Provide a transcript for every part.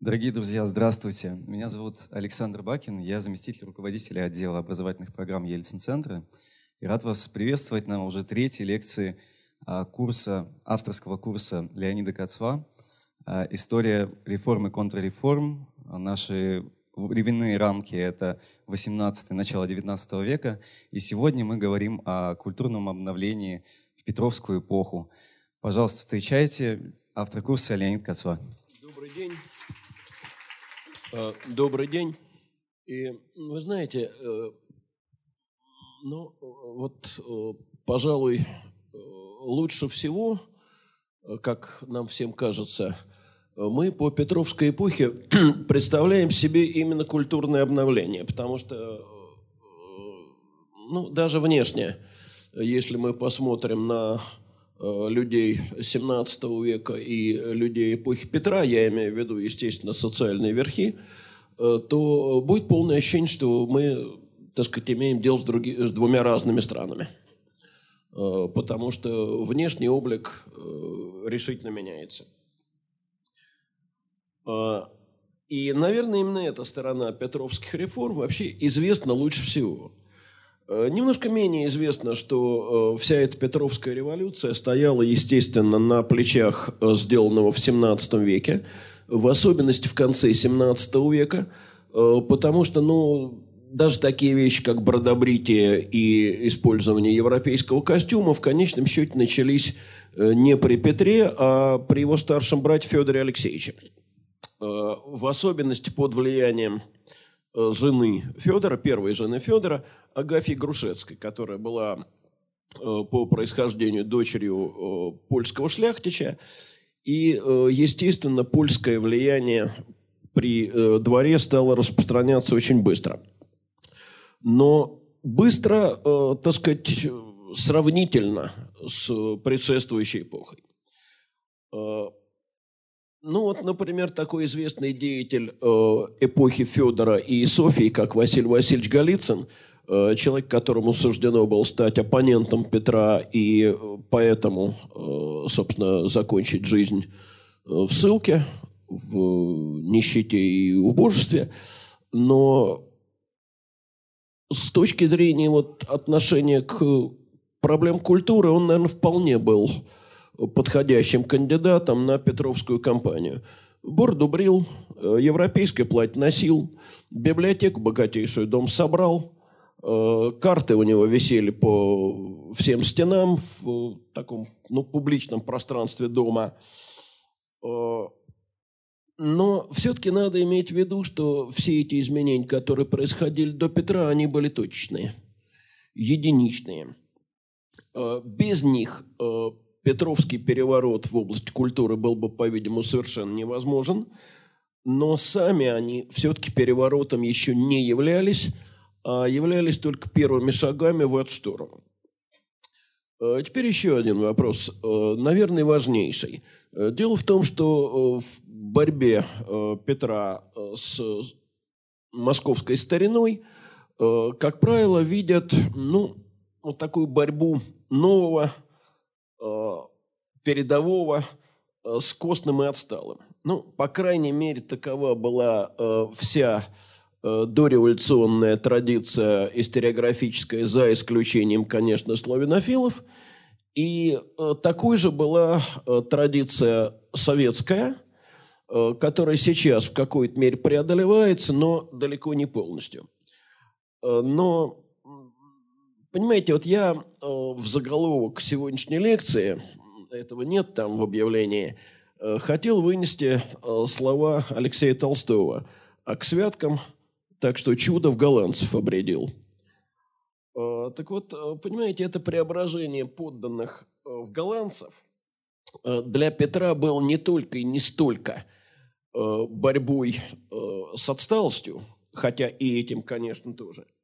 Дорогие друзья, здравствуйте. Меня зовут Александр Бакин, я заместитель руководителя отдела образовательных программ Ельцин-центра. И рад вас приветствовать на уже третьей лекции а, курса, авторского курса Леонида Кацва а, «История реформ и контрреформ». Наши временные рамки — это 18 начало 19 века. И сегодня мы говорим о культурном обновлении в Петровскую эпоху. Пожалуйста, встречайте автор курса Леонид Кацва. Добрый день. Э, добрый день. И вы знаете, э, ну вот, э, пожалуй, лучше всего, как нам всем кажется, мы по Петровской эпохе представляем себе именно культурное обновление, потому что, ну, даже внешне, если мы посмотрим на людей 17 века и людей эпохи Петра, я имею в виду, естественно, социальные верхи, э, то будет полное ощущение, что мы, так сказать, имеем дело с, други, с двумя разными странами. Э, потому что внешний облик э, решительно меняется. И, наверное, именно эта сторона петровских реформ вообще известна лучше всего – Э, немножко менее известно, что э, вся эта Петровская революция стояла, естественно, на плечах э, сделанного в 17 веке, в особенности в конце 17 века, потому что, ну, даже такие вещи, как бродобритие и использование европейского костюма, в конечном счете начались не при Петре, а при его старшем брате Федоре Алексеевиче. В особенности под влиянием Э, жены Федора, первой жены Федора, Агафьи Грушецкой, которая была э, по происхождению дочерью э, польского шляхтича. И, естественно, польское влияние при дворе стало распространяться очень быстро. Но быстро, так сказать, сравнительно с предшествующей эпохой. Ну вот, например, такой известный деятель э, эпохи Федора и Софии, как Василий Васильевич Голицын, э, человек, которому суждено было стать оппонентом Петра и э, поэтому, э, собственно, закончить жизнь э, в ссылке, в нищете и убожестве. Но с точки зрения вот, отношения к проблем культуры он, наверное, вполне был подходящим кандидатом на Петровскую кампанию. Бороду брил, э, европейское платье носил, библиотеку богатейшую дом собрал, э, карты у него висели по всем стенам в таком ну, публичном пространстве дома. Э, но все-таки надо иметь в виду, что все эти изменения, которые происходили до Петра, они были точечные, единичные. Без них Петровский переворот в области культуры был бы, по-видимому, совершенно невозможен, но сами они все-таки переворотом еще не являлись, а являлись только первыми шагами в эту сторону. А теперь еще один вопрос, э, наверное, важнейший. Э, дело в том, что э, в борьбе Петра с московской стариной, как правило, видят ну, вот такую борьбу нового передового э, с костным и отсталым. Ну, по крайней мере, такова была э, вся дореволюционная традиция историографическая, за исключением, конечно, славянофилов. И такой же была традиция советская, которая сейчас в какой-то мере преодолевается, но далеко не полностью. Но Понимаете, вот я э, в заголовок сегодняшней лекции, этого нет там в объявлении, э, хотел вынести э, слова Алексея Толстого, а к святкам так что чудо в голландцев обредил. Так вот, понимаете, это преображение подданных в голландцев для Петра было не только и не столько борьбой с отсталостью, хотя и этим, конечно, тоже –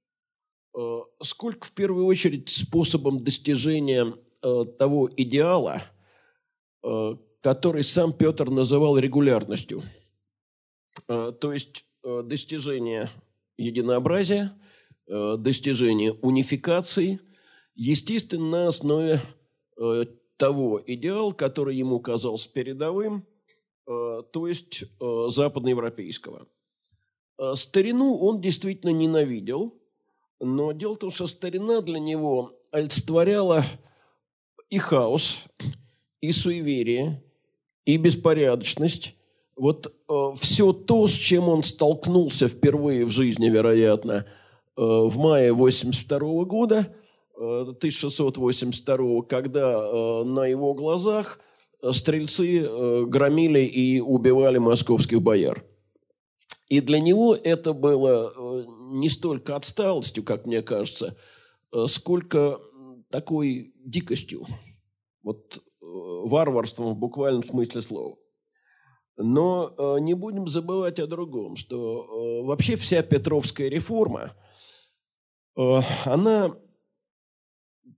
сколько в первую очередь способом достижения э, того идеала, э, который сам Петр называл регулярностью. То есть достижение единообразия, достижение унификации, естественно, на основе того идеала, который ему казался передовым, то есть западноевропейского. Старину он действительно ненавидел, но дело в том, что старина для него олицетворяла и хаос, и суеверие, и беспорядочность. Вот э, все то, с чем он столкнулся впервые в жизни, вероятно, э, в мае 82 года, э, 1682, когда э, на его глазах стрельцы э, громили и убивали московских бояр. И для него это было э, не столько отсталостью, как мне кажется, э, сколько такой дикостью, вот э, варварством в буквальном смысле слова. Но не будем забывать о другом, что вообще вся Петровская реформа, она,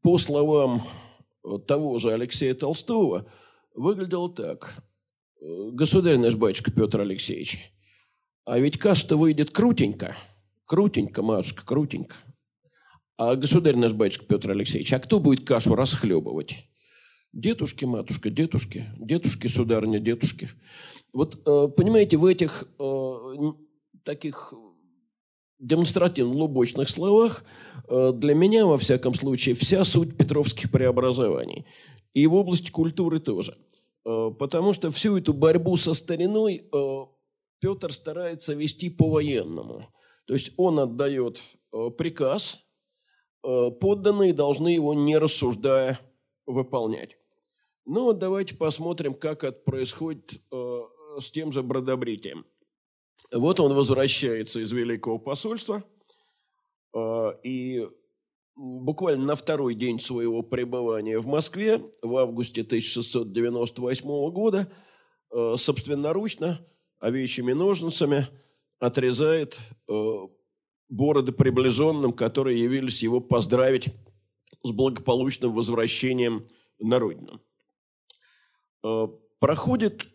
по словам того же Алексея Толстого, выглядела так. Государь наш батюшка Петр Алексеевич, а ведь каша-то выйдет крутенько, крутенько, матушка, крутенько. А государь наш батюшка Петр Алексеевич, а кто будет кашу расхлебывать? Дедушки, матушка, дедушки, дедушки, сударыня, дедушки. Вот, э, понимаете, в этих э, таких демонстративно-лубочных словах э, для меня, во всяком случае, вся суть петровских преобразований. И в области культуры тоже. Потому что всю эту борьбу со стариной Петр старается вести по-военному. То есть он отдает приказ – Э, подданные должны его, не рассуждая, выполнять. Ну вот давайте посмотрим, как это происходит э, с тем же Бродобритием. Вот он возвращается из Великого посольства, э, и буквально на второй день своего пребывания в Москве, в августе 1698 года, собственноручно, овечьими ножницами отрезает бороды приближенным, которые явились его поздравить с благополучным возвращением на родину. Э, проходит,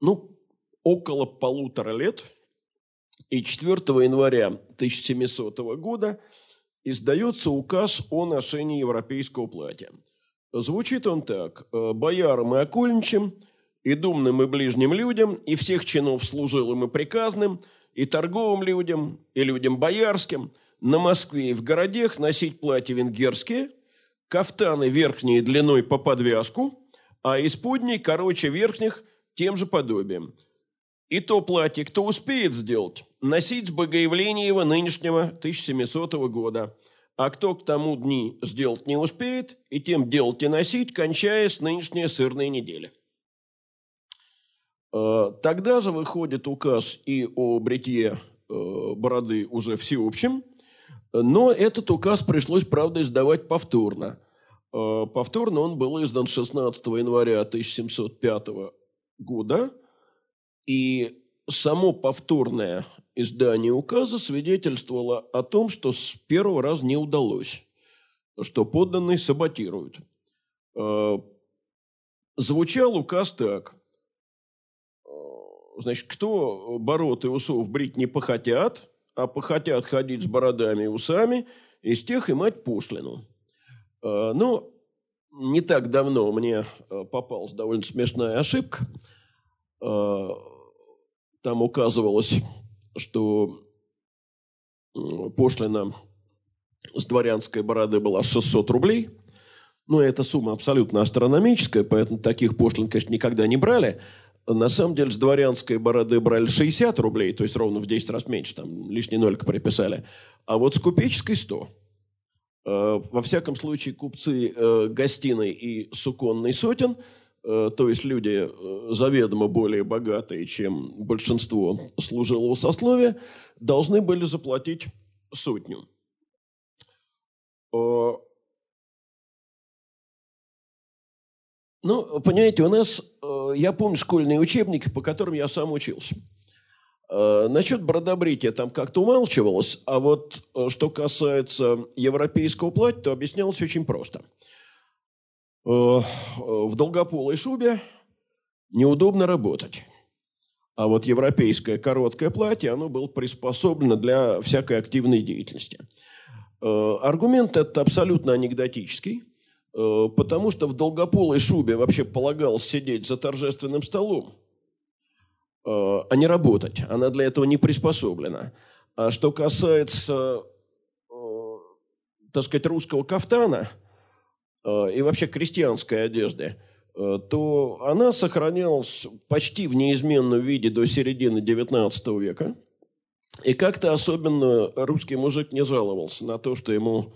ну, около полутора лет, и 4 января 1700 года издается указ о ношении европейского платья. Звучит он так. «Э, «Боярам и окольничим, и думным и ближним людям, и всех чинов служилым и приказным – и торговым людям, и людям боярским на Москве и в городах носить платья венгерские, кафтаны верхние длиной по подвязку, а исподней короче верхних тем же подобием. И то платье, кто успеет сделать, носить с богоявления его нынешнего 1700 года, а кто к тому дни сделать не успеет, и тем делать и носить, кончая с нынешней сырной недели. Э, тогда же выходит указ и о бритье э, бороды уже всеобщем, но этот указ пришлось, правда, издавать повторно. Э, повторно он был издан 16 января 1705 года, и само повторное издание указа свидетельствовало о том, что с первого раза не удалось, что подданные саботируют. Звучал указ так значит, кто бород и усов брить не похотят, а похотят ходить с бородами и усами, из тех и мать пошлину. А, ну, не так давно мне а, попалась довольно смешная ошибка. Там указывалось, что пошлина с дворянской бороды была 600 рублей. Но эта сумма абсолютно астрономическая, поэтому таких пошлин, конечно, никогда не брали. На самом деле с дворянской бороды брали 60 рублей, то есть ровно в 10 раз меньше, там лишний нолька приписали. А вот с купеческой 100. Э, во всяком случае, купцы э, гостиной и суконной сотен, э, то есть люди заведомо более богатые, чем большинство служилого сословия, должны были заплатить сотню. Ну, понимаете, у нас, э, я помню школьные учебники, по которым я сам учился. Э, насчет бродобрития там как-то умалчивалось, а вот э, что касается европейского платья, то объяснялось очень просто. В долгополой шубе неудобно работать. А вот европейское короткое платье, оно было приспособлено для всякой активной деятельности. Аргумент этот абсолютно анекдотический. Э, потому что в долгополой шубе вообще полагалось сидеть за торжественным столом, а не работать. Она для этого не приспособлена. А что касается, так сказать, русского кафтана и вообще крестьянской одежды, то она сохранялась почти в неизменном виде до середины XIX века. И как-то особенно русский мужик не жаловался на то, что ему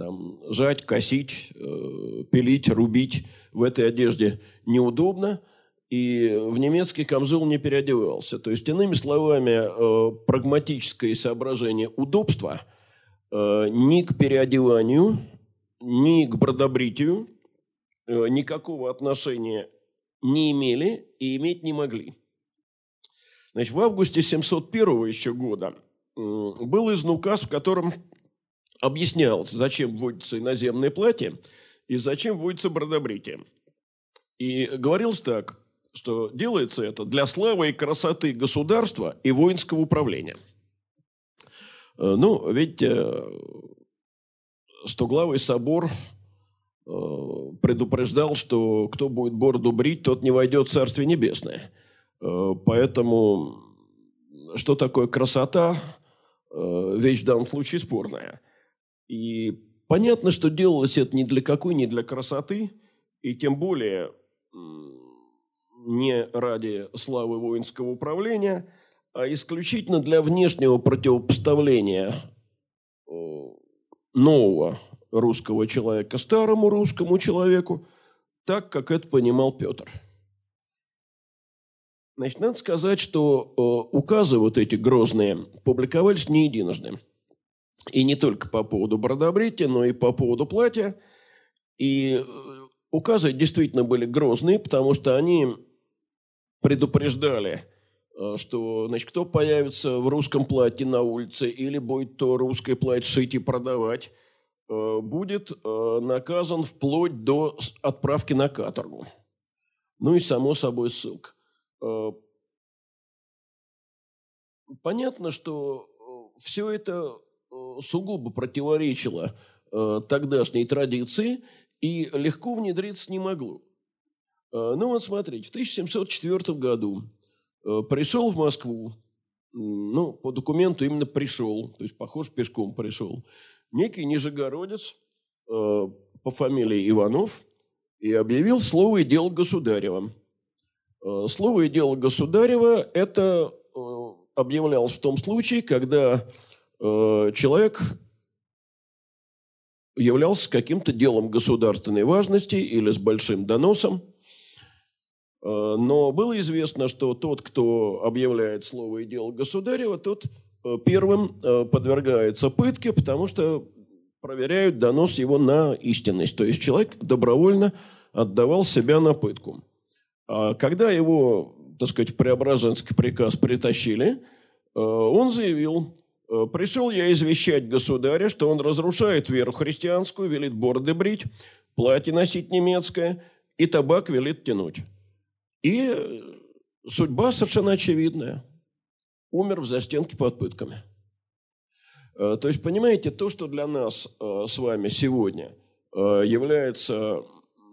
там, жать, косить, э, пилить, рубить в этой одежде неудобно, и в немецкий камзол не переодевался. То есть, иными словами, э, прагматическое соображение удобства э, ни к переодеванию, ни к бродобритию э, никакого отношения не имели и иметь не могли. Значит, в августе 701 еще года был издан указ, в котором объяснялось, зачем вводится иноземное платье и зачем вводится бродобритие. И говорилось так, что делается это для славы и красоты государства и воинского управления. Э, ну, видите, Стоглавый собор э, предупреждал, что кто будет бороду брить, тот не войдет в Царствие Небесное. Э, поэтому что такое красота, вещь в данном случае спорная – и понятно, что делалось это не для какой, не для красоты, и тем более не ради славы воинского управления, а исключительно для внешнего противопоставления нового русского человека старому русскому человеку, так, как это понимал Петр. Значит, надо сказать, что указы вот эти грозные публиковались не единожды. И не только по поводу бродобрития, но и по поводу платья. И э, указы действительно были грозные, потому что они предупреждали, э, что значит, кто появится в русском платье на улице или будет то русское платье шить и продавать, э, будет наказан вплоть до отправки на каторгу. Ну и, само собой, ссылка. Понятно, что все это сугубо противоречило э, тогдашней традиции и легко внедриться не могло. Э, ну вот смотрите, в 1704 году э, пришел в Москву, ну, по документу именно пришел, то есть, похож, пешком пришел, некий нижегородец э, по фамилии Иванов и объявил слово и дело государева. Э, слово и дело государева – это э, объявлялось в том случае, когда Э, человек являлся каким-то делом государственной важности или с большим доносом. Э, но было известно, что тот, кто объявляет слово и дело государева, тот э, первым подвергается пытке, потому что проверяют донос его на истинность. То есть человек добровольно отдавал себя на пытку. А когда его, так сказать, в Преображенский приказ притащили, он заявил, Э, Пришел я извещать государя, что он разрушает веру христианскую, велит бороды брить, платье носить немецкое и табак велит тянуть. И э, судьба совершенно очевидная. Умер в застенке под пытками. Э, то есть, понимаете, то, что для нас с вами сегодня является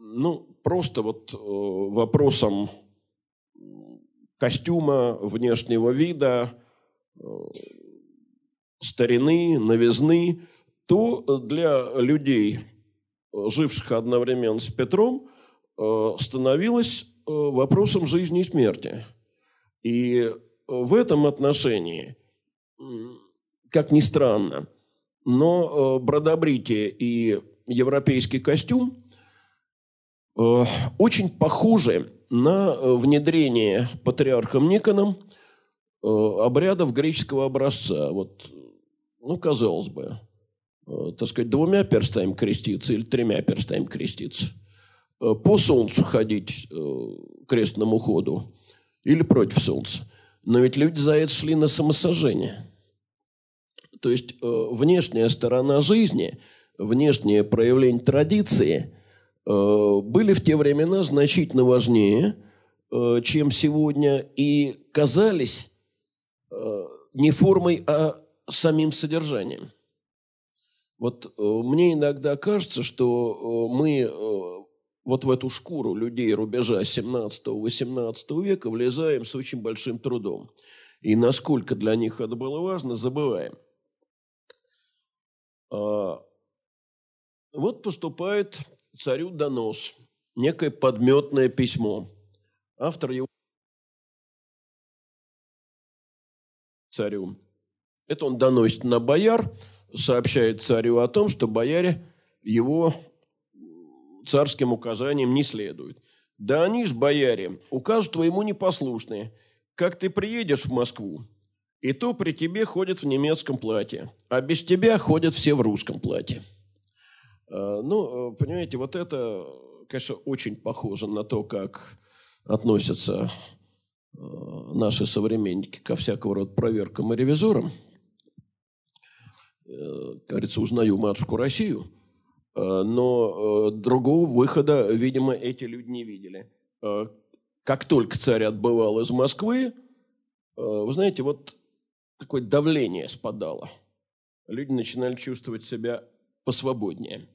ну, просто вот вопросом костюма, внешнего вида, старины, новизны, то для людей, живших одновременно с Петром, э, становилось э, вопросом жизни и смерти. И в этом отношении, как ни странно, но э, бродобритие и европейский костюм очень похожи на внедрение патриархом Никоном обрядов греческого образца. Вот ну, казалось бы, э, так сказать, двумя перстами креститься или тремя перстами креститься. Э, по солнцу ходить э, крестному ходу или против солнца. Но ведь люди за это шли на самосожжение. То есть внешняя сторона жизни, внешнее проявление традиции были в те времена значительно важнее, чем сегодня, и казались не формой, а самим содержанием. Вот э, мне иногда кажется, что э, мы э, вот в эту шкуру людей рубежа 17-18 века влезаем с очень большим трудом. И насколько для них это было важно, забываем. А, вот поступает царю донос, некое подметное письмо. Автор его царю. Это он доносит на бояр, сообщает царю о том, что бояре его царским указаниям не следуют. Да они ж, бояре, укажут твоему непослушные. Как ты приедешь в Москву, и то при тебе ходят в немецком платье, а без тебя ходят все в русском платье. А, ну, понимаете, вот это, конечно, очень похоже на то, как относятся а, наши современники ко всякого рода проверкам и ревизорам. Э, говорится, узнаю матушку Россию – Э, но э, другого выхода, видимо, эти люди не видели. Как только царь отбывал из Москвы, вы знаете, вот такое давление спадало. Люди начинали чувствовать себя посвободнее.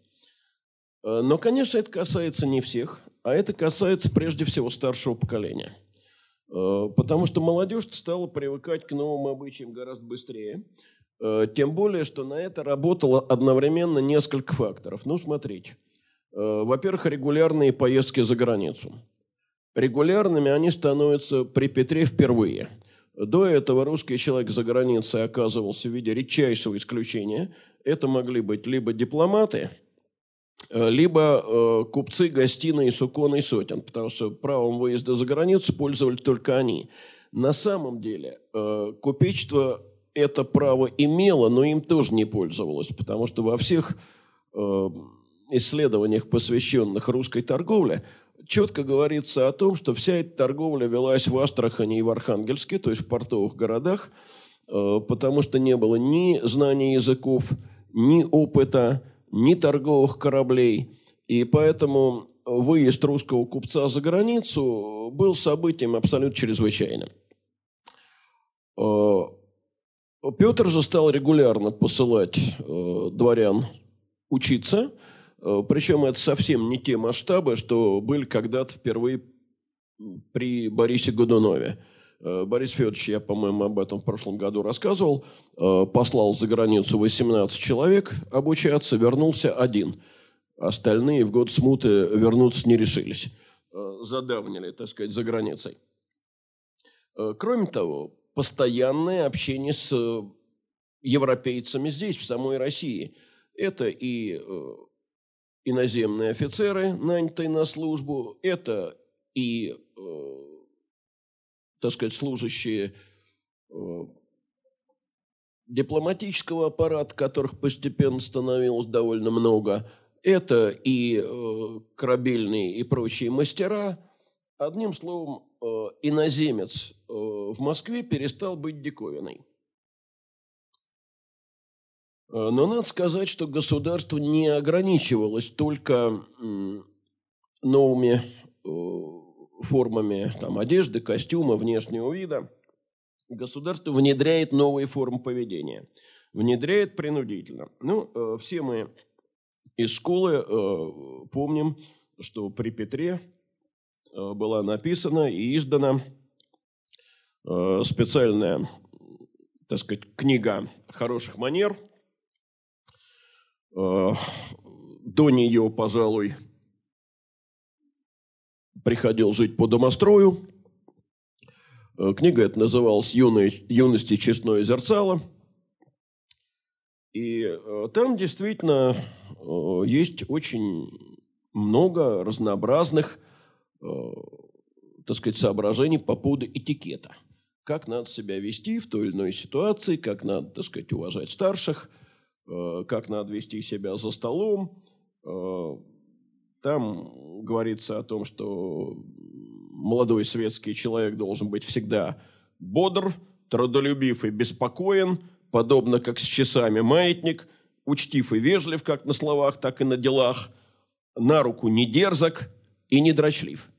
Но, конечно, это касается не всех, а это касается прежде всего старшего поколения. Потому что молодежь стала привыкать к новым обычаям гораздо быстрее. Э, тем более, что на это работало одновременно несколько факторов. Ну, смотрите. Э, во-первых, регулярные поездки за границу. Регулярными они становятся при Петре впервые. До этого русский человек за границей оказывался в виде редчайшего исключения. Это могли быть либо дипломаты, э, либо купцы гостиной и сотен, потому что правом выезда за границу пользовались только они. На самом деле купечество это право имело, но им тоже не пользовалось, потому что во всех э, исследованиях, посвященных русской торговле, четко говорится о том, что вся эта торговля велась в Астрахани и в Архангельске, то есть в портовых городах, э, потому что не было ни знаний языков, ни опыта, ни торговых кораблей. И поэтому выезд русского купца за границу был событием абсолютно чрезвычайным. Петр же стал регулярно посылать э, дворян учиться, э, причем это совсем не те масштабы, что были когда-то впервые при Борисе Годунове. Э, Борис Федорович, я, по-моему, об этом в прошлом году рассказывал, э, послал за границу 18 человек обучаться, вернулся один. Остальные в год смуты вернуться не решились. Э, задавнили, так сказать, за границей. Кроме того, постоянное общение с э, европейцами здесь, в самой России. Это и э, иноземные офицеры, нанятые на службу, это и, э, так сказать, служащие дипломатического аппарата, которых постепенно становилось довольно много, это и корабельные и прочие мастера. Одним словом, иноземец в Москве перестал быть диковиной. Э, но надо сказать, что государство не ограничивалось только новыми э, формами там, одежды, костюма, внешнего вида. Государство внедряет новые формы поведения. Внедряет принудительно. Ну, э, все мы из школы помним, что при Петре была написана и издана Э, специальная, так сказать, книга хороших манер. Э, до нее, пожалуй, приходил жить по домострою. Э, книга эта называлась «Юной, «Юность и честное зерцало». И там действительно есть очень много разнообразных, так сказать, соображений по поводу этикета – как надо себя вести в той или иной ситуации, как надо, так сказать, уважать старших, э, как надо вести себя за столом. Э, там говорится о том, что молодой светский человек должен быть всегда бодр, трудолюбив и беспокоен, подобно как с часами маятник, учтив и вежлив как на словах, так и на делах, на руку не дерзок и не дрочлив.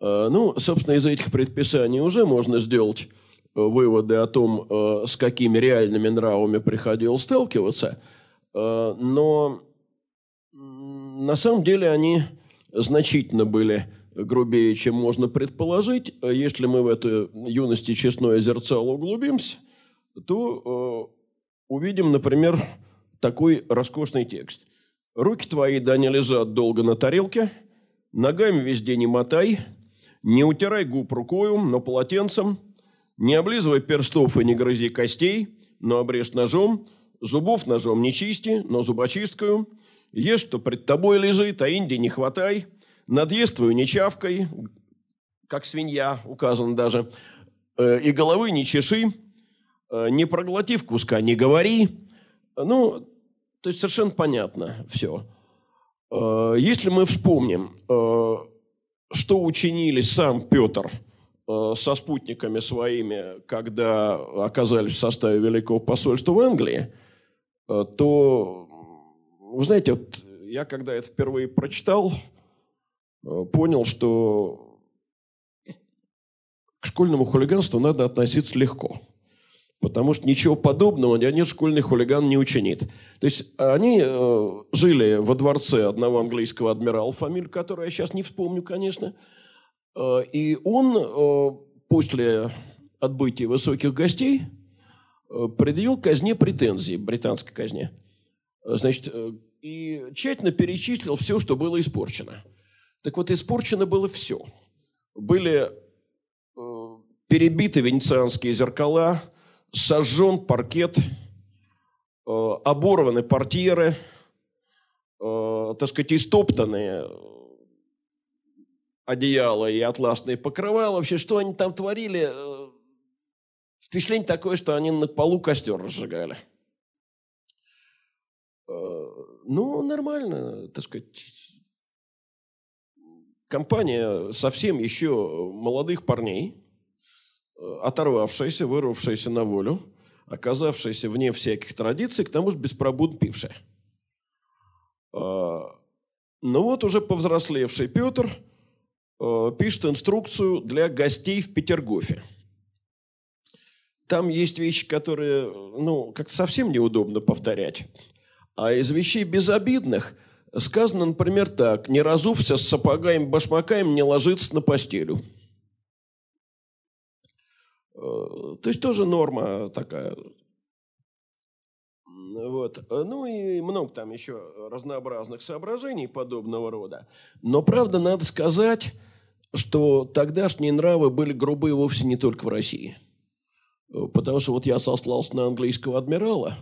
Э, ну, собственно, из этих предписаний уже можно сделать э, выводы о том, э, с какими реальными нравами приходилось сталкиваться. Но на самом деле они значительно были грубее, чем можно предположить. Если мы в эту юности честное зерцало углубимся, то увидим, например, такой роскошный текст. «Руки твои да не лежат долго на тарелке, ногами везде не мотай, не утирай губ рукою, но полотенцем, не облизывай перстов и не грызи костей, но обрежь ножом, зубов ножом не чисти, но зубочисткою, ешь, что пред тобой лежит, а инди не хватай, надъест твою не чавкой, как свинья, указано даже, э, и головы не чеши, э, не проглотив куска, не говори. Ну, то есть совершенно понятно все. Э, если мы вспомним, что учинили сам Петр – Э, со спутниками своими, когда оказались в составе Великого посольства в Англии, э, то, вы знаете, вот я когда это впервые прочитал, э, понял, что к школьному хулиганству надо относиться легко. Потому что ничего подобного ни один школьный хулиган не учинит. То есть они э, жили во дворце одного английского адмирала, фамилию которую я сейчас не вспомню, конечно – Э, и он э, после отбытия высоких гостей э, предъявил казне претензии, британской казне. Значит, и тщательно перечислил все, что было испорчено. Так вот, испорчено было все. Были перебиты венецианские зеркала, сожжен паркет, оборваны портьеры, так сказать, истоптанные одеяло и атласные покрывала. Вообще, что они там творили? Э, впечатление такое, что они на полу костер разжигали. Э, ну, нормально, так сказать. Компания совсем еще молодых парней, э, оторвавшаяся, вырвавшаяся на волю, оказавшаяся вне всяких традиций, к тому же беспробудно пившая. Но вот уже повзрослевший Петр – Э, пишет инструкцию для гостей в Петергофе. Там есть вещи, которые, ну, как совсем неудобно повторять. А из вещей безобидных сказано, например, так. «Не разувся с сапогами башмаками, не ложится на постелю». Э, то есть тоже норма такая. Вот. Ну и много там еще разнообразных соображений подобного рода. Но правда, надо сказать, что тогдашние нравы были грубые вовсе не только в России. Потому что вот я сослался на английского адмирала,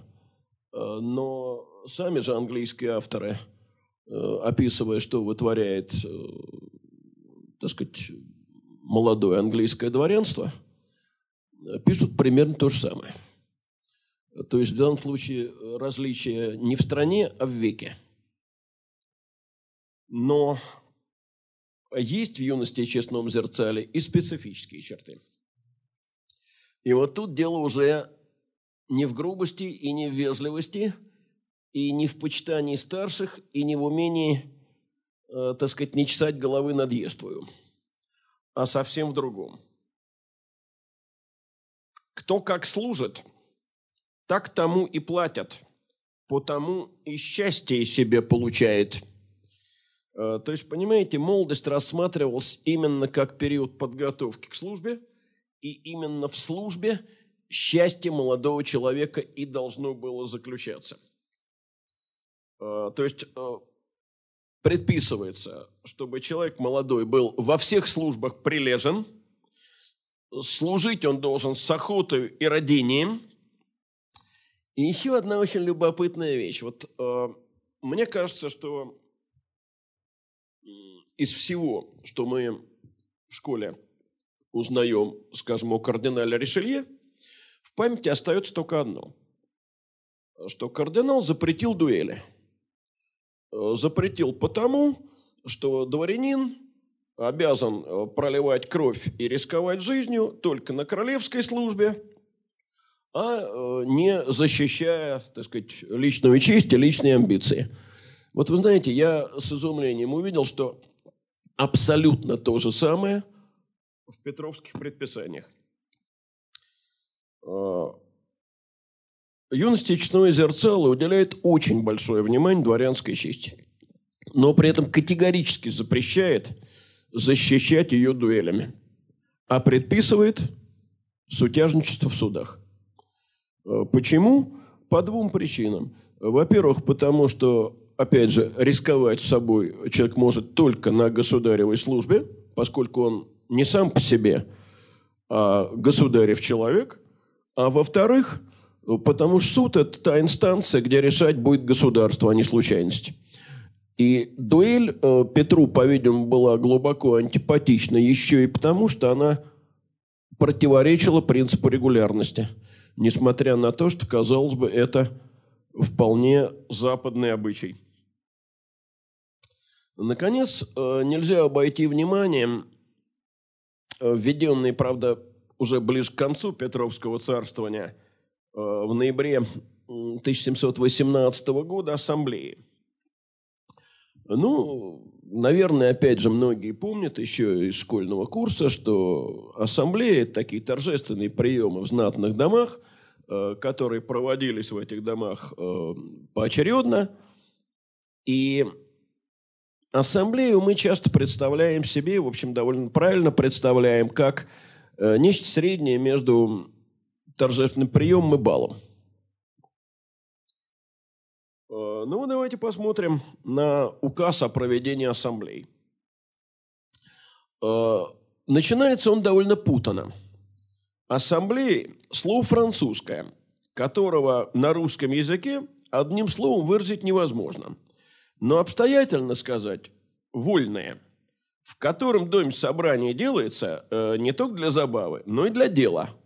э, но сами же английские авторы, э, описывая, что вытворяет, э, так сказать, молодое английское дворянство, пишут примерно то же самое. То есть в данном случае различие не в стране, а в веке. Но есть в юности и честном зерцале и специфические черты. И вот тут дело уже не в грубости и не в вежливости, и не в почитании старших, и не в умении, э, так сказать, не чесать головы над а совсем в другом. Кто как служит, так тому и платят, потому и счастье себе получает – Э, то есть, понимаете, молодость рассматривалась именно как период подготовки к службе, и именно в службе счастье молодого человека и должно было заключаться. Э, то есть э, предписывается, чтобы человек молодой был во всех службах прилежен, служить он должен с охотой и родением. И еще одна очень любопытная вещь. Вот мне кажется, что из всего, что мы в школе узнаем, скажем, о кардинале Ришелье, в памяти остается только одно, что кардинал запретил дуэли. Запретил потому, что дворянин обязан проливать кровь и рисковать жизнью только на королевской службе, а э, не защищая, так сказать, личную честь и личные амбиции. Вот вы знаете, я с изумлением увидел, что абсолютно то же самое в Петровских предписаниях. А, юности честное зерцало уделяет очень большое внимание дворянской чести. но при этом категорически запрещает защищать ее дуэлями, а предписывает сутяжничество в судах. Э, почему? По двум причинам. Во-первых, потому что, опять же, рисковать собой человек может только на государевой службе, поскольку он не сам по себе, а государев человек. А во-вторых, потому что суд – это та инстанция, где решать будет государство, а не случайность. И дуэль э, Петру, по-видимому, была глубоко антипатична еще и потому, что она противоречила принципу регулярности, несмотря на то, что, казалось бы, это вполне западный обычай. Наконец, э, нельзя обойти вниманием э, введенный, правда, уже ближе к концу Петровского царствования э, в ноябре 1718 года ассамблеи. Ну, наверное, опять же, многие помнят еще из школьного курса, что ассамблеи – это такие торжественные приемы в знатных домах, э, которые проводились в этих домах э, поочередно. И ассамблею мы часто представляем себе, в общем, довольно правильно представляем, как э, нечто среднее между торжественным приемом и балом. Ну, давайте посмотрим на указ о проведении ассамблей. Э, начинается он довольно путано. Ассамблеи – слово французское, которого на русском языке одним словом выразить невозможно. Но обстоятельно сказать – вольное, в котором доме собрания делается э, не только для забавы, но и для дела –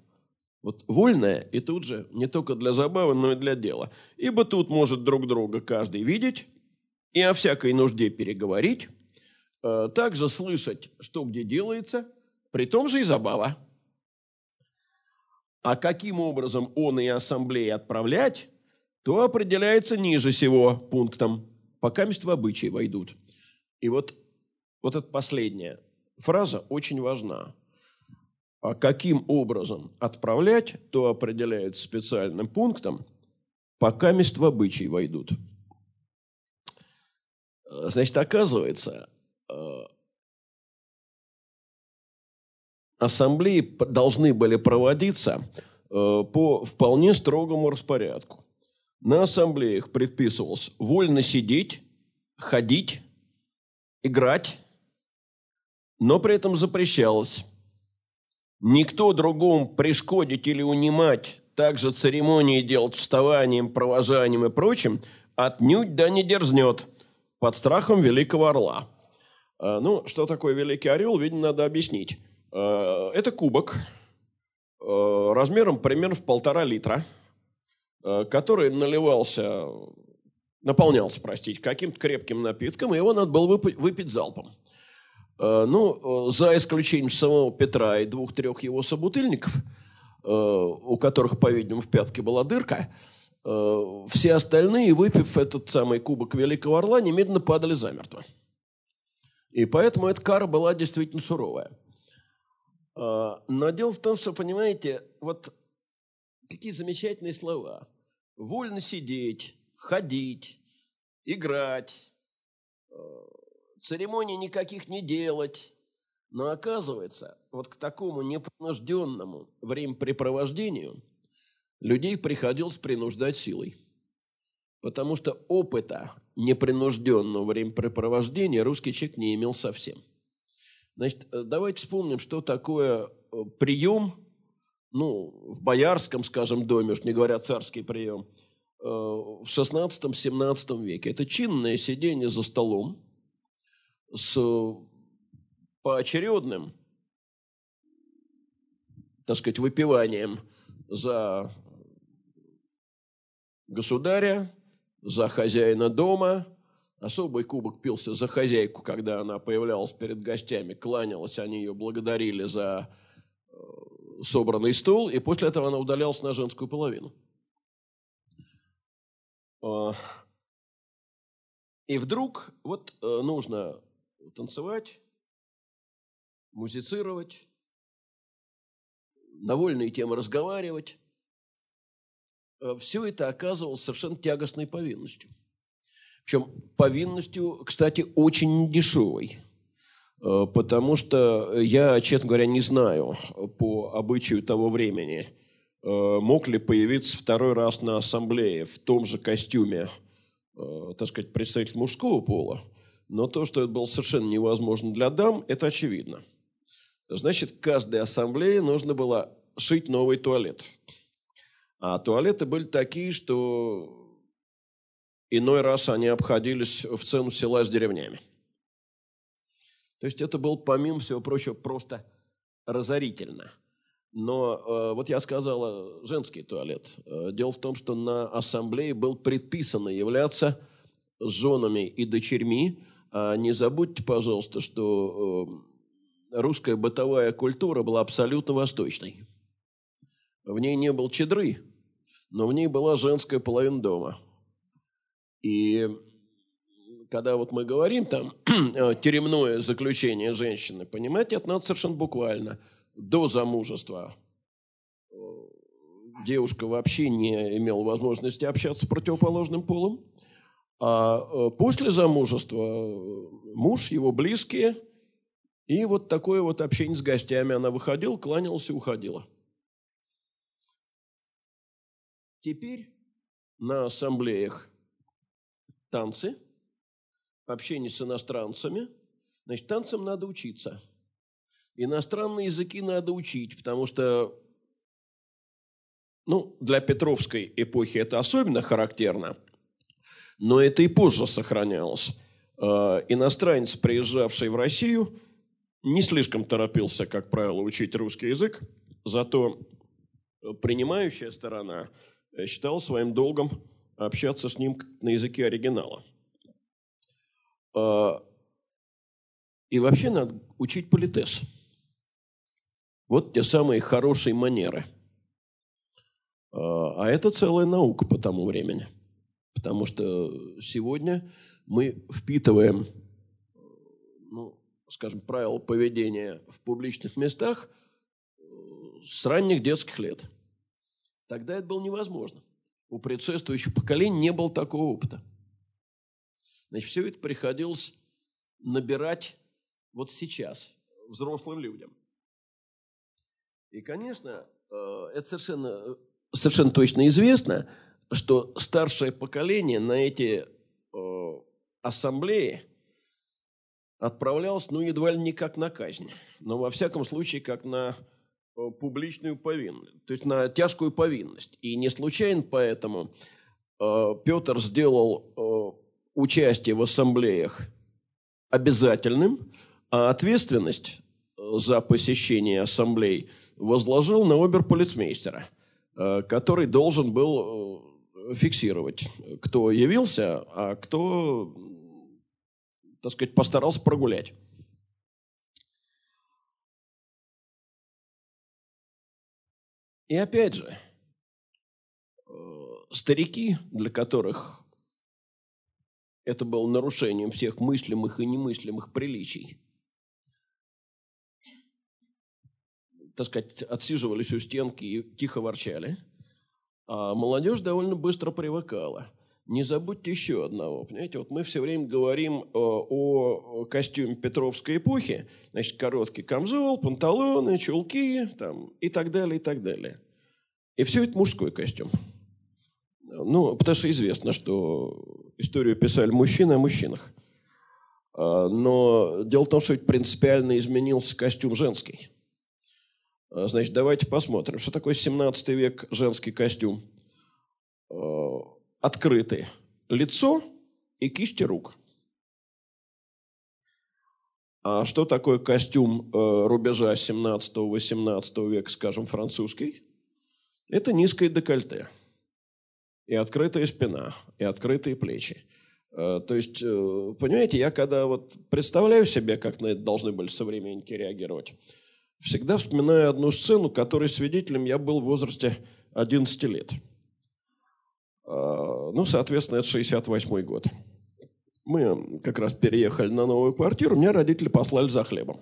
вот вольное и тут же не только для забавы, но и для дела. Ибо тут может друг друга каждый видеть и о всякой нужде переговорить, э, также слышать, что где делается, при том же и забава. А каким образом он и ассамблеи отправлять, то определяется ниже всего пунктом, пока в обычаи войдут. И вот, вот эта последняя фраза очень важна – а каким образом отправлять, то определяет специальным пунктом, пока мест в обычай войдут. Э, значит, оказывается, э, ассамблеи должны были проводиться э, по вполне строгому распорядку. На ассамблеях предписывалось вольно сидеть, ходить, играть, но при этом запрещалось Никто другому пришкодить или унимать, также церемонии делать вставанием, провожанием и прочим, отнюдь да не дерзнет под страхом великого орла. А, ну, что такое великий орел, видимо, надо объяснить. А, это кубок а, размером примерно в полтора литра, который наливался, наполнялся, простите, каким-то крепким напитком, и его надо было выпить залпом. Э, ну, э, за исключением самого Петра и двух-трех его собутыльников, э, у которых, по-видимому, в пятке была дырка, все остальные, выпив этот самый кубок Великого Орла, немедленно падали замертво. И поэтому эта кара была действительно суровая. Но дело в том, что, понимаете, вот какие замечательные слова. Вольно сидеть, ходить, играть, церемоний никаких не делать. Но оказывается, вот к такому непринужденному времяпрепровождению людей приходилось принуждать силой. Потому что опыта непринужденного времяпрепровождения русский человек не имел совсем. Значит, э, давайте вспомним, что такое э, прием, ну, в боярском, скажем, доме, уж не говоря царский прием, э, в 16-17 веке. Это чинное сидение за столом, с поочередным, так сказать, выпиванием за государя, за хозяина дома. Особый кубок пился за хозяйку, когда она появлялась перед гостями, кланялась, они ее благодарили за э, собранный стол, и после этого она удалялась на женскую половину. А, и вдруг вот э, нужно танцевать, музицировать, на вольные темы разговаривать. Э, Все это оказывалось совершенно тягостной повинностью. Причем повинностью, кстати, очень дешевой. Э, потому что я, честно говоря, не знаю по обычаю того времени, э, мог ли появиться второй раз на ассамблее в том же костюме, э, так сказать, представитель мужского пола. Но то, что это было совершенно невозможно для дам, это очевидно. Значит, каждой ассамблее нужно было шить новый туалет. А туалеты были такие, что иной раз они обходились в цену села с деревнями. То есть это был, помимо всего прочего, просто разорительно. Но э, вот я сказала женский туалет. Э, дело в том, что на ассамблее был предписано являться женами и дочерьми. А не забудьте, пожалуйста, что э, русская бытовая культура была абсолютно восточной. В ней не было чедры, но в ней была женская половина дома. И когда вот мы говорим там теремное заключение женщины, понимаете, это надо совершенно буквально. До замужества э, девушка вообще не имела возможности общаться с противоположным полом. А э, после замужества э, муж, его близкие, и вот такое вот общение с гостями. Она выходила, кланялась и уходила. Теперь на ассамблеях танцы – общение с иностранцами, значит, танцам надо учиться. Иностранные языки надо учить, потому что ну, для Петровской эпохи это особенно характерно, но это и позже сохранялось. Э, иностранец, приезжавший в Россию, не слишком торопился, как правило, учить русский язык, зато принимающая сторона считала своим долгом общаться с ним на языке оригинала – и вообще надо учить политес. Вот те самые хорошие манеры. А это целая наука по тому времени. Потому что сегодня мы впитываем, ну, скажем, правила поведения в публичных местах э, с ранних детских лет. Тогда это было невозможно. У предшествующего поколения не было такого опыта. Значит, все это приходилось набирать вот сейчас, взрослым людям. И, конечно, э, это совершенно, совершенно точно известно, что старшее поколение на эти э, ассамблеи отправлялось, ну, едва ли не как на казнь, но во всяком случае как на э, публичную повинность, то есть на тяжкую повинность. И не случайно поэтому Петр сделал участие в ассамблеях обязательным, а ответственность э, за посещение ассамблей возложил на оберполицмейстера, э, который должен был э, фиксировать, кто явился, а кто, так сказать, постарался прогулять. И опять же, старики, для которых это было нарушением всех мыслимых и немыслимых приличий. Так сказать, отсиживались у стенки и тихо ворчали. А молодежь довольно быстро привыкала. Не забудьте еще одного. Понимаете, вот мы все время говорим о, о костюме Петровской эпохи. Значит, короткий камзол, панталоны, чулки там, и так далее, и так далее. И все это мужской костюм. Ну, потому что известно, что историю писали мужчины о мужчинах. А, но дело в том, что принципиально изменился костюм женский. А, значит, давайте посмотрим, что такое 17 век женский костюм. А, открытый лицо и кисти рук. А что такое костюм рубежа 17-18 века, скажем, французский? Это низкое декольте и открытая спина, и открытые плечи. Э, то есть, э, понимаете, я когда вот представляю себе, как на это должны были современники реагировать, всегда вспоминаю одну сцену, которой свидетелем я был в возрасте 11 лет. Э, ну, соответственно, это 68 год. Мы как раз переехали на новую квартиру, меня родители послали за хлебом.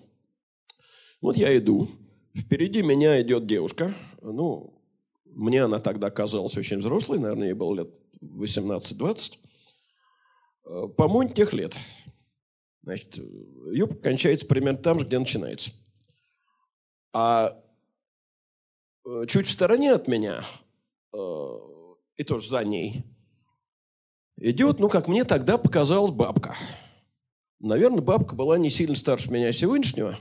Вот я иду, впереди меня идет девушка, ну, мне она тогда казалась очень взрослой, наверное, ей было лет 18-20. Э, По-моему, тех лет. Значит, юбка кончается примерно там же, где начинается. А э, чуть в стороне от меня, э, и тоже за ней, идет, ну, как мне тогда показалась бабка. Наверное, бабка была не сильно старше меня сегодняшнего,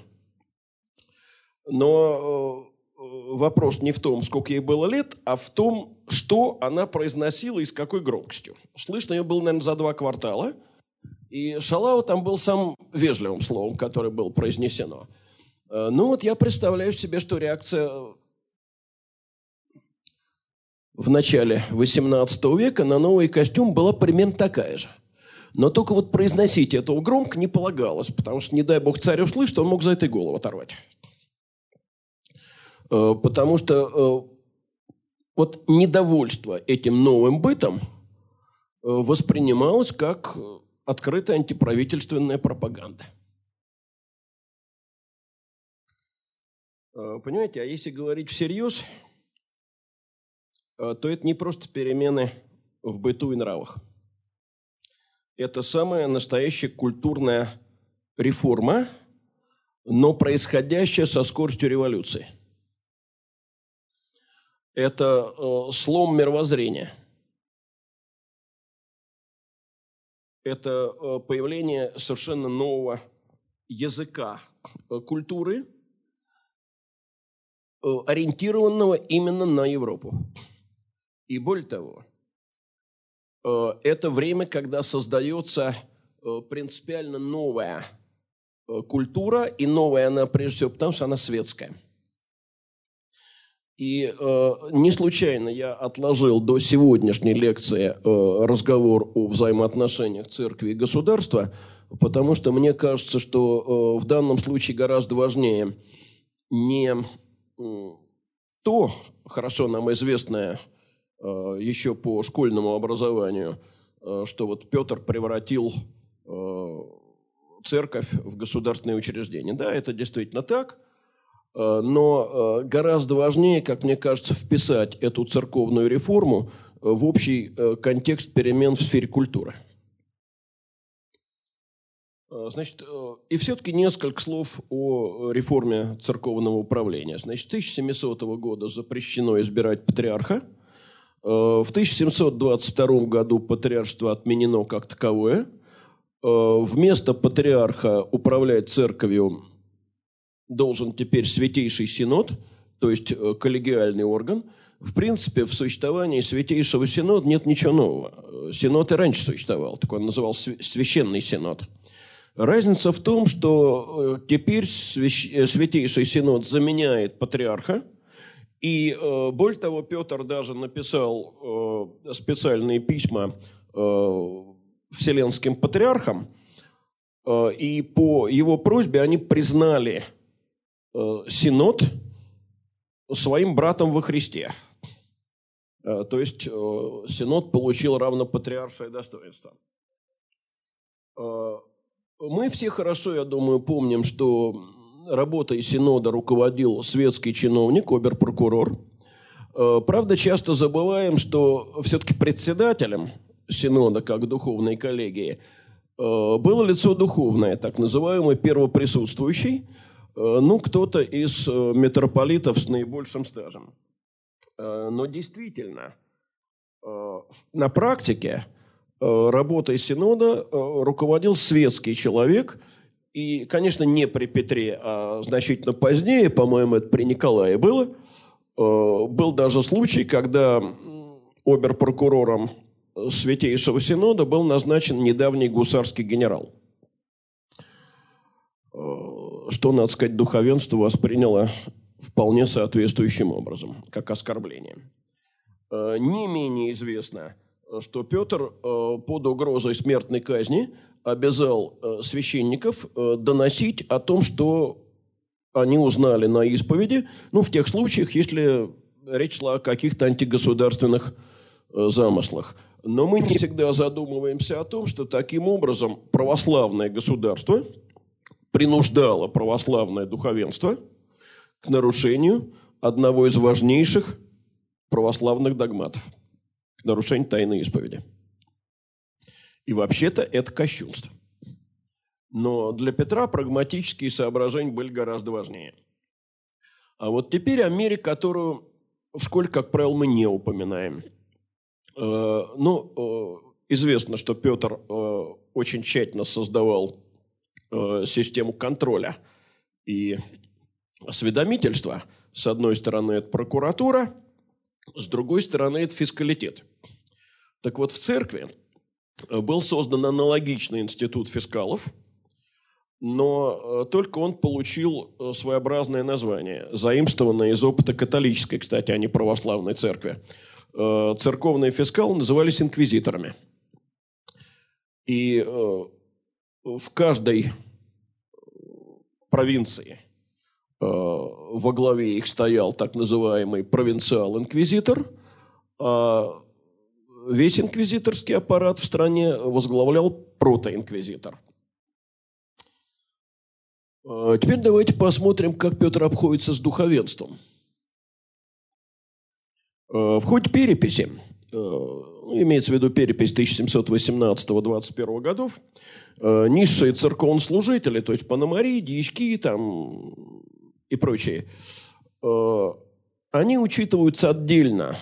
но вопрос не в том, сколько ей было лет, а в том, что она произносила и с какой громкостью. Слышно ее было, наверное, за два квартала. И шалава там был самым вежливым словом, которое было произнесено. Э, ну вот я представляю себе, что реакция в начале XVIII века на новый костюм была примерно такая же. Но только вот произносить этого громко не полагалось, потому что, не дай бог, царь услышит, он мог за этой голову оторвать. Э, потому что э, вот недовольство этим новым бытом э, воспринималось как открытая антиправительственная пропаганда. Понимаете, а если говорить всерьез, то это не просто перемены в быту и нравах. Это самая настоящая культурная реформа, но происходящая со скоростью революции – это э, слом мировоззрения. Это э, появление совершенно нового языка э, культуры, э, ориентированного именно на Европу. И более того, э, это время, когда создается э, принципиально новая э, культура, и новая она прежде всего потому, что она светская – и э, не случайно я отложил до сегодняшней лекции э, разговор о взаимоотношениях церкви и государства, потому что мне кажется, что э, в данном случае гораздо важнее не э, то, хорошо нам известное э, еще по школьному образованию, э, что вот Петр превратил э, церковь в государственное учреждение. Да, это действительно так – но гораздо важнее, как мне кажется, вписать эту церковную реформу в общий контекст перемен в сфере культуры. Значит, и все-таки несколько слов о реформе церковного управления. Значит, с 1700 года запрещено избирать патриарха. В 1722 году патриаршество отменено как таковое. Вместо патриарха управлять церковью должен теперь Святейший Синод, то есть э, коллегиальный орган. В принципе, в существовании Святейшего Синода нет ничего нового. Синод и раньше существовал, так он назывался Священный Синод. Разница в том, что э, теперь э, Святейший Синод заменяет патриарха, и более того, Петр даже написал специальные письма вселенским патриархам, и по его просьбе они признали Э, Синод своим братом во Христе. Э, то есть э, Синод получил равнопатриаршее достоинство. Мы все хорошо, я думаю, помним, что работой Синода руководил светский чиновник, оберпрокурор. Правда, часто забываем, что все-таки председателем Синода, как духовной коллегии, было лицо духовное, так называемый первоприсутствующий – Э, ну, кто-то из э, митрополитов с наибольшим стажем. Э, но действительно, на практике работой Синода руководил светский человек, и, конечно, не при Петре, а значительно позднее, по-моему, это при Николае было, был даже случай, когда оберпрокурором Святейшего Синода был назначен недавний гусарский генерал – что, надо сказать, духовенство восприняло вполне соответствующим образом, как оскорбление. Э, не менее известно, что Петр э, под угрозой смертной казни обязал э, священников доносить о том, что они узнали на исповеди, ну, в тех случаях, если речь шла о каких-то антигосударственных замыслах. Но мы не всегда задумываемся о том, что таким образом православное государство – принуждало православное духовенство к нарушению одного из важнейших православных догматов, к нарушению тайной исповеди. И вообще-то это кощунство. Но для Петра прагматические соображения были гораздо важнее. А вот теперь о мере, которую в школе, как правило, мы не упоминаем. Э, ну, э, известно, что Петр э, очень тщательно создавал систему контроля и осведомительства. С одной стороны, это прокуратура, с другой стороны, это фискалитет. Так вот, в церкви был создан аналогичный институт фискалов – но э, только он получил э, своеобразное название, заимствованное из опыта католической, кстати, а не православной церкви. Э, церковные фискалы назывались инквизиторами. И в каждой провинции во главе их стоял так называемый провинциал-инквизитор, а весь инквизиторский аппарат в стране возглавлял протоинквизитор. А, теперь давайте посмотрим, как Петр обходится с духовенством. А, в ходе переписи, ну, имеется в виду перепись 1718-21 годов, низшие церковнослужители, то есть пономари, дьячки там и прочие, они учитываются отдельно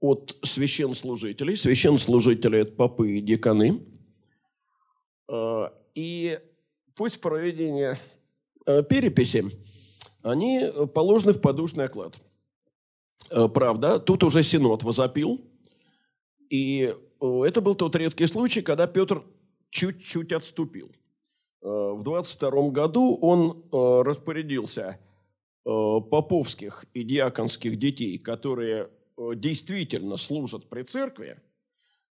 от священнослужителей. Священнослужители – это попы и деканы. И пусть проведения э, переписи, они положены в подушный оклад. Э, правда, тут уже Синод возопил, и э, это был тот редкий случай, когда Петр чуть-чуть отступил. В 22 году он распорядился поповских и диаконских детей, которые действительно служат при церкви,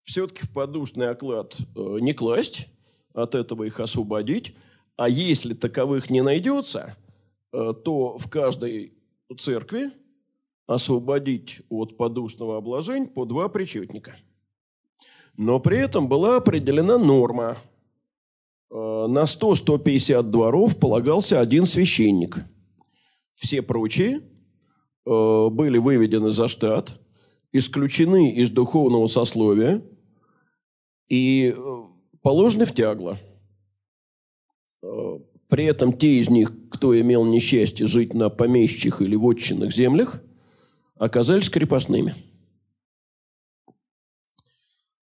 все-таки в подушный оклад не класть, от этого их освободить, а если таковых не найдется, э, то в каждой церкви освободить от подушного обложения по два причетника. Но при этом была определена норма. Э, на 100-150 дворов полагался один священник. Все прочие э, были выведены за штат, исключены из духовного сословия и положены в тягло. Э, при этом те из них, кто имел несчастье жить на помещичьих или вотчинных землях, оказались крепостными.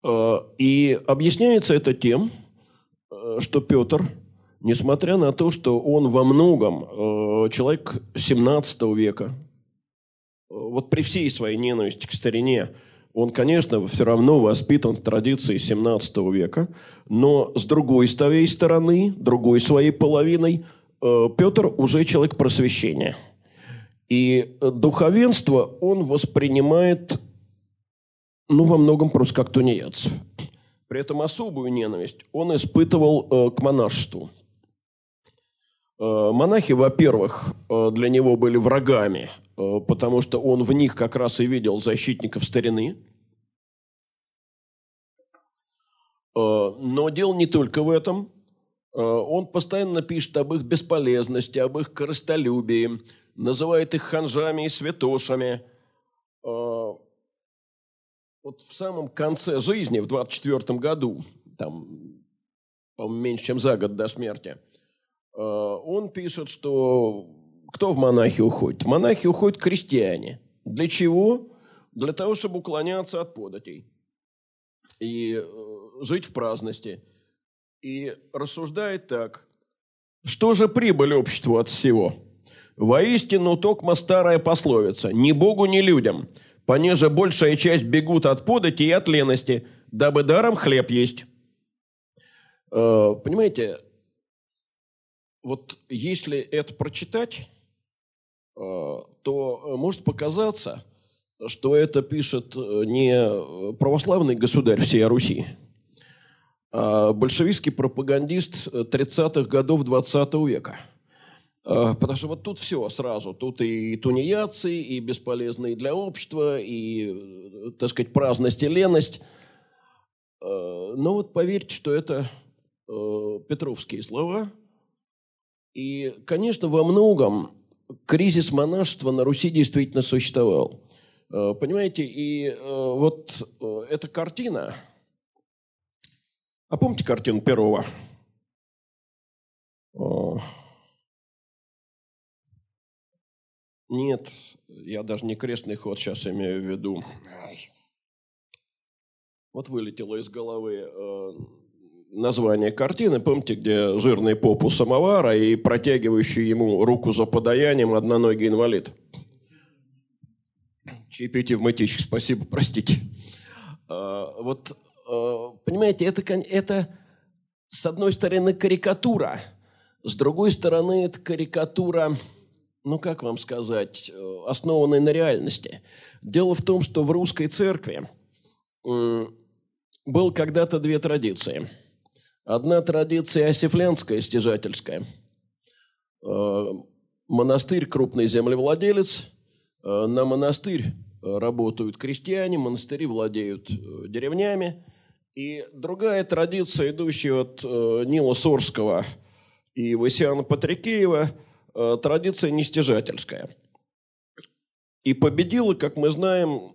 Э, и объясняется это тем, э, что Петр, несмотря на то, что он во многом человек 17 века, вот при всей своей ненависти к старине, он, конечно, все равно воспитан в традиции 17 века, но с другой своей стороны, другой своей половиной, э, Петр уже человек просвещения. И духовенство он воспринимает, ну, во многом просто как тунеядцев. При этом особую ненависть он испытывал э, к монашеству. Э, монахи, во-первых, для него были врагами – Э, потому что он в них как раз и видел защитников старины. Э, но дело не только в этом. Э, он постоянно пишет об их бесполезности, об их корыстолюбии, называет их ханжами и святошами. Вот в самом конце жизни, в 24 году, там, по-моему, меньше, чем за год до смерти, он пишет, что кто в монахи уходит? В монахи уходят крестьяне. Для чего? Для того, чтобы уклоняться от податей и э, жить в праздности. И рассуждает так. Что же прибыль обществу от всего? Воистину, токма старая пословица. Ни Богу, ни людям. Понеже большая часть бегут от подати и от лености, дабы даром хлеб есть. Э, понимаете, вот если это прочитать, Э, то может показаться, что это пишет э, не православный государь всей Руси, а большевистский пропагандист 30-х годов 20 века. Потому что вот тут все сразу. Тут и тунеядцы, и бесполезные для общества, и, так сказать, праздность и леность. Но вот поверьте, что это петровские слова. И, конечно, во многом кризис монашества на Руси действительно существовал. Э, понимаете, и э, вот э, эта картина, А помните картину Перова? Нет, я даже не крестный ход сейчас имею в виду. Вот вылетело из головы э, название картины. Помните, где жирный поп у самовара и протягивающий ему руку за подаянием одноногий инвалид? Чаепитие в мытищах, спасибо, простите. А, вот, а, понимаете, это, это с одной стороны карикатура, с другой стороны это карикатура, ну как вам сказать, основанная на реальности. Дело в том, что в русской церкви был когда-то две традиции. Одна традиция осифлянская, стяжательская. А, монастырь – крупный землевладелец, на монастырь работают крестьяне, монастыри владеют э, деревнями. И другая традиция, идущая от э, Нила Сорского и Васиана Патрикеева, э, традиция нестяжательская. И победила, как мы знаем,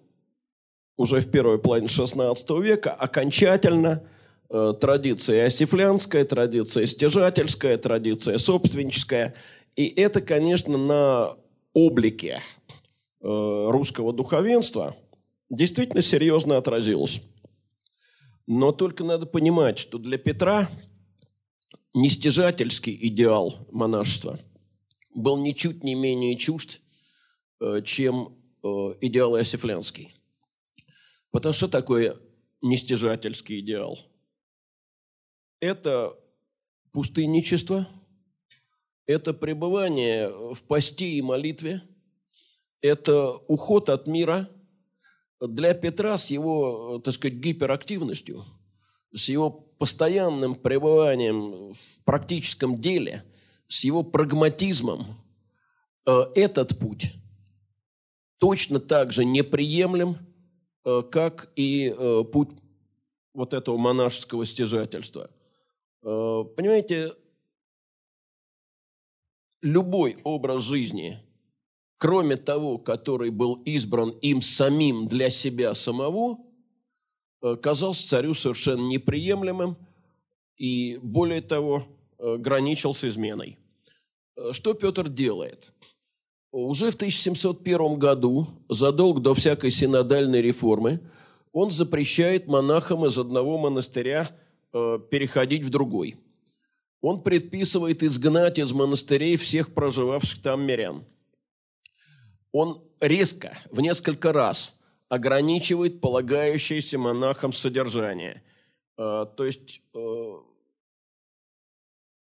уже в первой половине XVI века окончательно э, традиция осифлянская, традиция стяжательская, традиция собственническая. И это, конечно, на облике Э, русского духовенства действительно серьезно отразилось. Но только надо понимать, что для Петра нестяжательский идеал монашества был ничуть не менее чужд, э, чем э, идеал иосифлянский. Потому что такое нестяжательский идеал? Это пустынничество, это пребывание в посте и молитве – это уход от мира для Петра с его, так сказать, гиперактивностью, с его постоянным пребыванием в практическом деле, с его прагматизмом. Э, этот путь точно так же неприемлем, э, как и э, путь вот этого монашеского стяжательства. Понимаете, любой образ жизни – кроме того, который был избран им самим для себя самого, э, казался царю совершенно неприемлемым и, более того, э, граничил с изменой. Э, что Петр делает? Уже в 1701 году, задолго до всякой синодальной реформы, он запрещает монахам из одного монастыря переходить в другой. Он предписывает изгнать из монастырей всех проживавших там мирян – он резко, в несколько раз ограничивает полагающееся монахам содержание. Э, то есть э,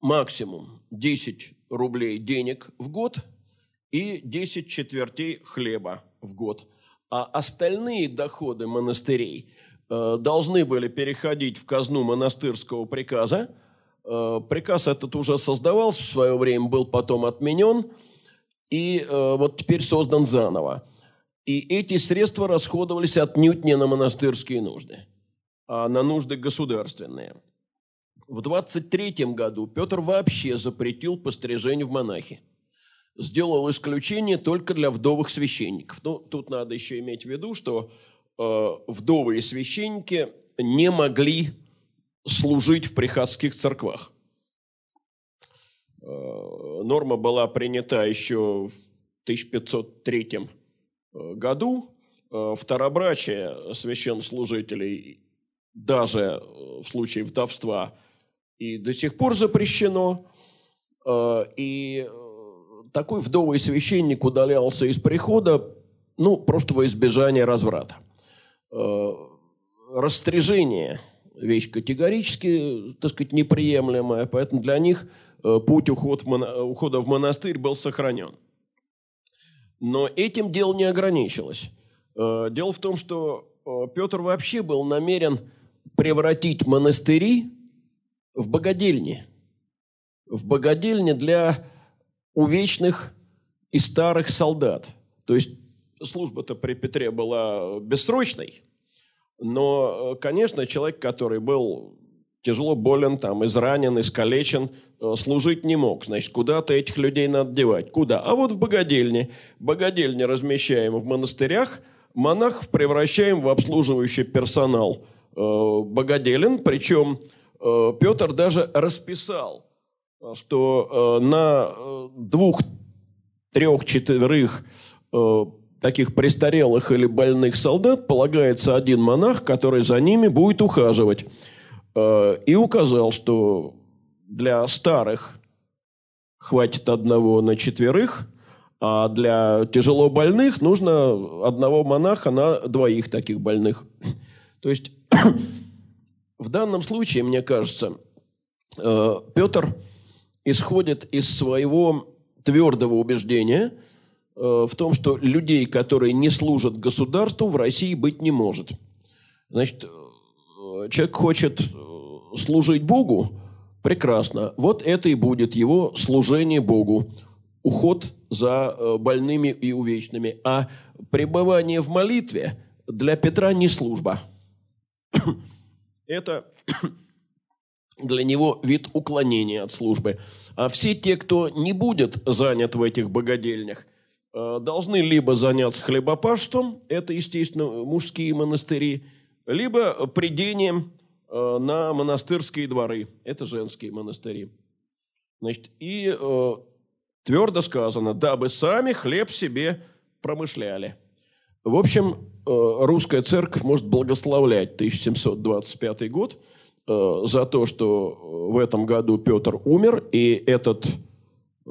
максимум 10 рублей денег в год и 10 четвертей хлеба в год. А остальные доходы монастырей э, должны были переходить в казну монастырского приказа. Приказ этот уже создавался в свое время, был потом отменен – и э, вот теперь создан заново. И эти средства расходовались отнюдь не на монастырские нужды, а на нужды государственные. В 23 году Петр вообще запретил пострижение в монахи. Сделал исключение только для вдовых священников. Ну, тут надо еще иметь в виду, что э, вдовы и священники не могли служить в приходских церквах. Э, норма была принята еще в 1503 э, году. Э, второбрачие священнослужителей даже в случае вдовства и до сих пор запрещено. И такой вдовый священник удалялся из прихода, ну, просто во избежание разврата. Растряжение – вещь категорически, так сказать, неприемлемая, поэтому для них – Э, путь уход в моно... ухода в монастырь был сохранен. Но этим дело не ограничилось. Э, дело в том, что э, Петр вообще был намерен превратить монастыри в богадельни. В богадельни для увечных и старых солдат. То есть служба-то при Петре была бессрочной, но, конечно, человек, который был тяжело болен, там, изранен, искалечен, э, служить не мог. Значит, куда-то этих людей надо девать. Куда? А вот в богадельне. Богадельни размещаем в монастырях, монахов превращаем в обслуживающий персонал э, богоделен, причем Петр даже расписал, что на двух, трех, четверых таких престарелых или больных солдат полагается один монах, который за ними будет ухаживать. И указал, что для старых хватит одного на четверых, а для тяжело больных нужно одного монаха на двоих таких больных. То есть в данном случае, мне кажется, э, Петр исходит из своего твердого убеждения э, в том, что людей, которые не служат государству, в России быть не может. Значит, э, человек хочет служить Богу, Прекрасно. Вот это и будет его служение Богу. Уход за больными и увечными. А пребывание в молитве для Петра не служба. Это для него вид уклонения от службы. А все те, кто не будет занят в этих богадельнях, э, должны либо заняться хлебопашеством, это, естественно, мужские монастыри, либо придением Э, на монастырские дворы. Это женские монастыри. Значит, и э, твердо сказано, дабы сами хлеб себе промышляли. В общем, э, русская церковь может благословлять 1725 год э, за то, что в этом году Петр умер, и этот э,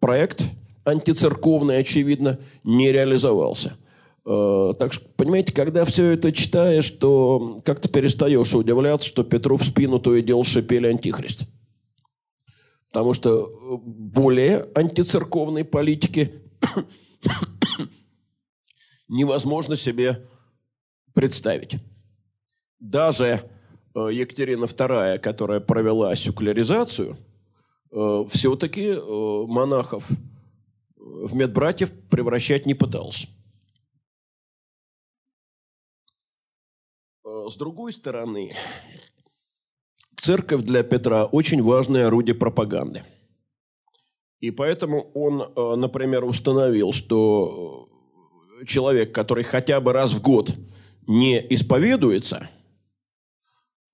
проект антицерковный, очевидно, не реализовался – Э, так что, понимаете, когда все это читаешь, то как-то перестаешь удивляться, что Петру в спину то и дело шипели антихрист. Потому что э, более антицерковной политики невозможно себе представить. Даже э, Екатерина II, которая провела секуляризацию, все-таки монахов в медбратьев превращать не пытался. С другой стороны, церковь для Петра очень важное орудие пропаганды. И поэтому он, э, например, установил, что человек, который хотя бы раз в год не исповедуется,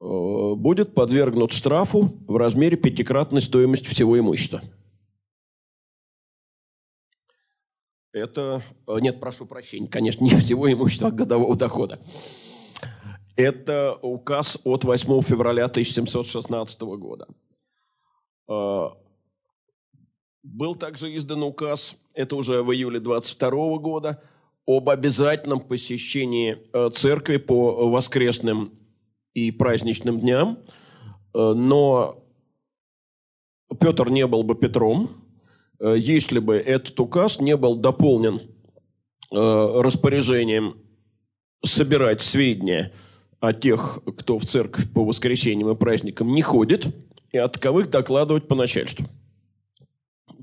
э, будет подвергнут штрафу в размере пятикратной стоимости всего имущества. Это, э, нет, прошу прощения, конечно, не всего имущества, а годового дохода. Это указ от 8 февраля 1716 года. А, был также издан указ, это уже в июле 22 года, об обязательном посещении э, церкви по воскресным и праздничным дням. Э, но Петр не был бы Петром, э, если бы этот указ не был дополнен распоряжением собирать сведения – о тех, кто в церковь по воскресеньям и праздникам не ходит, и от таковых докладывать по начальству.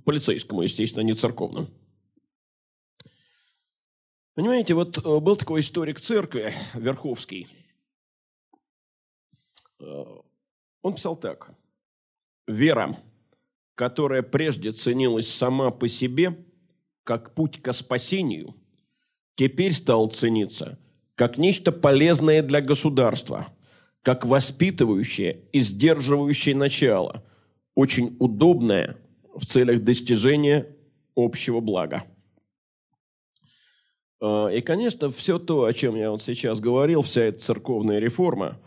Полицейскому, естественно, не церковному. Понимаете, вот э, был такой историк церкви, Верховский. Э, он писал так. «Вера, которая прежде ценилась сама по себе, как путь к спасению, теперь стала цениться – как нечто полезное для государства, как воспитывающее и сдерживающее начало, очень удобное в целях достижения общего блага. А, и, конечно, все то, о чем я вот сейчас говорил, вся эта церковная реформа,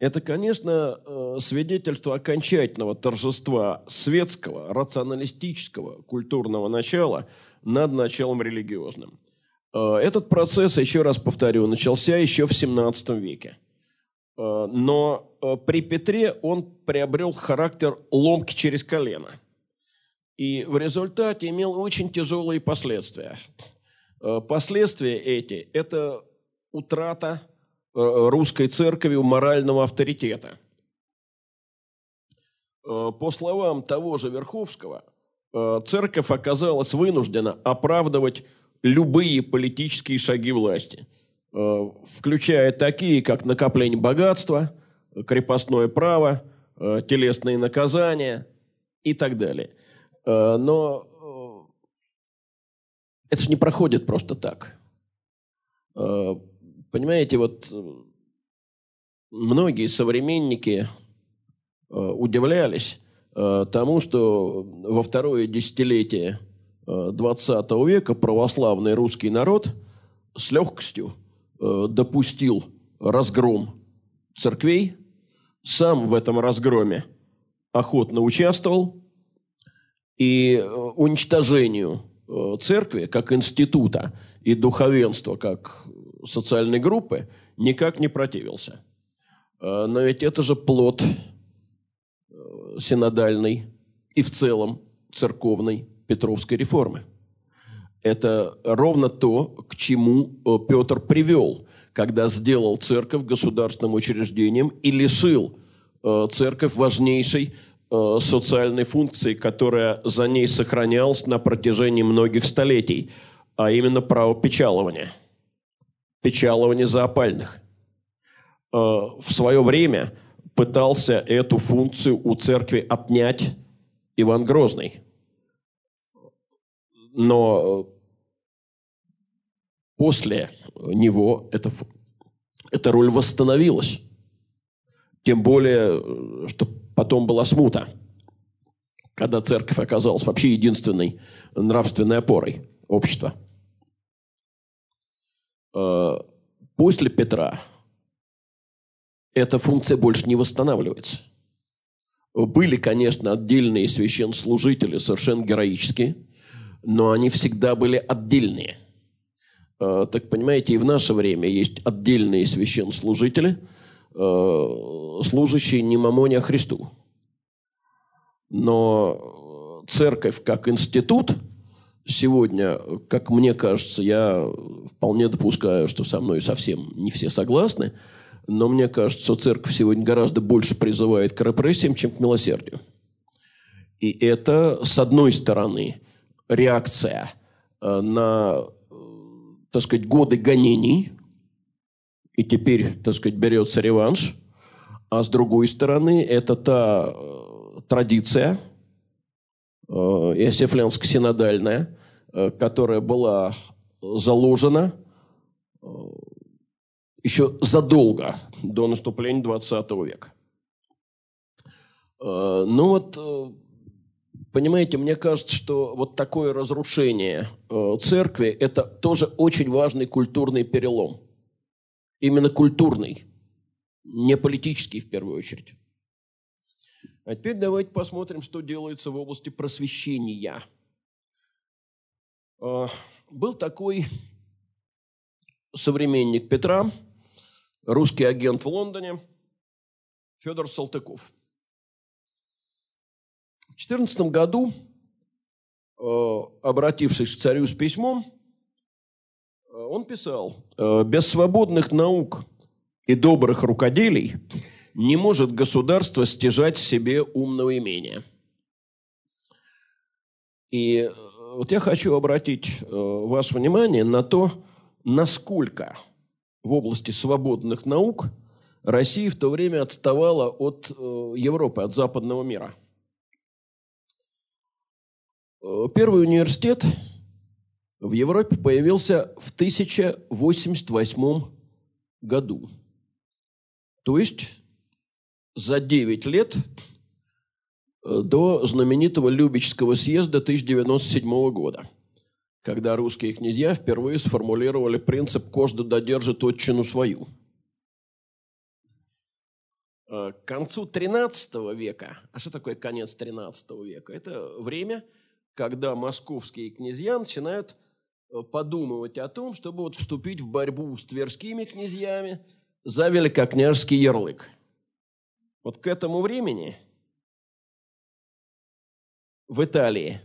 это, конечно, э, свидетельство окончательного торжества светского, рационалистического, культурного начала над началом религиозным. Э, этот процесс, еще раз повторю, начался еще в 17 веке. Э, но э, при Петре он приобрел характер ломки через колено. И в результате имел очень тяжелые последствия. Последствия эти – это утрата русской церкви морального авторитета. По словам того же Верховского, церковь оказалась вынуждена оправдывать любые политические шаги власти, э, включая такие, как накопление богатства, крепостное право, э, телесные наказания и так далее. Э, но это же не проходит просто так. Понимаете, вот многие современники удивлялись тому, что во второе десятилетие XX века православный русский народ с легкостью допустил разгром церквей, сам в этом разгроме охотно участвовал, и э, уничтожению э, церкви как института и духовенства как социальной группы никак не противился. Э, но ведь это же плод синодальной и в целом церковной Петровской реформы. Это ровно то, к чему Петр привел, когда сделал церковь государственным учреждением и лишил церковь важнейшей Э, социальной функции, которая за ней сохранялась на протяжении многих столетий, а именно право печалования. Печалование за опальных. Э, в свое время пытался эту функцию у церкви отнять Иван Грозный. Но э, после него эта, эта роль восстановилась. Тем более, что Потом была смута, когда церковь оказалась вообще единственной нравственной опорой общества. Э, после Петра эта функция больше не восстанавливается. Были, конечно, отдельные священнослужители, совершенно героические, но они всегда были отдельные. Э, так понимаете, и в наше время есть отдельные Э, служащий не Мамоне, а Христу. Но церковь как институт сегодня, как мне кажется, я вполне допускаю, что со мной совсем не все согласны, но мне кажется, что церковь сегодня гораздо больше призывает к репрессиям, чем к милосердию. И это, с одной стороны, реакция э, на, э, так сказать, годы гонений, и теперь, так сказать, берется реванш. А с другой стороны, это та э, традиция э, иосифлянско-синодальная, э, которая была заложена еще задолго до наступления 20 века. Ну вот, понимаете, мне кажется, что вот такое разрушение церкви – это тоже очень важный культурный перелом – именно культурный, не политический в первую очередь. А теперь давайте посмотрим, что делается в области просвещения. А, был такой современник Петра, русский агент в Лондоне, Федор Салтыков. В 14 году, а, обратившись к царю с письмом, он писал, «Э, без свободных наук и добрых рукоделий не может государство стяжать себе умного имения. И э, вот я хочу обратить ваше внимание на то, насколько в области свободных наук Россия в то время отставала от Европы, от западного мира. Первый университет в Европе появился в 1088 году. То есть за 9 лет э, до знаменитого Любечского съезда 1097 года, когда русские князья впервые сформулировали принцип «каждый додержит отчину свою». Э, к концу XIII века, а что такое конец XIII века? Это время, когда московские князья начинают подумывать о том, чтобы вот вступить в борьбу с тверскими князьями за великокняжеский ярлык. Вот к этому времени в Италии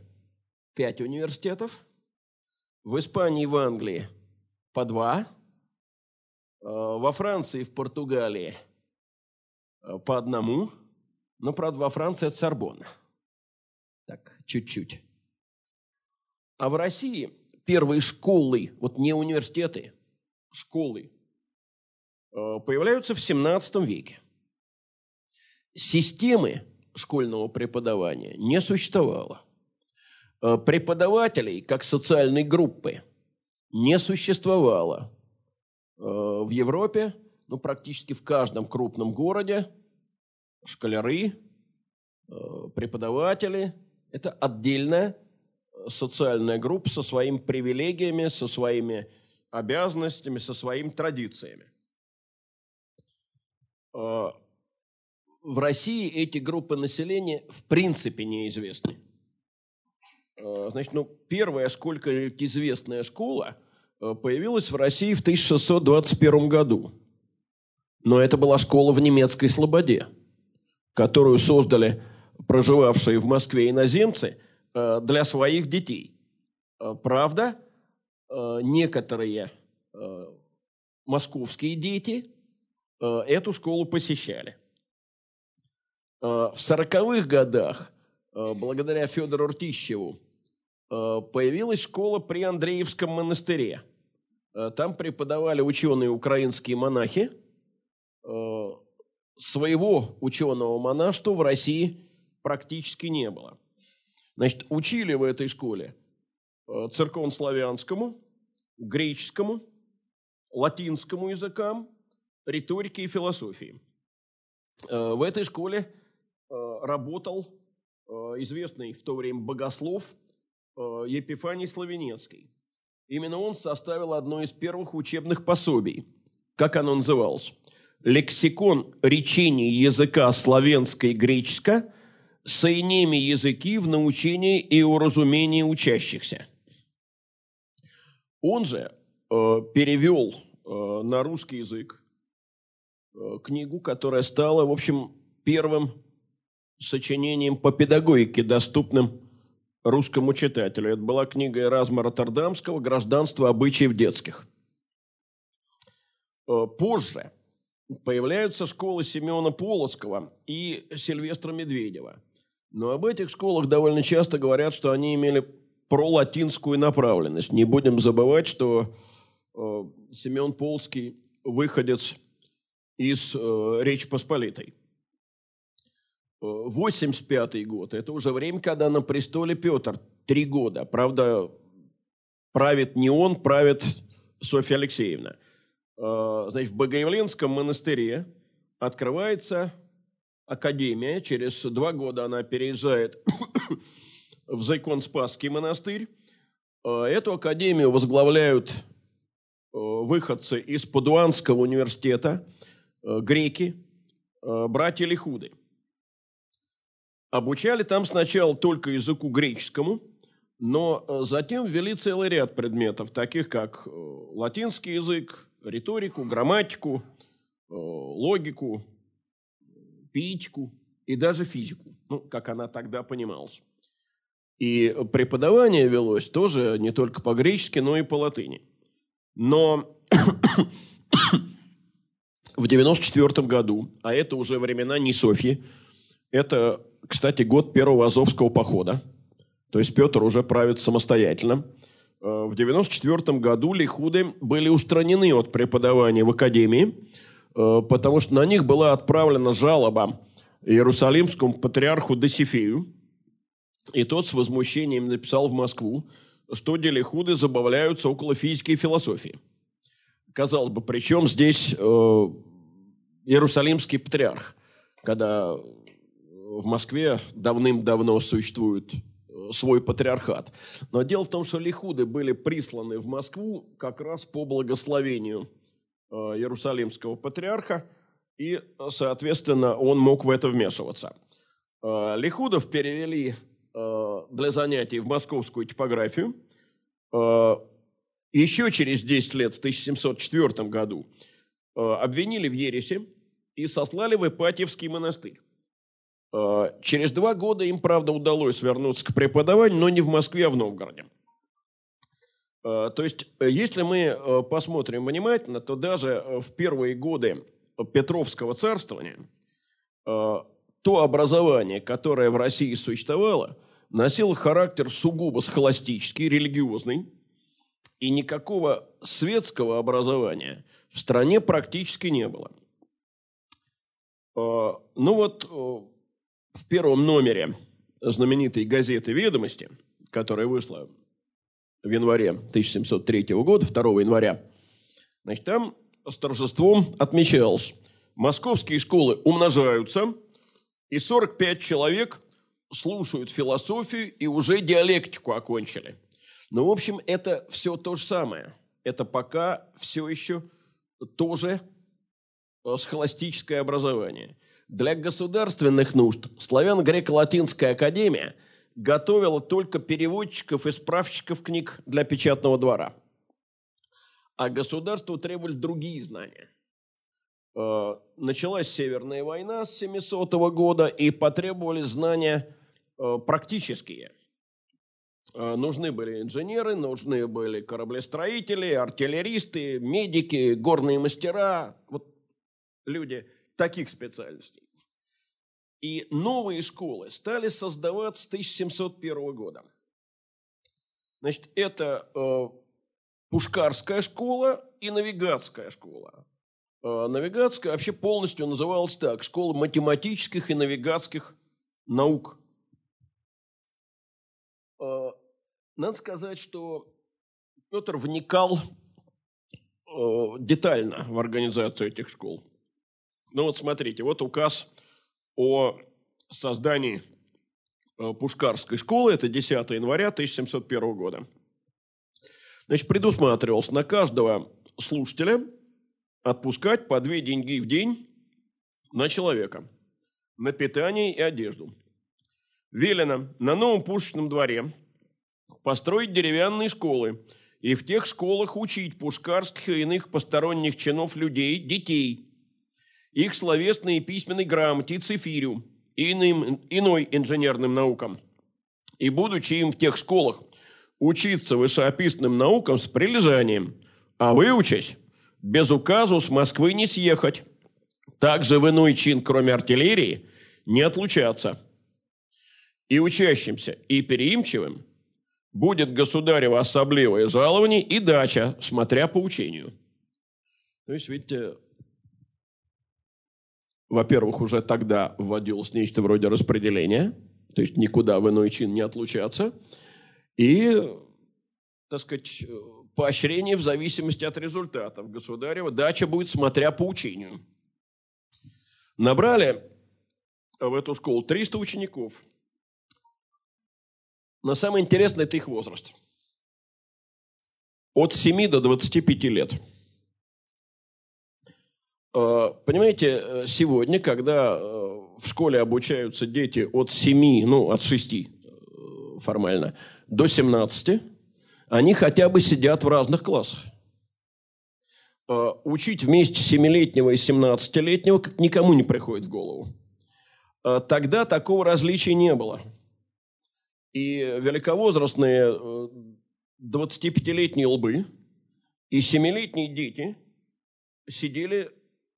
пять университетов, в Испании и в Англии по два, э, во Франции и в Португалии э, по одному, но, правда, во Франции это Сорбонна. Так, чуть-чуть. А в России первые школы, вот не университеты, школы, э, появляются в 17 веке. Системы школьного преподавания не существовало. Э, преподавателей, как социальной группы, не существовало. Э, в Европе, ну, практически в каждом крупном городе школяры Преподаватели – это отдельная социальная группа со своими привилегиями, со своими обязанностями, со своими традициями. В России эти группы населения в принципе неизвестны. Значит, ну, первая сколько известная школа появилась в России в 1621 году. Но это была школа в немецкой Слободе, которую создали проживавшие в Москве иноземцы э, для своих детей. Э, правда, э, некоторые московские дети эту школу посещали. В сороковых годах, благодаря Федору Ртищеву, появилась школа при Андреевском монастыре. Там преподавали ученые украинские монахи – Э, своего ученого монашества в России практически не было. Значит, учили в этой школе э, церковнославянскому, греческому, латинскому языкам, риторике и философии. Э, в этой школе работал известный в то время богослов Епифаний Славенецкий. Именно он составил одно из первых учебных пособий. Как оно называлось? лексикон речений языка славянско и греческо, соединими языки в научении и уразумении учащихся. Он же э, перевел э, на русский язык э, книгу, которая стала, в общем, первым сочинением по педагогике, доступным русскому читателю. Это была книга Эразма Роттердамского «Гражданство обычаев детских». Э, позже – появляются школы Семена Полоцкого и Сильвестра Медведева. Но об этих школах довольно часто говорят, что они имели пролатинскую направленность. Не будем забывать, что э, Семен Полоцкий выходец из э, Речи Посполитой. 85 э, год – это уже время, когда на престоле Петр. Три года. Правда, правит не он, правит Софья Алексеевна – Э, значит, в Богоявленском монастыре открывается академия. Через два года она переезжает в Зайкон-Спасский монастырь. Э, эту академию возглавляют э, выходцы из Падуанского университета, греки, братья Лихуды. Обучали там сначала только языку греческому, но затем ввели целый ряд предметов, таких как латинский язык, риторику, грамматику, э, логику, пиитику и даже физику, ну, как она тогда понималась. И преподавание велось тоже не только по-гречески, но и по латыни. Но в 94 году, а это уже времена не Софьи, это, кстати, год первого Азовского похода, то есть Петр уже правит самостоятельно – Э, в 1994 году лихуды были устранены от преподавания в академии, потому что на них была отправлена жалоба Иерусалимскому патриарху Досифею, и тот с возмущением написал в Москву, что делихуды забавляются около физики и философии. Казалось бы, при чем здесь э, Иерусалимский патриарх, когда в Москве давным-давно существует свой патриархат. Но дело в том, что лихуды были присланы в Москву как раз по благословению э, Иерусалимского патриарха, и, соответственно, он мог в это вмешиваться. Э, лихудов перевели э, для занятий в московскую типографию. Еще через 10 лет, в 1704 году, обвинили в ересе и сослали в Ипатьевский монастырь. Э, через два года им, правда, удалось вернуться к преподаванию, но не в Москве, а в Новгороде. Э, то есть, э, если мы посмотрим внимательно, то даже в первые годы Петровского царствования то образование, которое в России существовало, носило характер сугубо схоластический, религиозный, и никакого светского образования в стране практически не было. Ну вот, в первом номере знаменитой газеты «Ведомости», которая вышла в январе 1703 года, 2 января, значит, там с торжеством отмечалось, московские школы умножаются, И 45 человек слушают философию и уже диалектику окончили. Ну, в общем, это все то же самое. Это пока все еще тоже э, схоластическое образование. Для государственных нужд славяно-греко-латинская академия готовила только переводчиков и справщиков книг для печатного двора. А государству требовали другие знания. Э, началась Северная война с 700 года, и потребовали знания э, практические. Э, нужны были инженеры, нужны были кораблестроители, артиллеристы, медики, горные мастера, вот люди – таких специальностей. И новые школы стали создаваться с 1701 года. Значит, это э, Пушкарская школа и Навигатская школа. Э, навигатская вообще полностью называлась так – Школа математических и навигатских наук. Э, надо сказать, что Петр вникал э, детально в организацию этих школ. Ну вот смотрите, вот указ о создании э, Пушкарской школы, это 10 января 1701 года. Значит, предусматривалось на каждого слушателя отпускать по две деньги в день на человека, на питание и одежду. Велено на новом пушечном дворе построить деревянные школы и в тех школах учить пушкарских и иных посторонних чинов людей, детей – их словесной и письменной грамоте и цифирю, и иным, иной инженерным наукам. И будучи им в тех школах учиться вышеописанным наукам с прилежанием, а выучась, без указу с Москвы не съехать, также в иной чин, кроме артиллерии, не отлучаться. И учащимся, и переимчивым будет государево особливое жалование и дача, смотря по учению. То есть, видите, во-первых, уже тогда вводилось нечто вроде распределения, то есть никуда в иной чин не отлучаться, и, так сказать, поощрение в зависимости от результатов государева. Дача будет смотря по учению. Набрали в эту школу 300 учеников. Но самое интересное – это их возраст. От 7 до 25 лет – Э, понимаете, э, сегодня, когда э, в школе обучаются дети от 7, ну, от 6 формально, до 17, они хотя бы сидят в разных классах. Учить вместе 7-летнего и 17-летнего никому не приходит в голову. Тогда такого различия не было. И великовозрастные 25-летние лбы и 7-летние дети сидели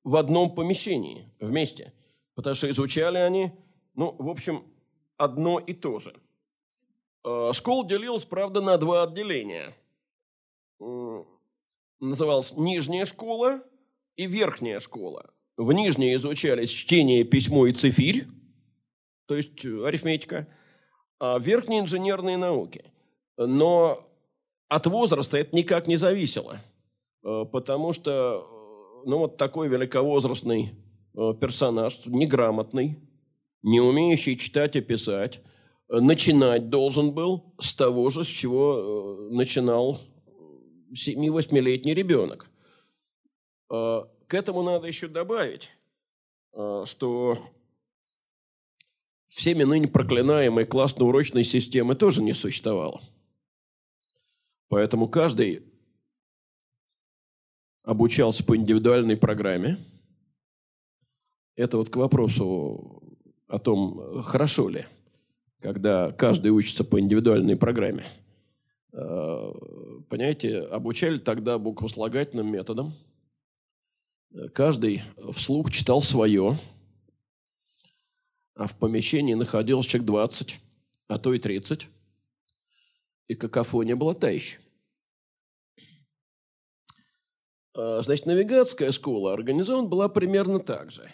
в одном помещении вместе, потому что изучали они, ну, в общем, одно и то же. А, школа делилась, правда, на два отделения. Называлась нижняя школа и верхняя школа. В нижней изучались чтение, письмо и цифирь, то есть арифметика, а в верхней инженерные науки. Но от возраста это никак не зависело, а, потому что ну, вот такой великовозрастный э, персонаж, неграмотный, не умеющий читать и писать, э, начинать должен был с того же, с чего э, начинал 7-8-летний ребенок. К этому надо еще добавить, что всеми ныне проклинаемой классно-урочной системы тоже не существовало. Поэтому каждый обучался по индивидуальной программе. Это вот к вопросу о том, хорошо ли, когда каждый учится по индивидуальной программе. А, понимаете, обучали тогда буквослагательным методом. Каждый вслух читал свое, а в помещении находилось человек 20, а то и 30. И какофония была та еще. Значит, навигатская школа организована была примерно так же.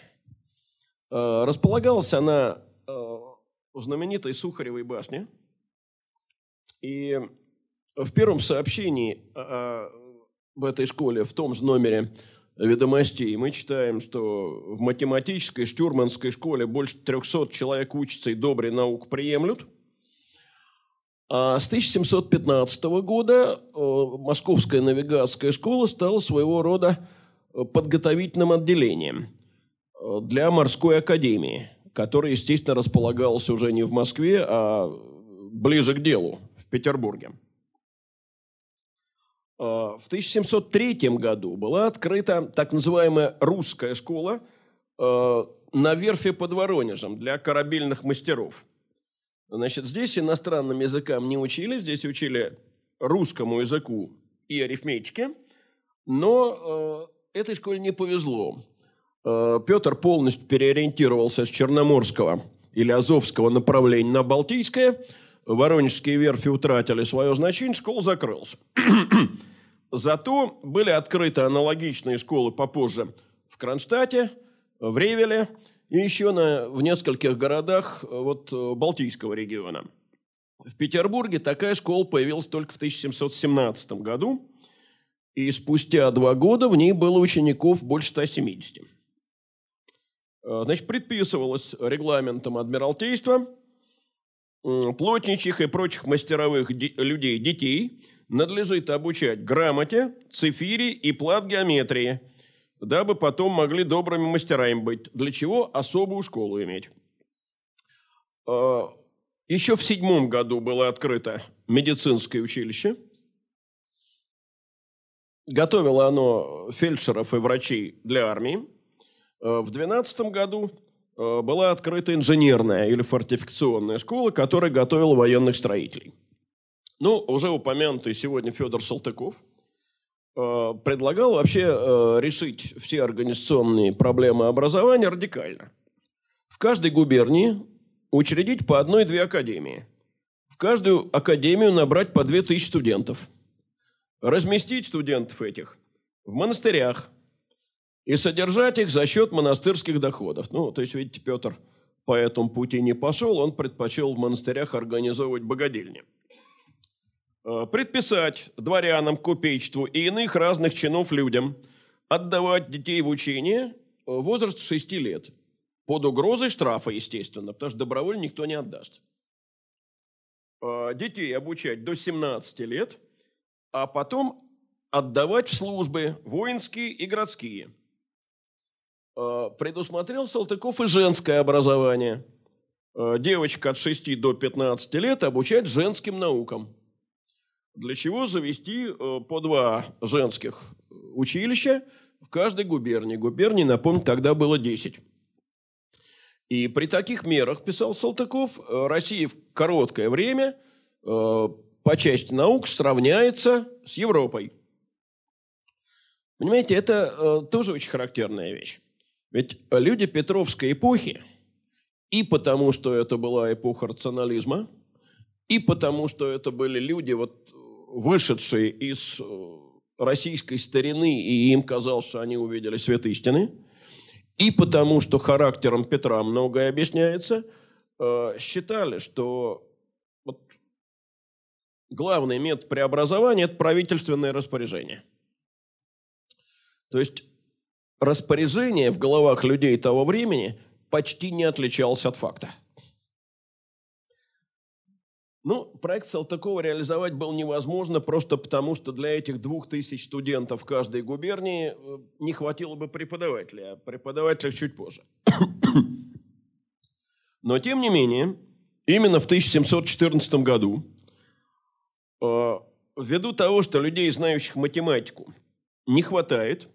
А, располагалась она а, в знаменитой Сухаревой башне. И в первом сообщении в этой школе, в том же номере ведомостей, мы читаем, что в математической штурманской школе больше 300 человек учатся и добрые наук приемлют. А с 1715 года э, Московская навигаторская школа стала своего рода э, подготовительным отделением э, для морской академии, которая, естественно, располагалась уже не в Москве, а ближе к делу, в Петербурге. В 1703 году была открыта так называемая русская школа на верфи под Воронежем для корабельных мастеров – Значит, здесь иностранным языкам не учили, здесь учили русскому языку и арифметике, но э, этой школе не повезло. Э, Петр полностью переориентировался с Черноморского или Азовского направления на Балтийское. Воронежские верфи утратили свое значение, школа закрылась. Зато были открыты аналогичные школы попозже в Кронштадте, в Ревеле – и еще на, в нескольких городах э, вот, э, Балтийского региона. В Петербурге такая школа появилась только в 1717 году, и спустя два года в ней было учеников больше 170. Э, значит, предписывалось регламентом Адмиралтейства плотничих и прочих мастеровых людей, детей, надлежит обучать грамоте, цифире и плат геометрии – дабы потом могли добрыми мастерами быть, для чего особую школу иметь. А, Еще в седьмом году было открыто медицинское училище. Готовило оно фельдшеров и врачей для армии. А, в двенадцатом году а, была открыта инженерная или фортификационная школа, которая готовила военных строителей. Ну, уже упомянутый сегодня Федор Салтыков – предлагал вообще э, решить все организационные проблемы образования радикально. В каждой губернии учредить по одной-две академии. В каждую академию набрать по две тысячи студентов. Разместить студентов этих в монастырях и содержать их за счет монастырских доходов. Ну, то есть, видите, Петр по этому пути не пошел, он предпочел в монастырях организовывать богадельни. Э, предписать дворянам, купечеству и иных разных чинов людям отдавать детей в учение в возраст 6 лет. Под угрозой штрафа, естественно, потому что добровольно никто не отдаст. Э, детей обучать до 17 лет, а потом отдавать в службы воинские и городские. Э, предусмотрел Салтыков и женское образование. Девочка от 6 до 15 лет обучать женским наукам – для чего завести э, по два женских училища в каждой губернии. Губерний, напомню, тогда было 10. И при таких мерах, писал Салтыков, э, Россия в короткое время э, по части наук сравняется с Европой. Понимаете, это тоже очень характерная вещь. Ведь люди Петровской эпохи, и потому что это была эпоха рационализма, и потому что это были люди, вот вышедшие из э, российской старины, и им казалось, что они увидели свет истины, и потому что характером Петра многое объясняется, э, считали, что вот главный метод преобразования – это правительственное распоряжение. То есть распоряжение в головах людей того времени почти не отличалось от факта – ну, проект Салтыкова реализовать было невозможно просто потому, что для этих двух тысяч студентов каждой губернии э, не хватило бы преподавателя, а преподавателя чуть позже. Но, тем не менее, именно в 1714 году, э, ввиду того, что людей, знающих математику, не хватает,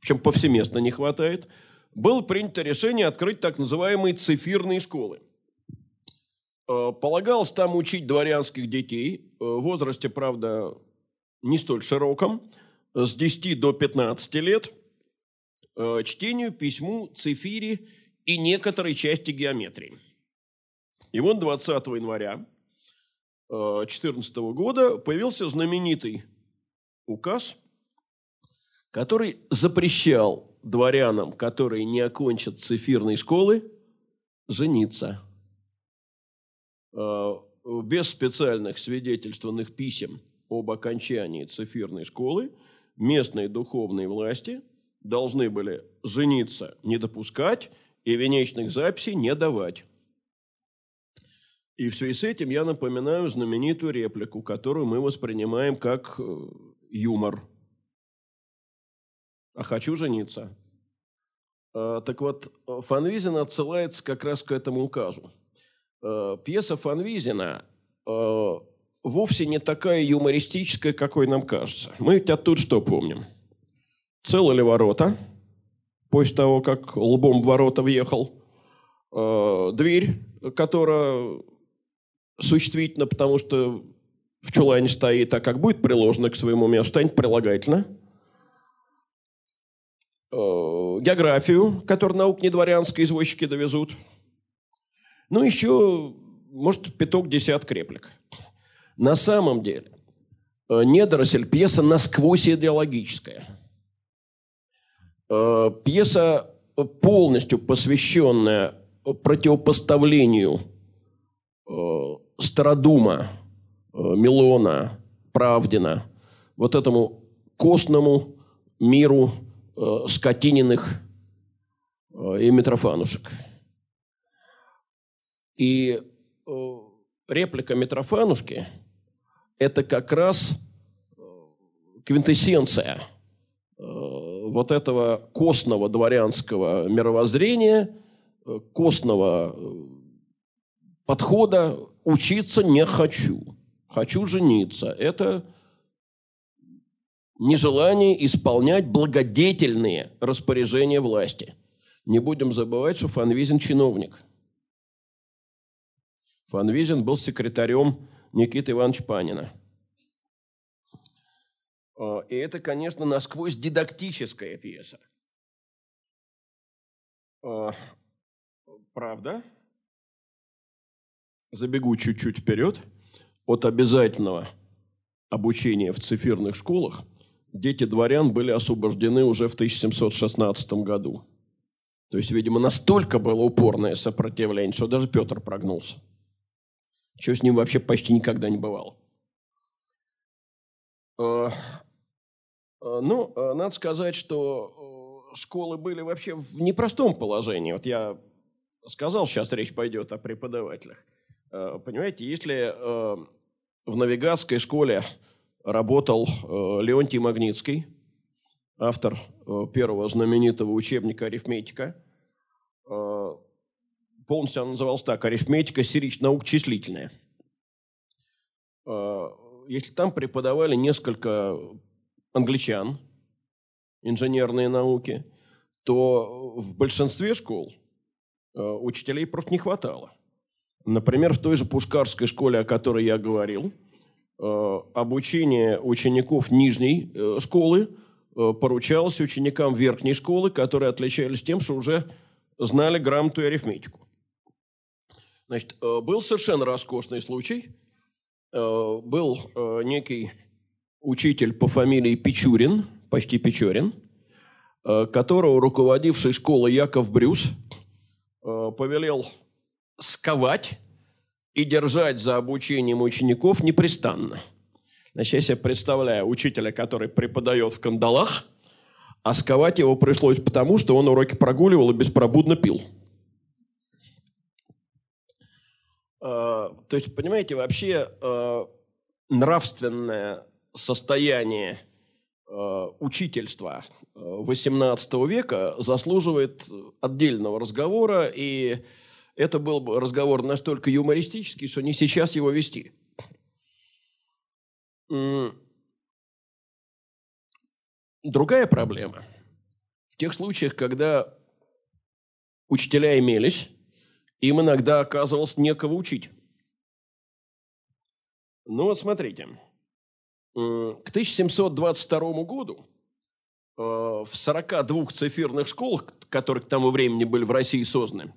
причем повсеместно не хватает, было принято решение открыть так называемые цифирные школы – полагалось там учить дворянских детей. Э, в возрасте, правда, не столь широком, с 10 до 15 лет, э, чтению, письму, цифире и некоторой части геометрии. И вот 20 января 2014 года появился знаменитый указ, который запрещал дворянам, которые не окончат цифирной школы, жениться – Э, без специальных свидетельственных писем об окончании цифирной школы местные духовные власти должны были жениться не допускать и венечных записей не давать. И в связи с этим я напоминаю знаменитую реплику, которую мы воспринимаем как э, юмор. А хочу жениться. А, так вот, Фанвизин отсылается как раз к этому указу. А, пьеса Фанвизина а, вовсе не такая юмористическая, какой нам кажется. Мы ведь оттуда что помним? Целы ли ворота, после того, как лбом в ворота въехал, дверь, которая существительно, потому что в чулане стоит, а как будет приложено к своему месту, станет прилагательно. Э, географию, которую наук не дворянская, извозчики довезут. Ну, еще, может, пяток, десят реплик. На самом деле, э, «Недоросль» – пьеса насквозь идеологическая. Э, пьеса, полностью посвященная противопоставлению Стародума, Милона, Правдина, вот этому костному миру э, скотининых и Митрофанушек. И реплика Митрофанушки – это как раз э, квинтэссенция э, вот этого костного дворянского мировоззрения, э, костного подхода «учиться не хочу, хочу жениться». Это нежелание исполнять благодетельные распоряжения власти. Не будем забывать, что Фанвизин чиновник – Фанвизин был секретарем Никиты Ивановича Панина. А, и это, конечно, насквозь дидактическая пьеса. А, правда? Забегу чуть-чуть вперед. От обязательного обучения в цифирных школах дети дворян были освобождены уже в 1716 году. То есть, видимо, настолько было упорное сопротивление, что даже Петр прогнулся чего с ним вообще почти никогда не бывало. Э, э, ну, э, надо сказать, что школы были вообще в непростом положении. Вот я сказал, сейчас речь пойдет о преподавателях. Понимаете, если в навигатской школе работал Леонтий Магнитский, автор первого знаменитого учебника «Арифметика», полностью она называлась так, арифметика, сирич, наук числительная. А, если там преподавали несколько англичан, инженерные науки, то в большинстве школ а, учителей просто не хватало. Например, в той же Пушкарской школе, о которой я говорил, а, обучение учеников нижней э, школы поручалось ученикам верхней школы, которые отличались тем, что уже знали грамоту и арифметику. Значит, э, был совершенно роскошный случай. Э, был э, некий учитель по фамилии Печурин, почти Печорин, которого руководивший школой Яков Брюс повелел сковать и держать за обучением учеников непрестанно. Значит, я себе представляю учителя, который преподает в кандалах, а сковать его пришлось потому, что он уроки прогуливал и беспробудно пил. Э, то есть, понимаете, вообще э, нравственное состояние э, учительства XVIII века заслуживает отдельного разговора, и это был бы разговор настолько юмористический, что не сейчас его вести. Другая проблема. В тех случаях, когда учителя имелись, им иногда оказывалось некого учить. Ну вот смотрите, к 1722 году э, в 42 цифирных школах, которые к тому времени были в России созданы,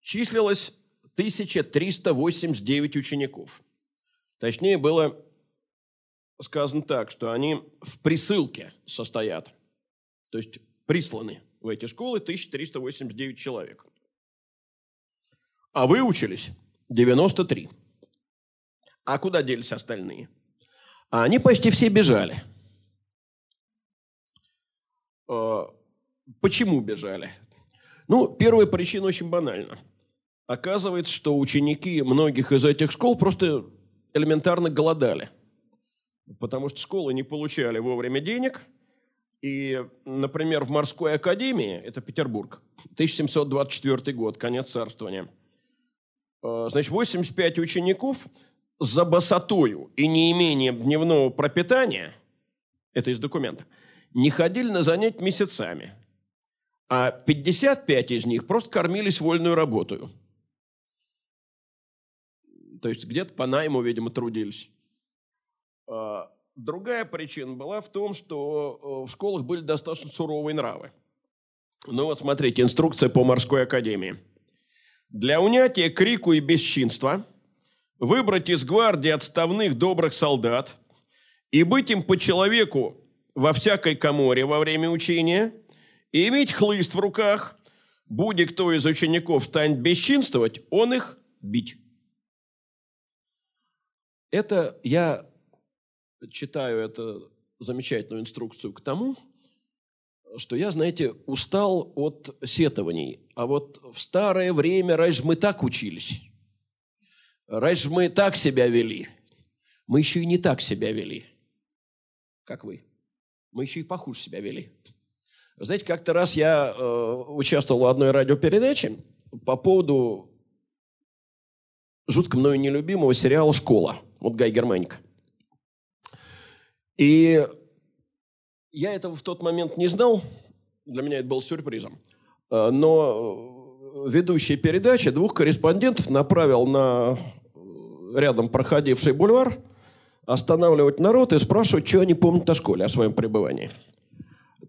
числилось 1389 учеников. Точнее, было сказано так, что они в присылке состоят. То есть присланы в эти школы 1389 человек а выучились 93. А куда делись остальные? А они почти все бежали. Э, почему бежали? Ну, первая причина очень банальна. Оказывается, что ученики многих из этих школ просто элементарно голодали. Потому что школы не получали вовремя денег. И, например, в морской академии, это Петербург, 1724 год, конец царствования, значит, 85 учеников за босотою и неимением дневного пропитания, это из документа, не ходили на занятия месяцами, а 55 из них просто кормились вольную работу. То есть где-то по найму, видимо, трудились. А, другая причина была в том, что э, в школах были достаточно суровые нравы. Ну вот смотрите, инструкция по морской академии. Для унятия крику и бесчинства выбрать из гвардии отставных добрых солдат и быть им по человеку во всякой коморе во время учения, и иметь хлыст в руках, будет кто из учеников станет бесчинствовать, он их бить. Это я читаю эту замечательную инструкцию к тому, что я, знаете, устал от сетований. А вот в старое время, раньше мы так учились. Раньше мы так себя вели. Мы еще и не так себя вели. Как вы? Мы еще и похуже себя вели. Знаете, как-то раз я э, участвовал в одной радиопередаче по поводу жутко мною нелюбимого сериала «Школа». Вот Гай Германика. И я этого в тот момент не знал. Для меня это был сюрпризом. Э, но ведущий передачи двух корреспондентов направил на рядом проходивший бульвар останавливать народ и спрашивать, что они помнят о школе, о своем пребывании.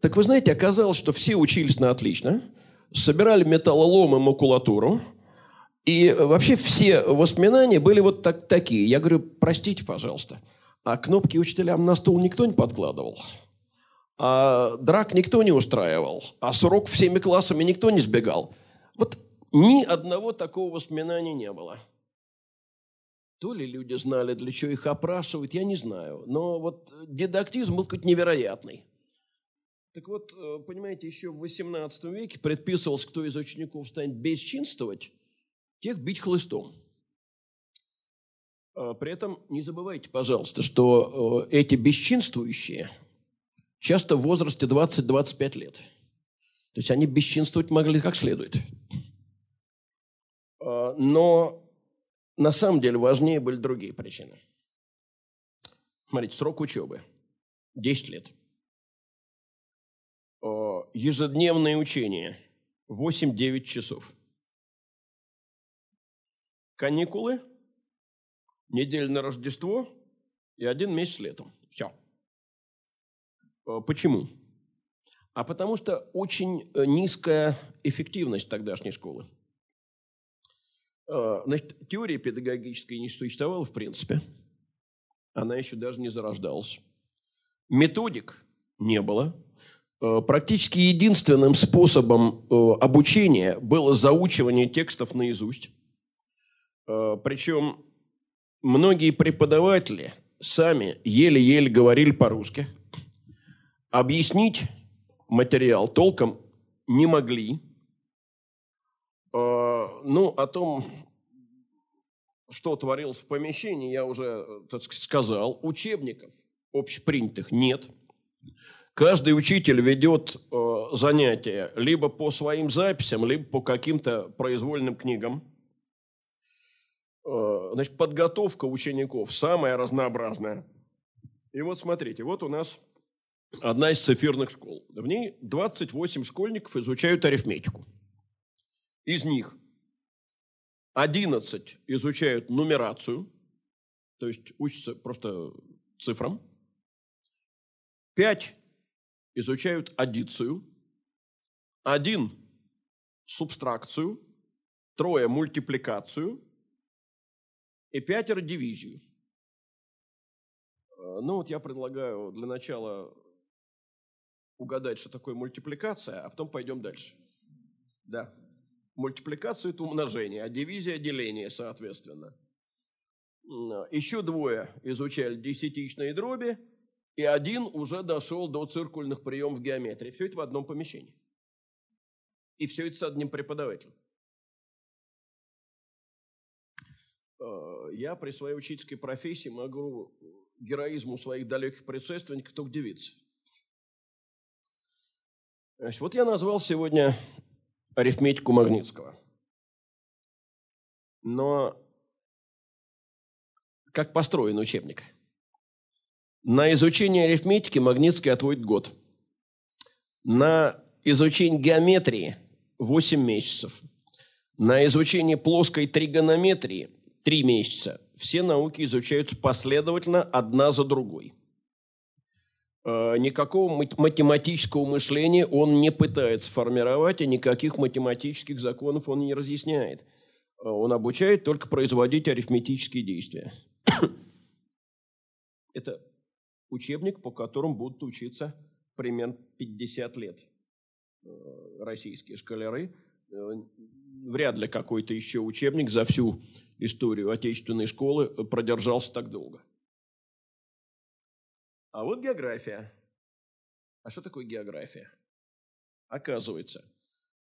Так вы знаете, оказалось, что все учились на отлично, собирали металлолом и макулатуру, и вообще все воспоминания были вот так, такие. Я говорю, простите, пожалуйста, а кнопки учителям на стол никто не подкладывал? А драк никто не устраивал? А с всеми классами никто не сбегал? Вот ни одного такого воспоминания не было. То ли люди знали, для чего их опрашивают, я не знаю. Но вот дидактизм был какой-то невероятный. Так вот, э, понимаете, еще в XVIII веке предписывалось, кто из учеников станет бесчинствовать, тех бить хлыстом. А при этом не забывайте, пожалуйста, что э, эти бесчинствующие часто в возрасте 20-25 лет. То есть они бесчинствовать могли как следует. А, но на самом деле важнее были другие причины. Смотрите, срок учебы – 10 лет – ежедневное учение 8-9 часов. Каникулы, неделя на Рождество и один месяц летом. Все. Э, почему? А потому что очень э, низкая эффективность тогдашней школы. Э, значит, теория педагогическая не существовала в принципе. Она еще даже не зарождалась. Методик не было. Практически единственным способом обучения было заучивание текстов наизусть. Причем многие преподаватели сами еле-еле говорили по-русски. Объяснить материал толком не могли. Ну, о том, что творилось в помещении, я уже так сказать, сказал. Учебников общепринятых нет. Каждый учитель ведет э, занятия либо по своим записям, либо по каким-то произвольным книгам. Э, значит, подготовка учеников самая разнообразная. И вот смотрите, вот у нас одна из циферных школ. В ней 28 школьников изучают арифметику. Из них 11 изучают нумерацию, то есть учатся просто цифрам. 5 изучают аддицию, один – субстракцию, трое – мультипликацию и пятеро – дивизию. Э, ну вот я предлагаю для начала угадать, что такое мультипликация, а потом пойдем дальше. Да. Мультипликация – это умножение, а дивизия – деление, соответственно. Еще двое изучали десятичные дроби – и один уже дошел до циркульных приемов геометрии. Все это в одном помещении. И все это с одним преподавателем. Э, я при своей учительской профессии могу героизму своих далеких предшественников только удивиться. Вот я назвал сегодня арифметику Магнитского. Но как построен учебник? На изучение арифметики Магнитский отводит год. На изучение геометрии 8 месяцев. На изучение плоской тригонометрии 3 месяца. Все науки изучаются последовательно, одна за другой. Э, никакого математического мышления он не пытается формировать, и никаких математических законов он не разъясняет. Э, он обучает только производить арифметические действия. Это учебник, по которому будут учиться примерно 50 лет э, российские школяры. Вряд ли какой-то еще учебник за всю историю отечественной школы продержался так долго. А вот география. А что такое география? Оказывается,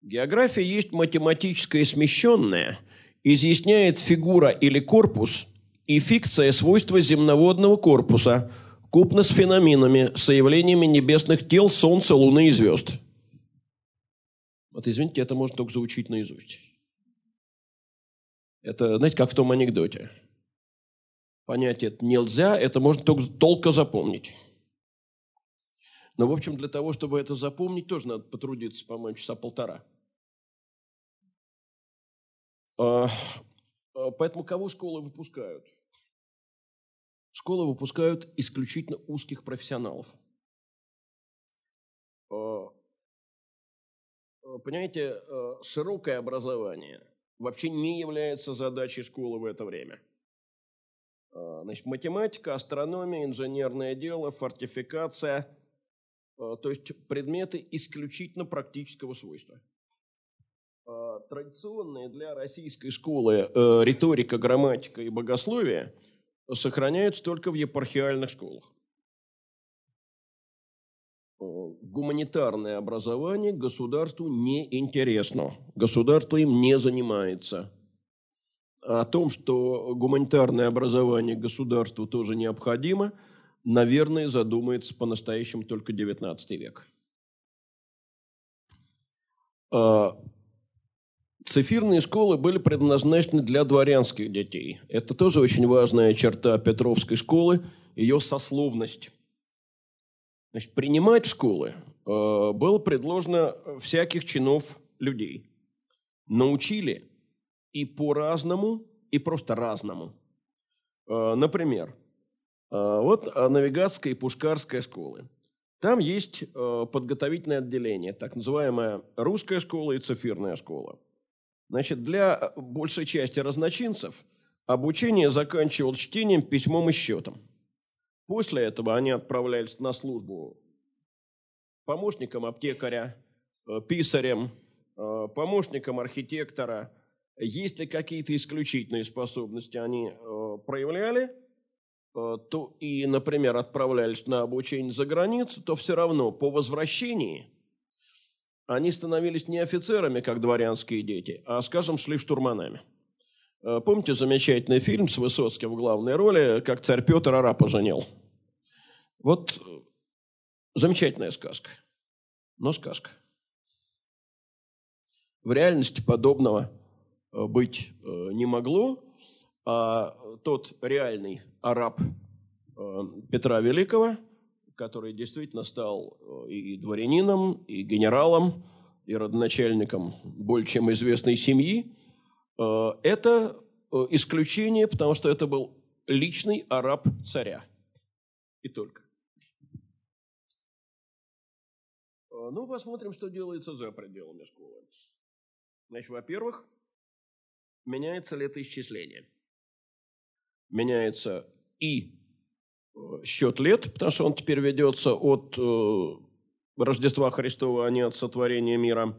география есть математическое смещенное, изъясняет фигура или корпус и фикция свойства земноводного корпуса, купно с феноменами, с явлениями небесных тел, Солнца, Луны и звезд. Вот извините, это можно только заучить наизусть. Это, знаете, как в том анекдоте – понять это нельзя, это можно только толко запомнить. Но, в общем, для того, чтобы это запомнить, тоже надо потрудиться, по-моему, часа полтора. А, а, поэтому кого школы выпускают? Школы выпускают исключительно узких профессионалов. А, понимаете, широкое образование вообще не является задачей школы в это время – значит, математика, астрономия, инженерное дело, фортификация, а, то есть предметы исключительно практического свойства. А, традиционные для российской школы э, риторика, грамматика и богословие сохраняются только в епархиальных школах. Гуманитарное образование государству не интересно, государство им не занимается – о том, что гуманитарное образование государству тоже необходимо, наверное, задумается по-настоящему только XIX век. А, цифирные школы были предназначены для дворянских детей. Это тоже очень важная черта Петровской школы, ее сословность. Значит, принимать школы э, было предложено всяких чинов людей. Научили и по-разному, и просто разному. А, например, а, вот навигатская и пушкарская школы. Там есть подготовительное отделение, так называемая русская школа и цифирная школа. Значит, для большей части разночинцев обучение заканчивалось чтением, письмом и счетом. После этого они отправлялись на службу помощником аптекаря, писарем, помощником архитектора – если какие-то исключительные способности они э, проявляли, э, то и, например, отправлялись на обучение за границу, то все равно по возвращении они становились не офицерами, как дворянские дети, а, скажем, шли штурманами. Э, помните замечательный фильм с Высоцким в главной роли, как царь Петр араб поженил? Вот э, замечательная сказка, но сказка. В реальности подобного – быть э, не могло, а тот реальный араб э, Петра Великого, который действительно стал и дворянином, и генералом, и родоначальником более чем известной семьи, это исключение, потому что это был личный араб царя. И только. Ну, посмотрим, что делается за пределами школы. Значит, во-первых, меняется летоисчисление. Меняется и э, счет лет, потому что он теперь ведется от э, Рождества Христова, а не от сотворения мира.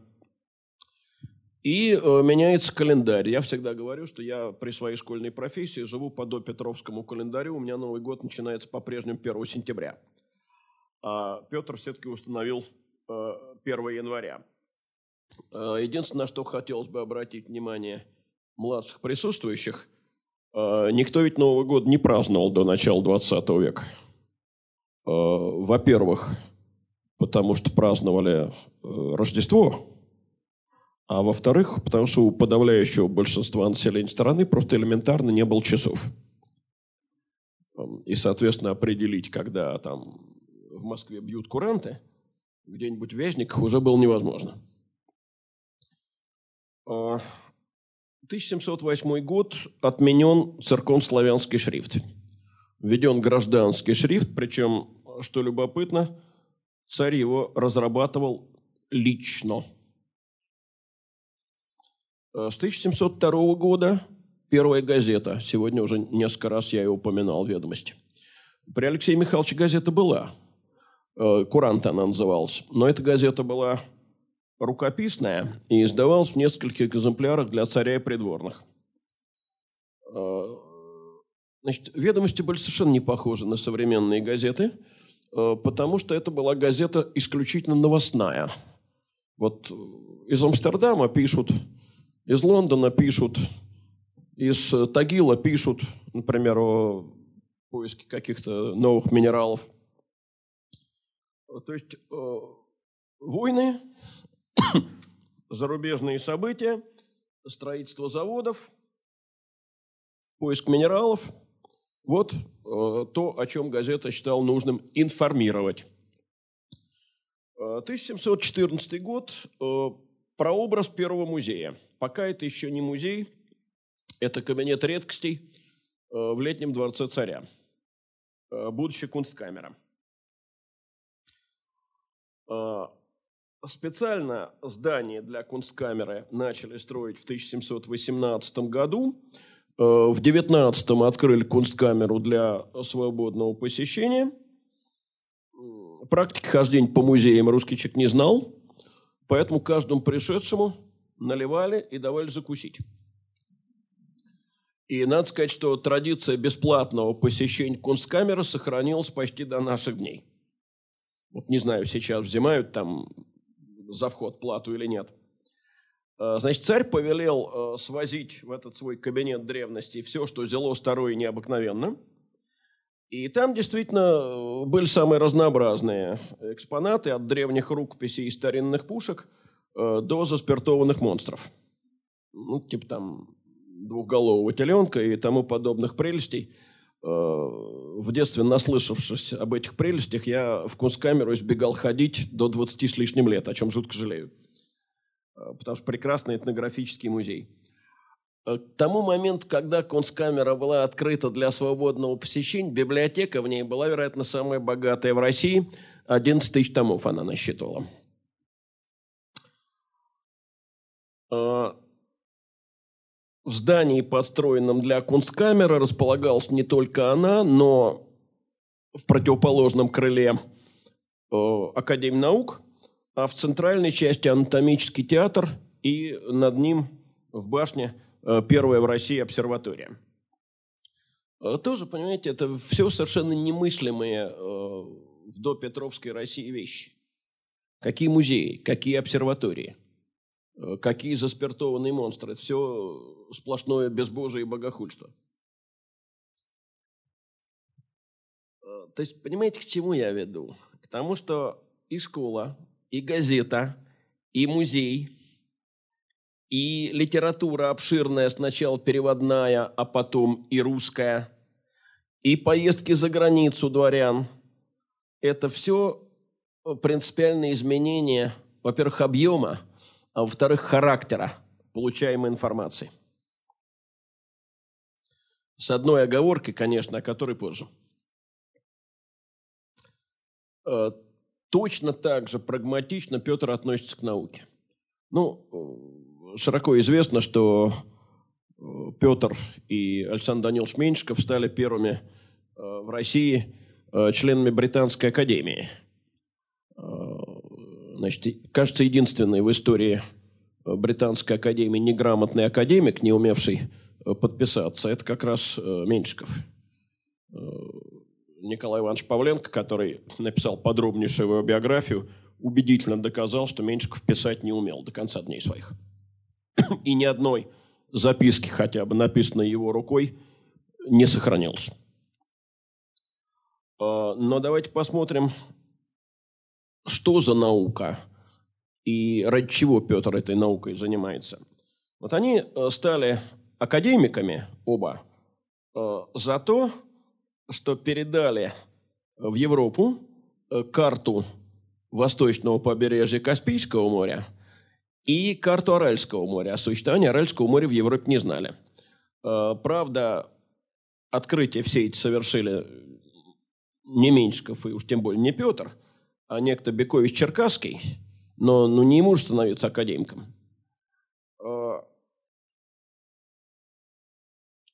И э, меняется календарь. Я всегда говорю, что я при своей школьной профессии живу по допетровскому календарю. У меня Новый год начинается по-прежнему 1 сентября. а Петр все-таки установил 1 января. Единственное, на что хотелось бы обратить внимание младших присутствующих, никто ведь Новый год не праздновал до начала 20 века. Во-первых, потому что праздновали Рождество, а во-вторых, потому что у подавляющего большинства населения страны просто элементарно не было часов. И, соответственно, определить, когда там в Москве бьют куранты, где-нибудь в Вязниках уже было невозможно. 1708 а, год отменен церковнославянский шрифт. Введен гражданский шрифт, причем, что любопытно, царь его разрабатывал лично – Э, с 1702 года первая газета. Сегодня уже несколько раз я ее упоминал в «Ведомости». При Алексее Михайловиче газета была. Э, «Курант» она называлась. Но эта газета была рукописная и издавалась в нескольких экземплярах для царя и придворных. Э, значит, «Ведомости» были совершенно не похожи на современные газеты, потому что это была газета исключительно новостная. Вот из Амстердама пишут из Лондона пишут, из Тагила пишут, например, о поиске каких-то новых минералов. То есть э, войны, зарубежные события, строительство заводов, поиск минералов. Вот э, то, о чем газета считала нужным информировать. 1714 э, год. Э, прообраз первого музея – Пока это еще не музей, это кабинет редкостей э, в летнем дворце царя, э, будущая кунсткамера. Э, специально здание для кунсткамеры начали строить в 1718 году. В 19 открыли кунсткамеру для свободного посещения. Практики хождения по музеям русский человек не знал, поэтому каждому пришедшему наливали и давали закусить. И надо сказать, что традиция бесплатного посещения кунсткамеры сохранилась почти до наших дней. Вот не знаю, сейчас взимают там за вход плату или нет. А, значит, царь повелел а, свозить в этот свой кабинет древности все, что взяло старое необыкновенно. И там действительно э, были самые разнообразные экспонаты от древних рукописей и старинных пушек – Э, до заспиртованных монстров. Ну, типа там двухголового теленка и тому подобных прелестей. Э, в детстве, наслышавшись об этих прелестях, я в Кунсткамеру избегал ходить до 20 с лишним лет, о чем жутко жалею. Э, потому что прекрасный этнографический музей. К тому моменту, когда Кунсткамера была открыта для свободного посещения, библиотека в ней была, вероятно, самая богатая в России. 11 тысяч томов она насчитывала. В здании, построенном для кунсткамеры, располагалась не только она, но в противоположном крыле э, Академии наук, а в центральной части анатомический театр и над ним в башне э, первая в России обсерватория. Э, тоже, понимаете, это все совершенно немыслимые в допетровской России вещи. Какие музеи, какие обсерватории – Э, какие заспиртованные монстры. Это все сплошное безбожие и богохульство. Э, то есть, понимаете, к чему я веду? К тому, что и школа, и газета, и музей, и литература обширная, сначала переводная, а потом и русская, и поездки за границу дворян. Это все принципиальные изменения, во-первых, объема, а во-вторых, характера получаемой информации. С одной оговоркой, конечно, о которой позже. Э, точно так же прагматично Петр относится к науке. Ну, э, широко известно, что э, Петр и Александр Данилович Меньшиков стали первыми в России членами Британской академии – Значит, кажется, единственный в истории Британской академии неграмотный академик, не умевший подписаться, это как раз э, Меньшиков. Николай Иванович Павленко, который написал подробнейшую его биографию, убедительно доказал, что Меньшиков писать не умел до конца дней своих. И ни одной записки, хотя бы написанной его рукой, не сохранилось. А, но давайте посмотрим, что за наука и ради чего Петр этой наукой занимается. Вот они э, стали академиками оба э, за то, что передали в Европу э, карту восточного побережья Каспийского моря и карту Аральского моря. О существовании Аральского моря в Европе не знали. Правда, открытие все эти совершили не Меньшиков и уж тем более не Петр, а некто Бекович Черкасский, но ну, не ему же становиться академиком. А,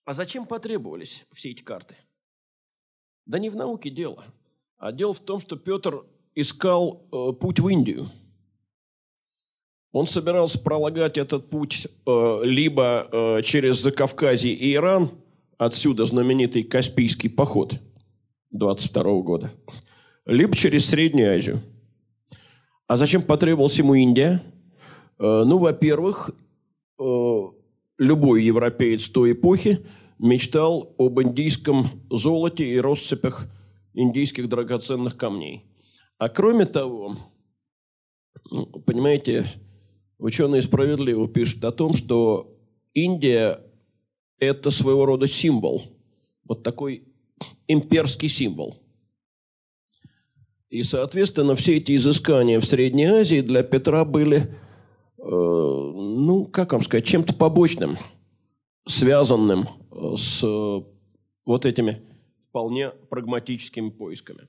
а зачем потребовались все эти карты? Да не в науке дело, а дело в том, что Петр искал э, путь в Индию. Он собирался пролагать этот путь э, либо э, через Закавказье и Иран, отсюда знаменитый Каспийский поход – 22 года, либо через Среднюю Азию. А зачем потребовалась ему Индия? Э, ну, во-первых, э, любой европеец той эпохи мечтал об индийском золоте и россыпях индийских драгоценных камней. А кроме того, ну, понимаете, ученые справедливо пишут о том, что Индия – это своего рода символ. Вот такой имперский символ. И, соответственно, все эти изыскания в Средней Азии для Петра были, ну, как вам сказать, чем-то побочным, связанным э, с э, вот этими вполне прагматическими поисками.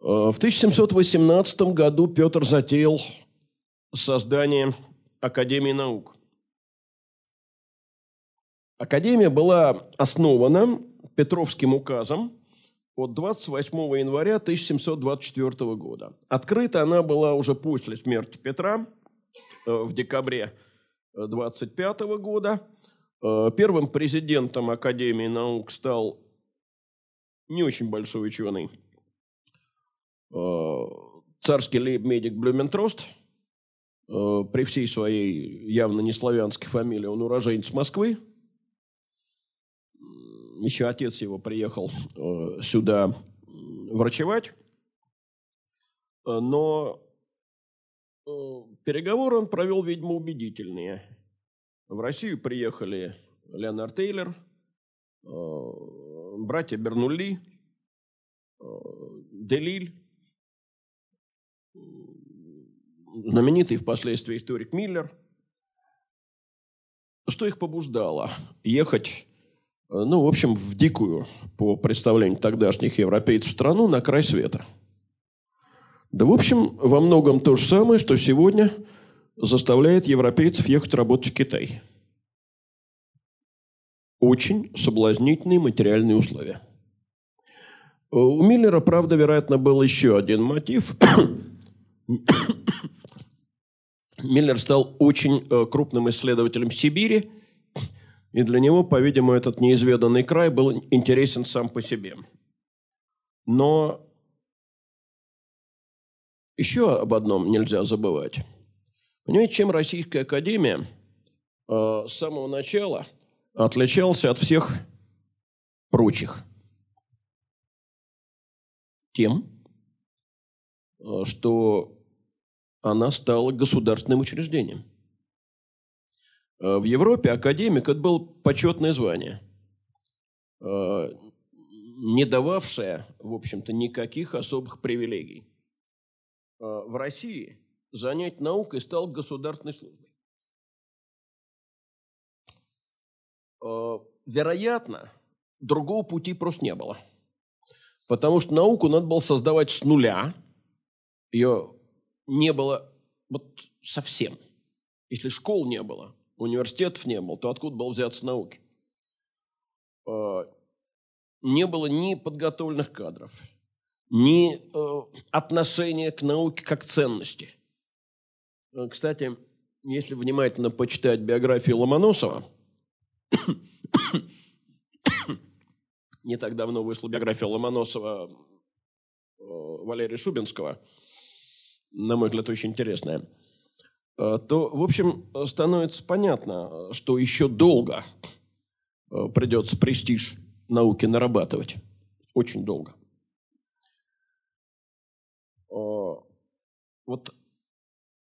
Э, в 1718 году Петр затеял создание Академии наук. Академия была основана Петровским указом от 28 января 1724 года. Открыта она была уже после смерти Петра в декабре 25 года. Э, первым президентом Академии наук стал не очень большой ученый, э, царский лейб-медик Блюментрост. При всей своей явно не славянской фамилии он уроженец Москвы, еще отец его приехал э, сюда врачевать, э, но э, переговоры он провел, видимо, убедительные. В Россию приехали Леонард Тейлор, братья Бернулли, Делиль, знаменитый впоследствии историк Миллер. Что их побуждало ехать Э, ну, в общем, в дикую, по представлению тогдашних европейцев, страну на край света. Да, в общем, во многом то же самое, что сегодня заставляет европейцев ехать работать в Китай. Очень соблазнительные материальные условия. Э, у Миллера, правда, вероятно, был еще один мотив. Миллер стал очень э, крупным исследователем Сибири – и для него, по-видимому, этот неизведанный край был интересен сам по себе. Но еще об одном нельзя забывать. Понимаете, чем Российская Академия э, с самого начала отличался от всех прочих? Тем, э, что она стала государственным учреждением – Э, в Европе академик – это было почетное звание, э, не дававшее, в общем-то, никаких особых привилегий. Э, в России занять наукой стал государственной службой. Вероятно, другого пути просто не было. Потому что науку надо было создавать с нуля. Ее не было вот совсем. Если школ не было, университетов не было, то откуда был взяться науки? А, не было ни подготовленных кадров, ни э, отношения к науке как ценности. Э, кстати, если внимательно почитать биографию Ломоносова, не так давно вышла биография Ломоносова э, Валерия Шубинского, на мой взгляд, очень интересная, э, то, в общем, становится понятно, что еще долго э, придется престиж науки нарабатывать. Очень долго. Вот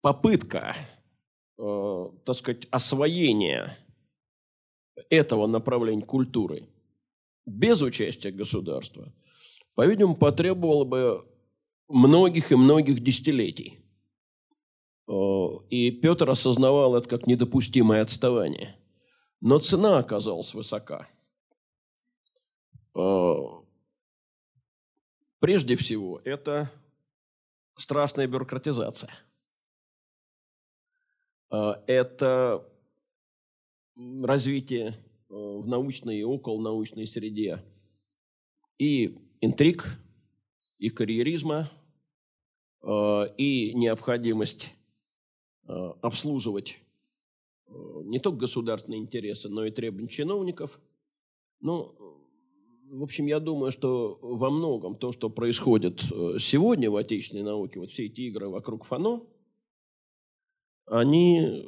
попытка, так сказать, освоения этого направления культуры без участия государства, по-видимому, потребовало бы многих и многих десятилетий. И Петр осознавал это как недопустимое отставание. Но цена оказалась высока. Прежде всего, это страшная бюрократизация. Это развитие э, в научной и околонаучной среде и интриг, и карьеризма, э, и необходимость э, обслуживать не только государственные интересы, но и требования чиновников. Ну, в общем, я думаю, что во многом то, что происходит сегодня в отечественной науке, вот все эти игры вокруг ФАНО, они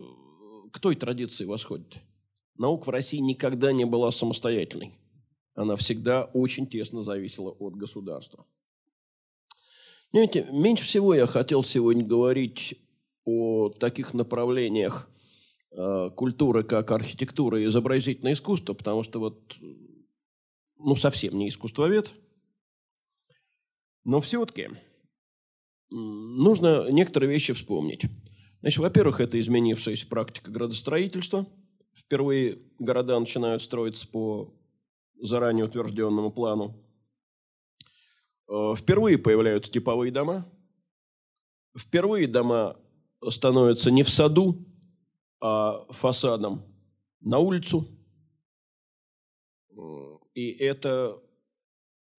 к той традиции восходят – Наука в России никогда не была самостоятельной. Она всегда очень тесно зависела от государства. Знаете, меньше всего я хотел сегодня говорить о таких направлениях э, культуры, как архитектура и изобразительное искусство, потому что вот, ну, совсем не искусствовед. Но все-таки нужно некоторые вещи вспомнить. Значит, во-первых, это изменившаяся практика градостроительства – Впервые города начинают строиться по заранее утвержденному плану. Э, впервые появляются типовые дома. Впервые дома становятся не в саду, а фасадом на улицу. И это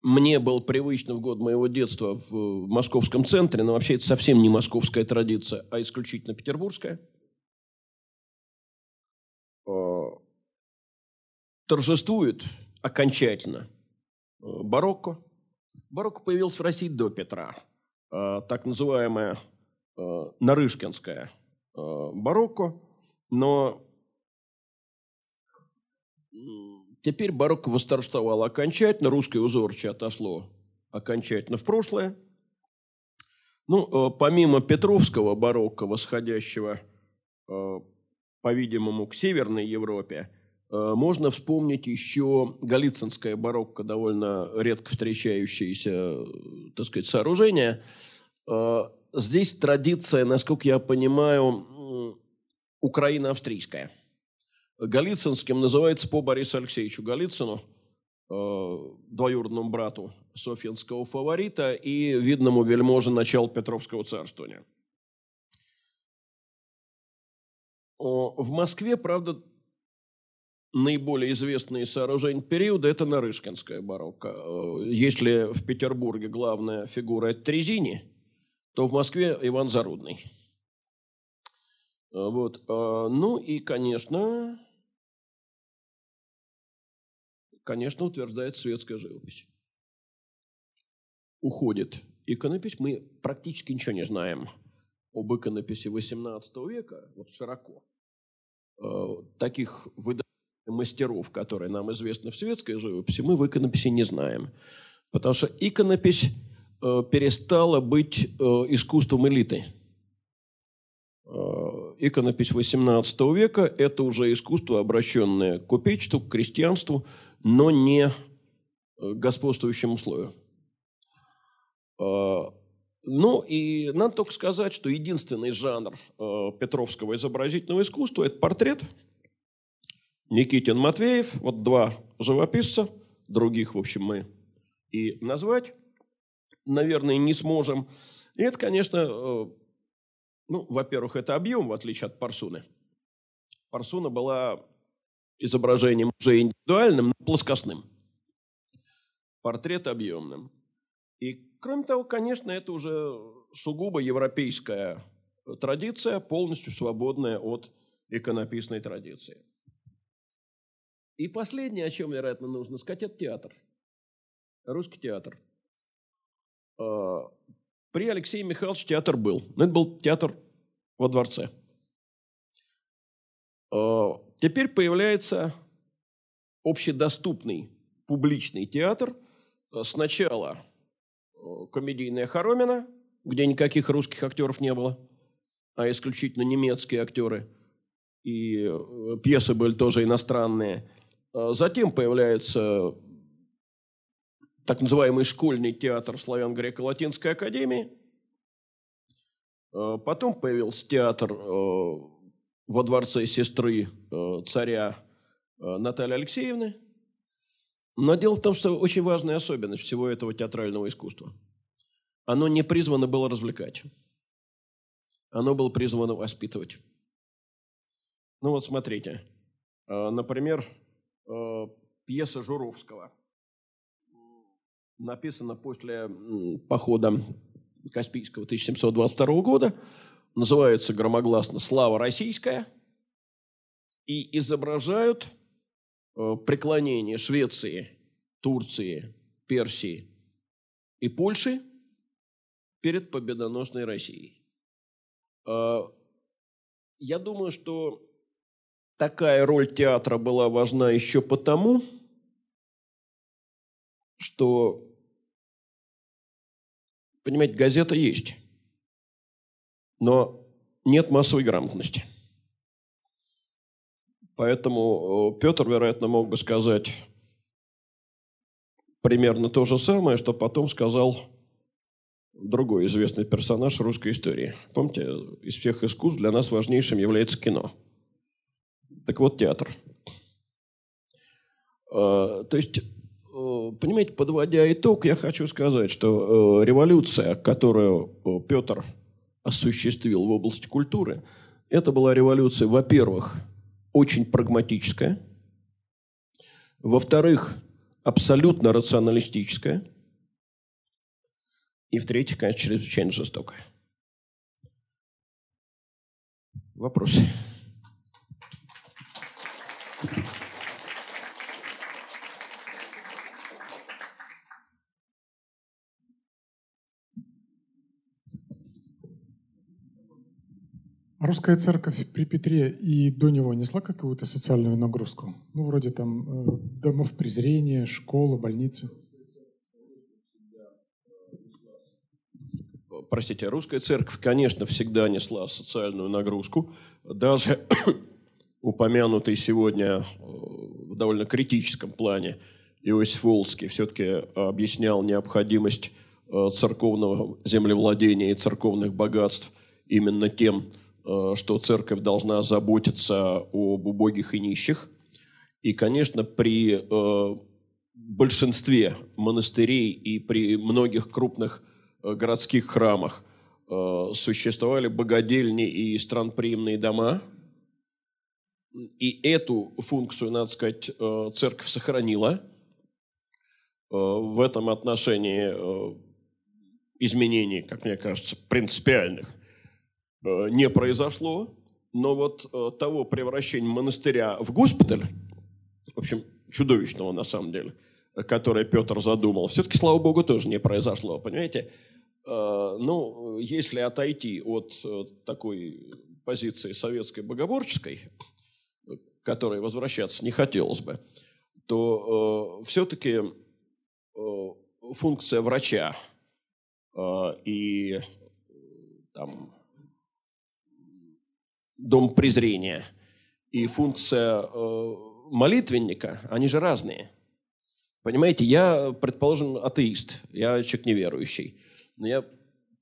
мне было привычно в год моего детства в московском центре, но вообще это совсем не московская традиция, а исключительно петербургская – Э, торжествует окончательно э, барокко. Барокко появился в России до Петра. Э, так называемая Нарышкинская барокко. Но теперь барокко восторжествовало окончательно, русское узорче отошло окончательно в прошлое. Ну, помимо Петровского барокко, восходящего по-видимому, к Северной Европе, э, можно вспомнить еще галицинское барокко, довольно редко встречающееся, э, так сказать, сооружение. Э, здесь традиция, насколько я понимаю, украино-австрийская. Голицынским называется по Борису Алексеевичу Голицыну, двоюродному брату софьинского фаворита и видному вельможе начала Петровского царствования. В Москве, правда, наиболее известные сооружения периода – это Нарышкинская барокко. Э, если в Петербурге главная фигура – это Трезини, то в Москве Иван Зарудный. Э, вот. Э, ну и, конечно, конечно, утверждает светская живопись. Уходит иконопись. Мы практически ничего не знаем об иконописи XVIII века, вот широко. Э, таких мастеров, которые нам известны в светской живописи, мы в иконописи не знаем. Потому что иконопись э, перестала быть э, искусством элиты. Иконопись XVIII века – это уже искусство, обращенное к купечеству, к крестьянству, но не к господствующему слою. Ну и надо только сказать, что единственный жанр э, Петровского изобразительного искусства – это портрет. Никитин Матвеев, вот два живописца, других, в общем, мы и назвать, наверное, не сможем. И это, конечно, э, ну, во-первых, это объем, в отличие от Парсуны. Парсуна была изображением уже индивидуальным, но плоскостным. Портрет объемным. И Кроме того, конечно, это уже сугубо европейская традиция, полностью свободная от иконописной традиции. И последнее, о чем, вероятно, нужно сказать, это театр. Русский театр. При Алексее Михайловиче театр был. Но это был театр во дворце. А, теперь появляется общедоступный публичный театр. Сначала комедийная Хоромина, где никаких русских актеров не было, а исключительно немецкие актеры. И э, пьесы были тоже иностранные. Затем появляется так называемый школьный театр Славян-Греко-Латинской академии. Э, потом появился театр э, во дворце сестры э, царя Натальи Алексеевны. Но дело в том, что очень важная особенность всего этого театрального искусства. Оно не призвано было развлекать. Оно было призвано воспитывать. Ну вот смотрите. Например, пьеса Журовского – написано после похода Каспийского 1722 года, называется громогласно «Слава российская», и изображают э, преклонение Швеции, Турции, Персии и Польши перед победоносной Россией. Э, я думаю, что такая роль театра была важна еще потому, что Понимаете, газета есть, но нет массовой грамотности. Поэтому э, Петр, вероятно, мог бы сказать примерно то же самое, что потом сказал другой известный персонаж русской истории. Помните, из всех искусств для нас важнейшим является кино. Так вот, театр. Э, то есть понимаете, подводя итог, я хочу сказать, что э, революция, которую э, Петр осуществил в области культуры, это была революция, во-первых, очень прагматическая, во-вторых, абсолютно рационалистическая, и в-третьих, конечно, чрезвычайно жестокая. Вопросы? Русская церковь при Петре и до него несла какую-то социальную нагрузку? Ну, вроде там э, домов презрения, школы, больницы. Простите, русская церковь, конечно, всегда несла социальную нагрузку. Даже упомянутый сегодня э, в довольно критическом плане Иосиф Волский все-таки объяснял необходимость э, церковного землевладения и церковных богатств именно тем, что церковь должна заботиться об убогих и нищих. И, конечно, при э, большинстве монастырей и при многих крупных э, городских храмах существовали богадельни и странприимные дома. И эту функцию, надо сказать, церковь сохранила. В этом отношении изменений, как мне кажется, принципиальных Э, не произошло, но вот э, того превращения монастыря в госпиталь, в общем, чудовищного на самом деле, которое Петр задумал, все-таки, слава богу, тоже не произошло, понимаете? Э, ну, если отойти от такой позиции советской богоборческой, которой возвращаться не хотелось бы, то все-таки функция врача и там, дом презрения и функция э, молитвенника, они же разные. Понимаете, я, предположим, атеист, я человек неверующий, но я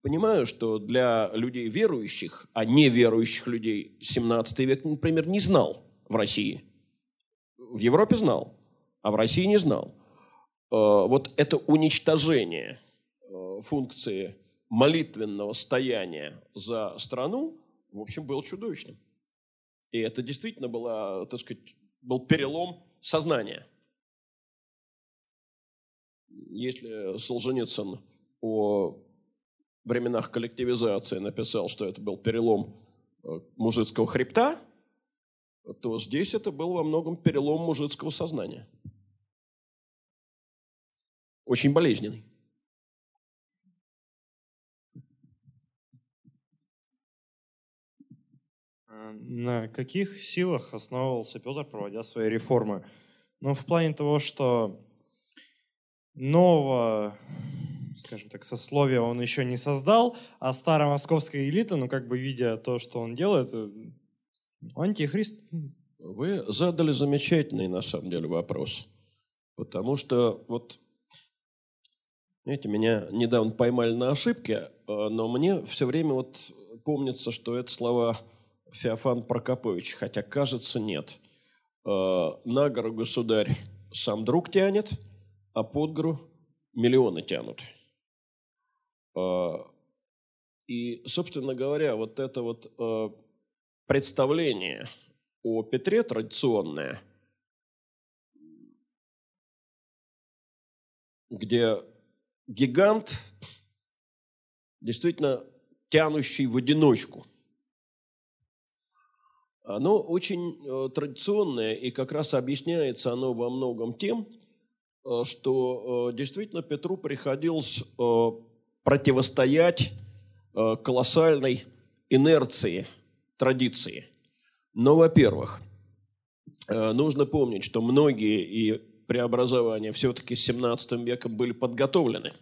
понимаю, что для людей верующих, а неверующих людей 17 век, например, не знал в России. В Европе знал, а в России не знал. Э, вот это уничтожение э, функции молитвенного стояния за страну – в общем, был чудовищным. И это действительно было, так сказать, был перелом сознания. Если Солженицын о временах коллективизации написал, что это был перелом э, мужицкого хребта, то здесь это был во многом перелом мужицкого сознания. очень болезненный. На каких силах основывался Петр, проводя свои реформы? Ну, в плане того, что нового, скажем так, сословия он еще не создал, а старая московская элита, ну, как бы видя то, что он делает, э, антихрист. Вы задали замечательный, на самом деле, вопрос. Потому что вот, знаете, меня недавно поймали на ошибке, э, но мне все время вот помнится, что это слова Феофан Прокопович, хотя, кажется, нет. Э, на гору государь сам друг тянет, а под гору миллионы тянут. Э, и, собственно говоря, вот это вот представление о Петре традиционное, где гигант, действительно тянущий в одиночку. Оно очень э, традиционное, и как раз объясняется оно во многом тем, э, что э, действительно Петру приходилось противостоять колоссальной инерции традиции. Но, во-первых, нужно помнить, что многие и преобразования все-таки с 17 веком были подготовлены –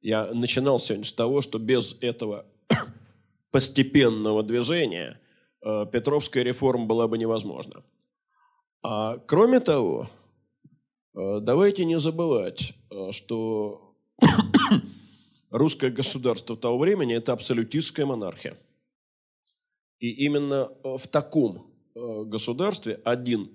я начинал сегодня с того, что без этого постепенного движения Петровская реформа была бы невозможна. А кроме того, э, давайте не забывать, э, что русское государство того времени – это абсолютистская монархия. И именно в таком государстве один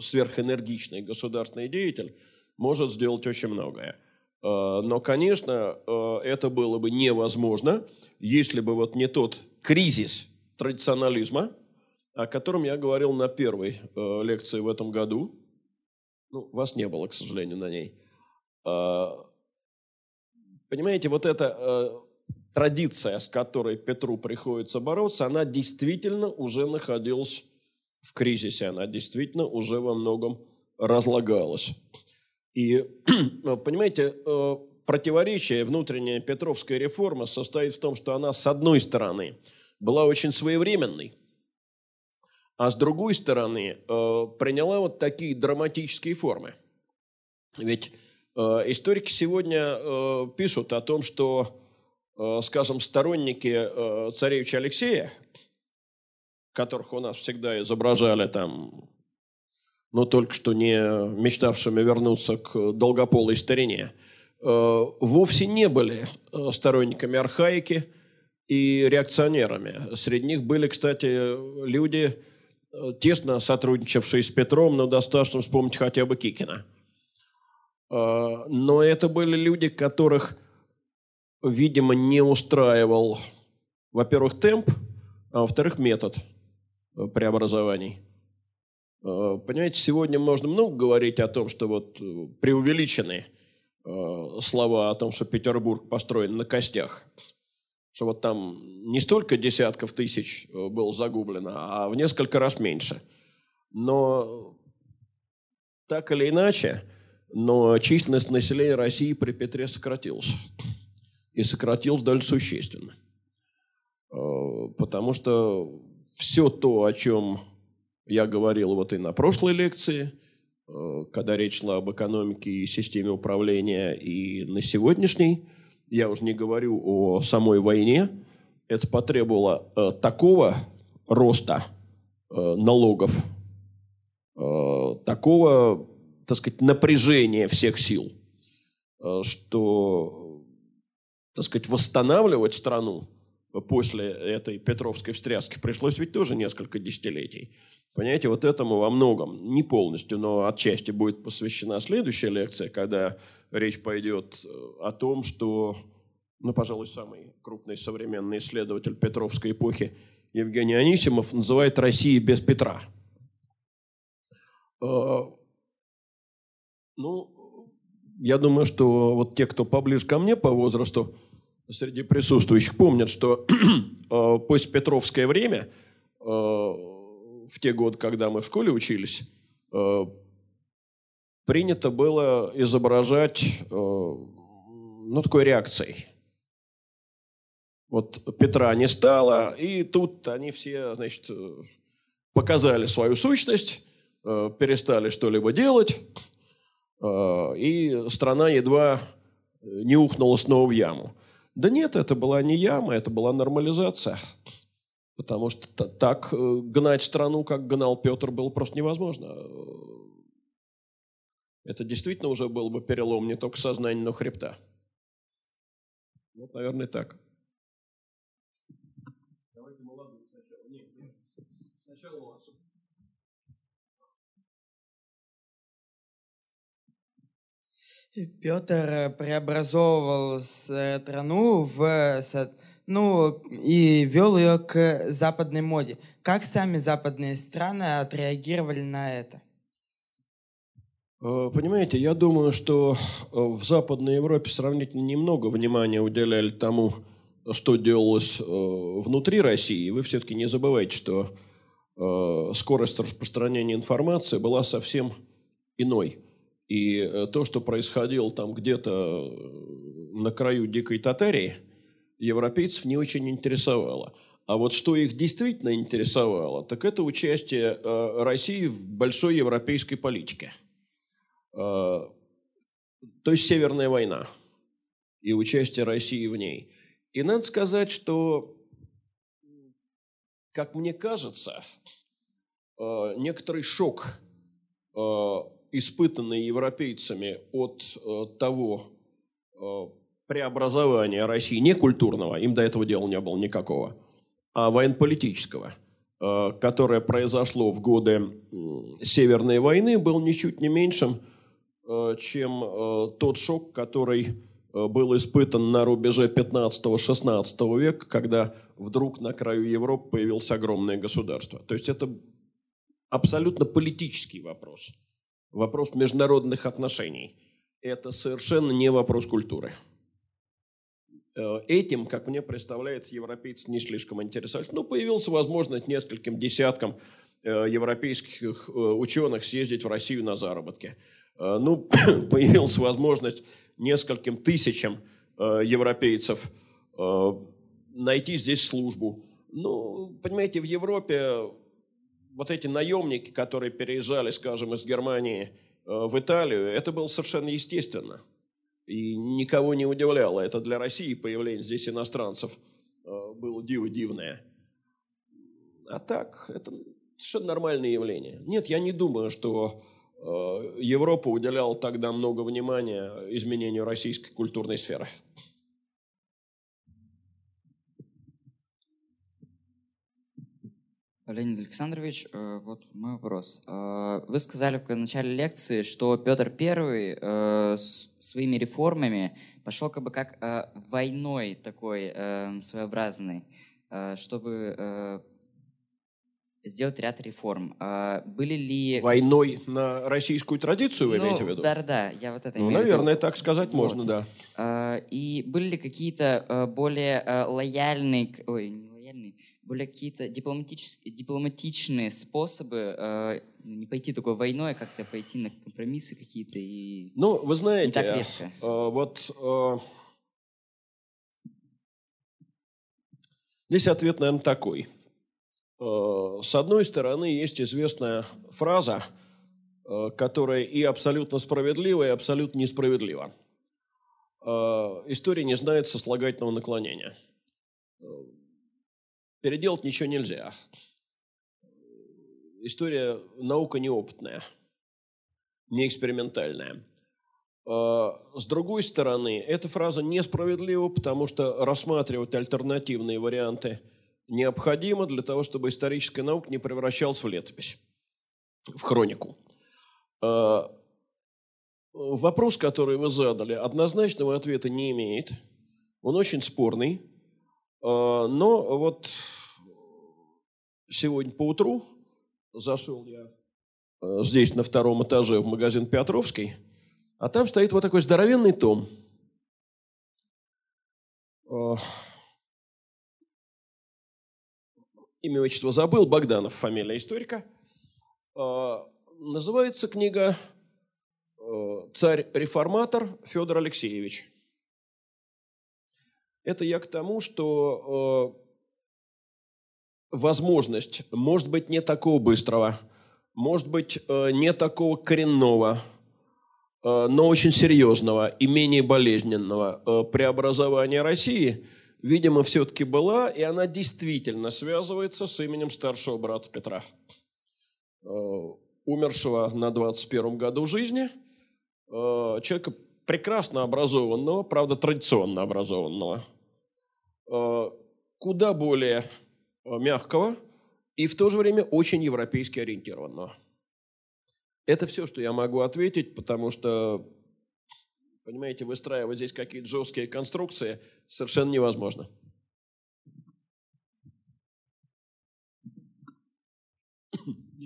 сверхэнергичный государственный деятель может сделать очень многое – Э, но, конечно, э, это было бы невозможно, если бы вот не тот кризис традиционализма, о котором я говорил на первой э, лекции в этом году. Ну, вас не было, к сожалению, на ней. Понимаете, вот эта традиция, с которой Петру приходится бороться, она действительно уже находилась в кризисе, она действительно уже во многом разлагалась. И, понимаете, э, противоречие внутренняя Петровская реформа состоит в том, что она, с одной стороны, была очень своевременной, а с другой стороны, э, приняла вот такие драматические формы. Ведь э, историки сегодня пишут о том, что, скажем, сторонники царевича Алексея, которых у нас всегда изображали там но только что не мечтавшими вернуться к долгополой старине, э, вовсе не были э, сторонниками архаики и реакционерами. Среди них были, кстати, люди, э, тесно сотрудничавшие с Петром, но достаточно вспомнить хотя бы Кикина. Но это были люди, которых, видимо, не устраивал, во-первых, темп, а во-вторых, метод преобразований – Э, понимаете, сегодня можно много говорить о том, что вот э, преувеличены э, слова о том, что Петербург построен на костях. Что вот там не столько десятков тысяч было загублено, а в несколько раз меньше. Но так или иначе, но численность населения России при Петре сократилась. И сократилась довольно существенно. Потому что все то, о чем я говорил вот и на прошлой лекции, э, когда речь шла об экономике и системе управления, и на сегодняшней. Я уже не говорю о самой войне. Это потребовало э, такого роста э, налогов, такого, так сказать, напряжения всех сил, что, так сказать, восстанавливать страну после этой Петровской встряски пришлось ведь тоже несколько десятилетий. Понимаете, вот этому во многом, не полностью, но отчасти будет посвящена следующая лекция, когда речь пойдет э, о том, что, ну, пожалуй, самый крупный современный исследователь Петровской эпохи Евгений Анисимов называет Россию без Петра. Э, ну, я думаю, что вот те, кто поближе ко мне по возрасту, среди присутствующих помнят, что э, постпетровское время в те годы, когда мы в школе учились, э, принято было изображать э, ну, такой реакцией. Вот Петра не стало, и тут они все, значит, э, показали свою сущность, э, перестали что-либо делать, э, и страна едва не ухнула снова в яму. Да нет, это была не яма, это была нормализация. Потому что так гнать страну, как гнал Петр, было просто невозможно. Это действительно уже был бы перелом не только сознания, но хребта. Вот, наверное, так. Петр преобразовывал страну в, ну, и вел ее к западной моде. Как сами западные страны отреагировали на это? Э, понимаете, я думаю, что э, в Западной Европе сравнительно немного внимания уделяли тому, что делалось э, внутри России. Вы все-таки не забывайте, что скорость распространения информации была совсем иной. И то, что происходило там где-то на краю дикой Татарии, европейцев не очень интересовало. А вот что их действительно интересовало, так это участие России в большой европейской политике – Э, то есть Северная война и участие России в ней. И надо сказать, что, как мне кажется, э, некоторый шок, э, испытанный европейцами от того преобразования России, не культурного, им до этого дела не было никакого, а военно-политического, которое произошло в годы Северной войны, был ничуть не меньшим, Э, чем э, тот шок, который э, был испытан на рубеже 15-16 века, когда вдруг на краю Европы появилось огромное государство. То есть это абсолютно политический вопрос, вопрос международных отношений. Это совершенно не вопрос культуры. Этим, как мне представляется, европейцы не слишком интересовались. Ну, появилась возможность нескольким десяткам европейских ученых съездить в Россию на заработки – Э, ну, появилась возможность нескольким тысячам э, европейцев э, найти здесь службу. Ну, понимаете, в Европе вот эти наемники, которые переезжали, скажем, из Германии в Италию, это было совершенно естественно. И никого не удивляло. Это для России появление здесь иностранцев было диво дивное. А так, это совершенно нормальное явление. Нет, я не думаю, что Э, Европа уделяла тогда много внимания изменению российской культурной сферы. Леонид Александрович, э, вот мой вопрос. Э, вы сказали в начале лекции, что Петр I своими реформами пошел как бы как войной такой своеобразной, чтобы сделать ряд реформ. Были ли... Войной на российскую традицию вы ну, имеете в виду? Да-да, я вот это Ну, наверное, так сказать вот. можно, да. И были ли какие-то более лояльные, ой, не лояльные, более какие-то дипломатические, дипломатичные способы а, не пойти такой войной, а как-то пойти на компромиссы какие-то и Ну, вы знаете, не так резко. А, вот... А... Здесь ответ, наверное, такой – Э, с одной стороны, есть известная фраза, э, которая и абсолютно справедлива, и абсолютно несправедлива. Э, история не знает сослагательного наклонения. Переделать ничего нельзя. История наука неопытная, не экспериментальная. С другой стороны, эта фраза несправедлива, потому что рассматривать альтернативные варианты – необходимо для того, чтобы историческая наука не превращалась в летопись, в хронику. А, вопрос, который вы задали, однозначного ответа не имеет. Он очень спорный. А, но вот сегодня по утру зашел я а, здесь на втором этаже в магазин Петровский, а там стоит вот такой здоровенный том – имя, отчество забыл, Богданов, фамилия историка. А, называется книга царь-реформатор Федор Алексеевич. Это я к тому, что э, возможность, может быть, не такого быстрого, может быть, э, не такого коренного, э, но очень серьезного и менее болезненного э, преобразования России, видимо, все-таки была, и она действительно связывается с именем старшего брата Петра, э, умершего на 21 году жизни, э, человека прекрасно образованного, правда, традиционно образованного, э, куда более э, мягкого и в то же время очень европейски ориентированного. Это все, что я могу ответить, потому что, понимаете, выстраивать здесь какие-то жесткие конструкции совершенно невозможно.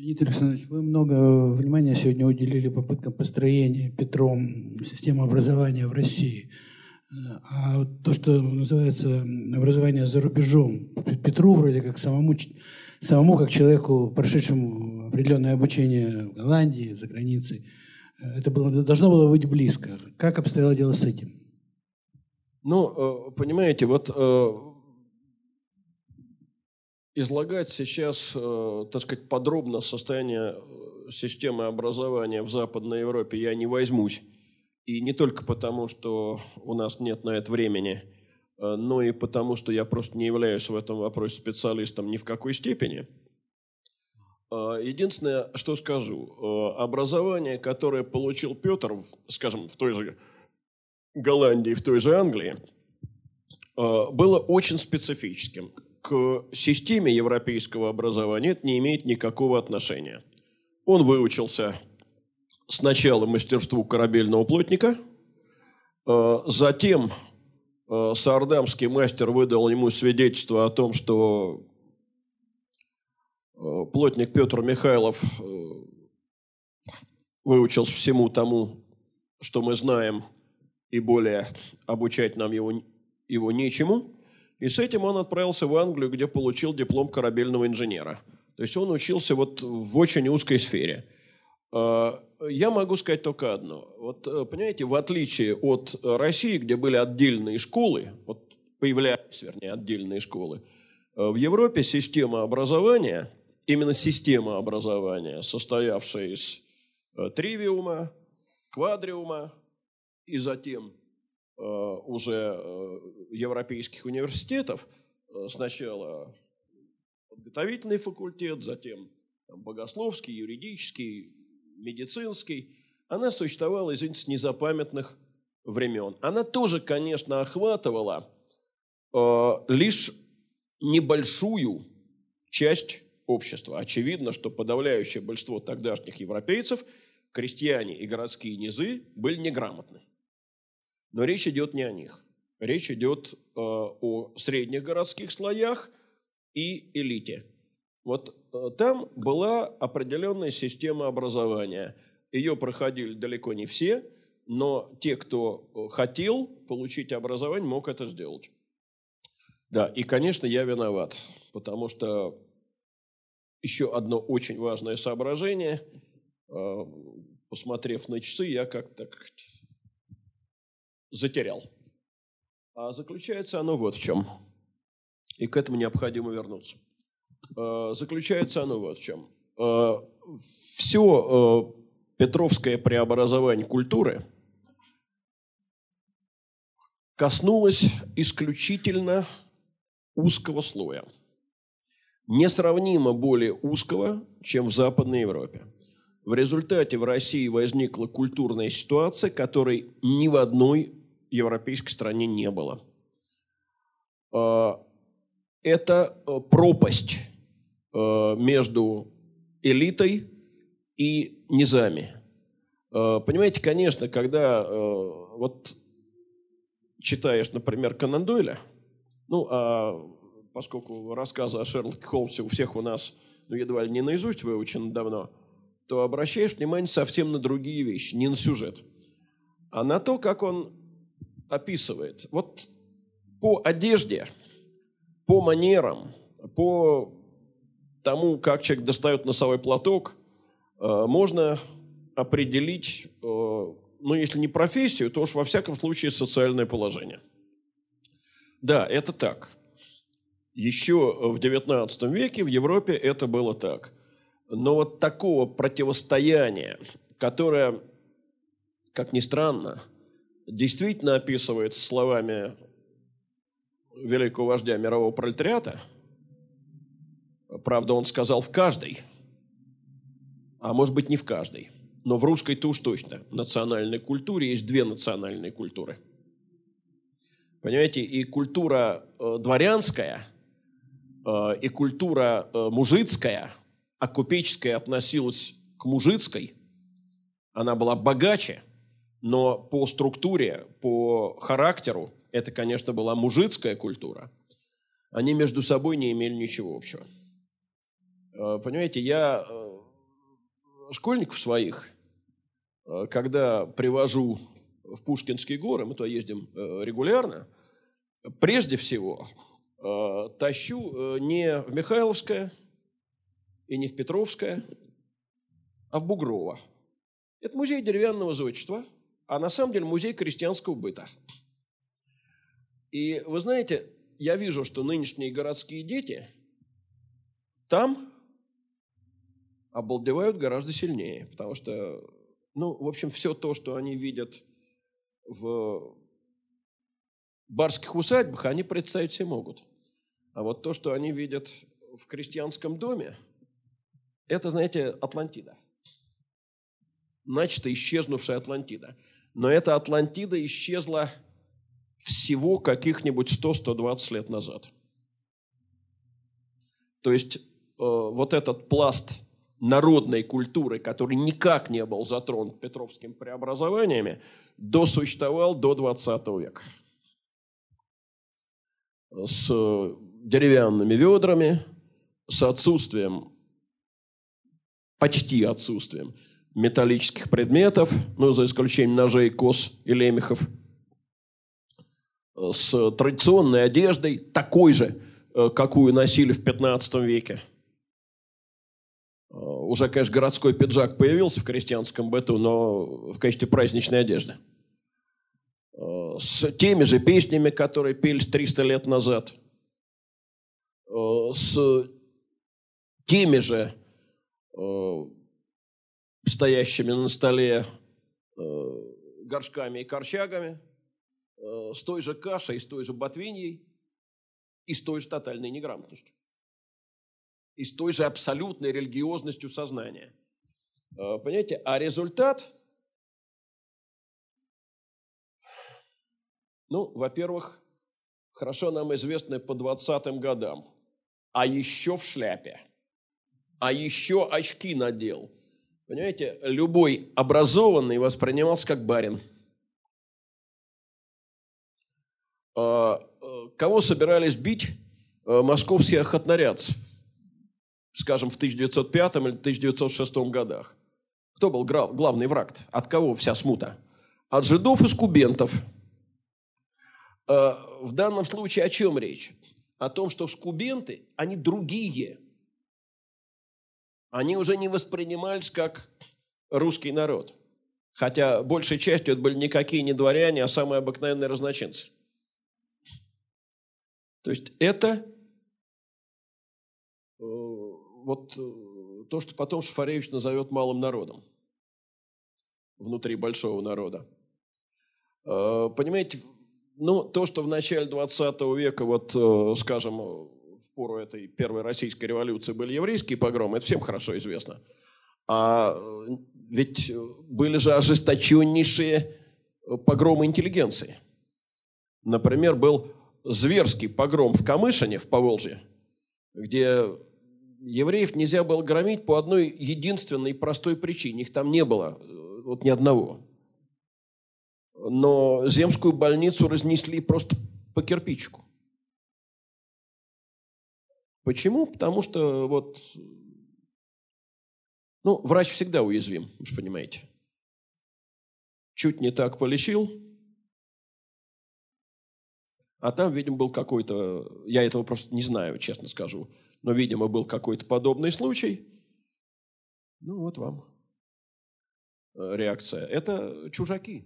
Леонид Александрович, вы много внимания сегодня уделили попыткам построения Петром системы образования в России. А то, что называется образование за рубежом, Петру вроде как самому, самому как человеку, прошедшему определенное обучение в Голландии, за границей, это было, должно было быть близко. Как обстояло дело с этим? Ну, э, понимаете, вот э, излагать сейчас, э, так сказать, подробно состояние э, системы образования в Западной Европе я не возьмусь. И не только потому, что у нас нет на это времени, э, но и потому, что я просто не являюсь в этом вопросе специалистом ни в какой степени. Единственное, что скажу, образование, которое получил Петр, скажем, в той же Голландии, в той же Англии, было очень специфическим к системе европейского образования это не имеет никакого отношения. Он выучился сначала мастерству корабельного плотника, э, затем э, саардамский мастер выдал ему свидетельство о том, что э, плотник Петр Михайлов выучился всему тому, что мы знаем, и более обучать нам его, его нечему. И с этим он отправился в Англию, где получил диплом корабельного инженера. То есть он учился вот в очень узкой сфере. А, я могу сказать только одно. Вот, э, понимаете, в отличие от России, где были отдельные школы, вот появлялись, вернее, отдельные школы, э, в Европе система образования, именно система образования, состоявшая из э, тривиума, квадриума и затем уже э, европейских университетов, э, сначала подготовительный факультет, затем богословский, юридический, медицинский, она существовала, извините, с незапамятных времен. Она тоже, конечно, охватывала э, лишь небольшую часть общества. Очевидно, что подавляющее большинство тогдашних европейцев, крестьяне и городские низы, были неграмотны. Но речь идет не о них. Речь идет э, о средних городских слоях и элите. Вот э, там была определенная система образования. Ее проходили далеко не все, но те, кто э, хотел получить образование, мог это сделать. Да, и, конечно, я виноват, потому что еще одно очень важное соображение, э, посмотрев на часы, я как-то затерял. А заключается оно вот в чем. И к этому необходимо вернуться. А, заключается оно вот в чем. А, Все а, Петровское преобразование культуры коснулось исключительно узкого слоя. Несравнимо более узкого, чем в Западной Европе. В результате в России возникла культурная ситуация, которой ни в одной европейской стране не было. А, это э, пропасть э, между элитой и низами. Понимаете, конечно, когда э, вот читаешь, например, Конан Дойля, ну, а поскольку рассказы о Шерлоке Холмсе у всех у нас, ну, едва ли не наизусть выучены давно, то обращаешь внимание совсем на другие вещи, не на сюжет, а на то, как он описывает. Вот по одежде, по манерам, по тому, как человек достает носовой платок, э, можно определить, э, ну, если не профессию, то уж во всяком случае социальное положение. Да, это так. Еще в XIX веке в Европе это было так. Но вот такого противостояния, которое, как ни странно, действительно описывается словами великого вождя мирового пролетариата, правда, он сказал в каждой, а может быть не в каждой, но в русской-то уж точно, национальной культуре есть две национальные культуры. Понимаете, и культура э, дворянская, э, и культура э, мужицкая, а купеческая относилась к мужицкой, она была богаче, но по структуре, по характеру это, конечно, была мужицкая культура, они между собой не имели ничего общего. Э, понимаете, я э, школьников своих, э, когда привожу в Пушкинские горы, мы туда ездим регулярно, прежде всего тащу не в Михайловское и не в Петровское, а в Бугрово. Это музей деревянного зодчества, а на самом деле музей крестьянского быта. И вы знаете, я вижу, что нынешние городские дети там обалдевают гораздо сильнее, потому что, ну, в общем, все то, что они видят в барских усадьбах, они представить себе могут. А вот то, что они видят в крестьянском доме, это, знаете, Атлантида. Начисто исчезнувшая Атлантида. Но эта Атлантида исчезла всего каких-нибудь 100-120 лет назад. То есть э, вот этот пласт народной культуры, который никак не был затронут петровскими преобразованиями, досуществовал до 20 века. С деревянными ведрами, с отсутствием, почти отсутствием металлических предметов, ну, за исключением ножей, кос и лемехов – с традиционной одеждой, такой же, э, какую носили в 15 веке. Э, уже, конечно, городской пиджак появился в крестьянском быту, но в качестве праздничной одежды. Э, с теми же песнями, которые пелись 300 лет назад. С теми же стоящими на столе горшками и корчагами – Э, с той же кашей, с той же ботвиньей и с той же тотальной неграмотностью. И с той же абсолютной религиозностью сознания. Э, понимаете? А результат, ну, во-первых, хорошо нам известны по 20-м годам, а еще в шляпе, а еще очки надел. Понимаете, любой образованный воспринимался как барин – А, э, кого собирались бить э, московские охотнорядцы, скажем, в 1905 или 1906 годах? Кто был главный враг? От кого вся смута? От жидов и скубентов. А, в данном случае о чем речь? О том, что скубенты, они другие. Они уже не воспринимались как русский народ. Хотя большей частью это были никакие не дворяне, а самые обыкновенные разночинцы. То есть это э, вот э, то, что потом Шафаревич назовет малым народом внутри большого народа. Э, понимаете, ну, то, что в начале 20 века, вот, скажем, в пору этой первой российской революции были еврейские погромы, это всем хорошо известно. А ведь были же ожесточеннейшие погромы интеллигенции. Например, был зверский погром в Камышине, в Поволжье, где евреев нельзя было громить по одной единственной простой причине. Их там не было, э, вот ни одного. Но земскую больницу разнесли просто по кирпичику. Почему? Потому что вот, ну, врач всегда уязвим, вы же понимаете. Чуть не так полечил, а там, видимо, был какой-то, я этого просто не знаю, честно скажу, но, видимо, был какой-то подобный случай. Ну, вот вам. э, реакция, это чужаки.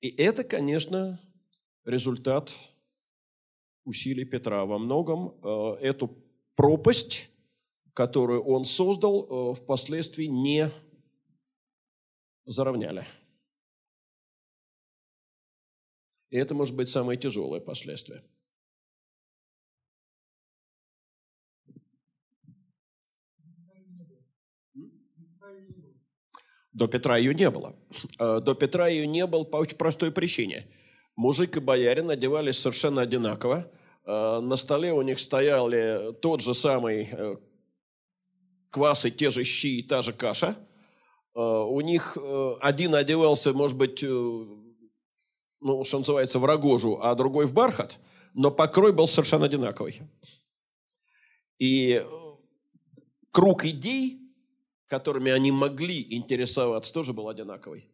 И это, конечно, результат усилий Петра. Во многом э, эту пропасть, которую он создал, э, впоследствии не заровняли. И это может быть самое тяжелое последствие. До Петра ее не было. Э, до Петра ее не было по очень простой причине. Мужик и боярин одевались совершенно одинаково. Э, на столе у них стояли тот же самый э, квас и те же щи и та же каша. У них один одевался, может быть, ну, что называется, в рогожу, а другой в бархат, но покрой был совершенно одинаковый. И круг идей которыми они могли интересоваться, тоже был одинаковый.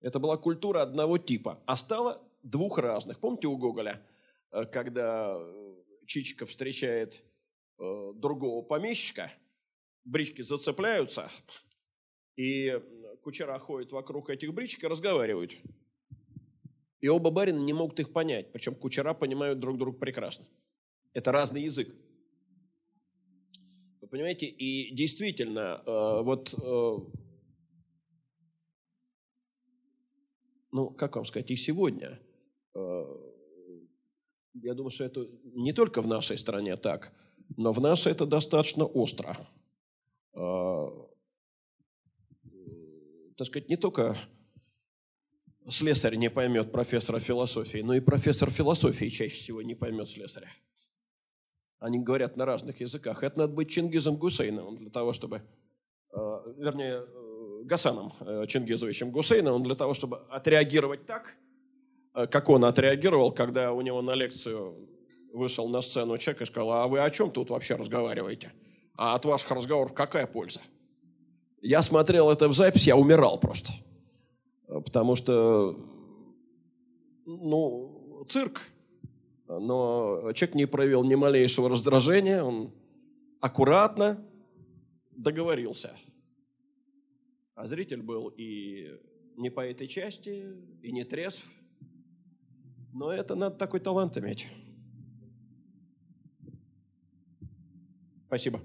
Это была культура одного типа, а стало двух разных. Помните у Гоголя, э, когда э, Чичиков встречает э, другого помещика, брички зацепляются, и кучера ходят вокруг этих бричек и разговаривают. И оба барина не могут их понять, причем кучера понимают друг друга прекрасно. Это разный язык понимаете, и действительно, вот, ну, как вам сказать, и сегодня, э, я думаю, что это не только в нашей стране так, но в нашей это достаточно остро. Так сказать, не только слесарь не поймет профессора философии, но и профессор философии чаще всего не поймет слесаря. Они говорят на разных языках. Это надо быть Чингизом Гусейновым для того, чтобы, э, вернее, э, Гасаном э, Чингизовичем Гусейновым для того, чтобы отреагировать так, как он отреагировал, когда у него на лекцию вышел на сцену человек и сказал, а вы о чем тут вообще разговариваете? А от ваших разговоров какая польза? Я смотрел это в запись, я умирал просто. Потому что, ну, цирк, но человек не проявил ни малейшего раздражения, он аккуратно договорился. А зритель был и не по этой части, и не трезв. Но это надо такой талант иметь. Спасибо.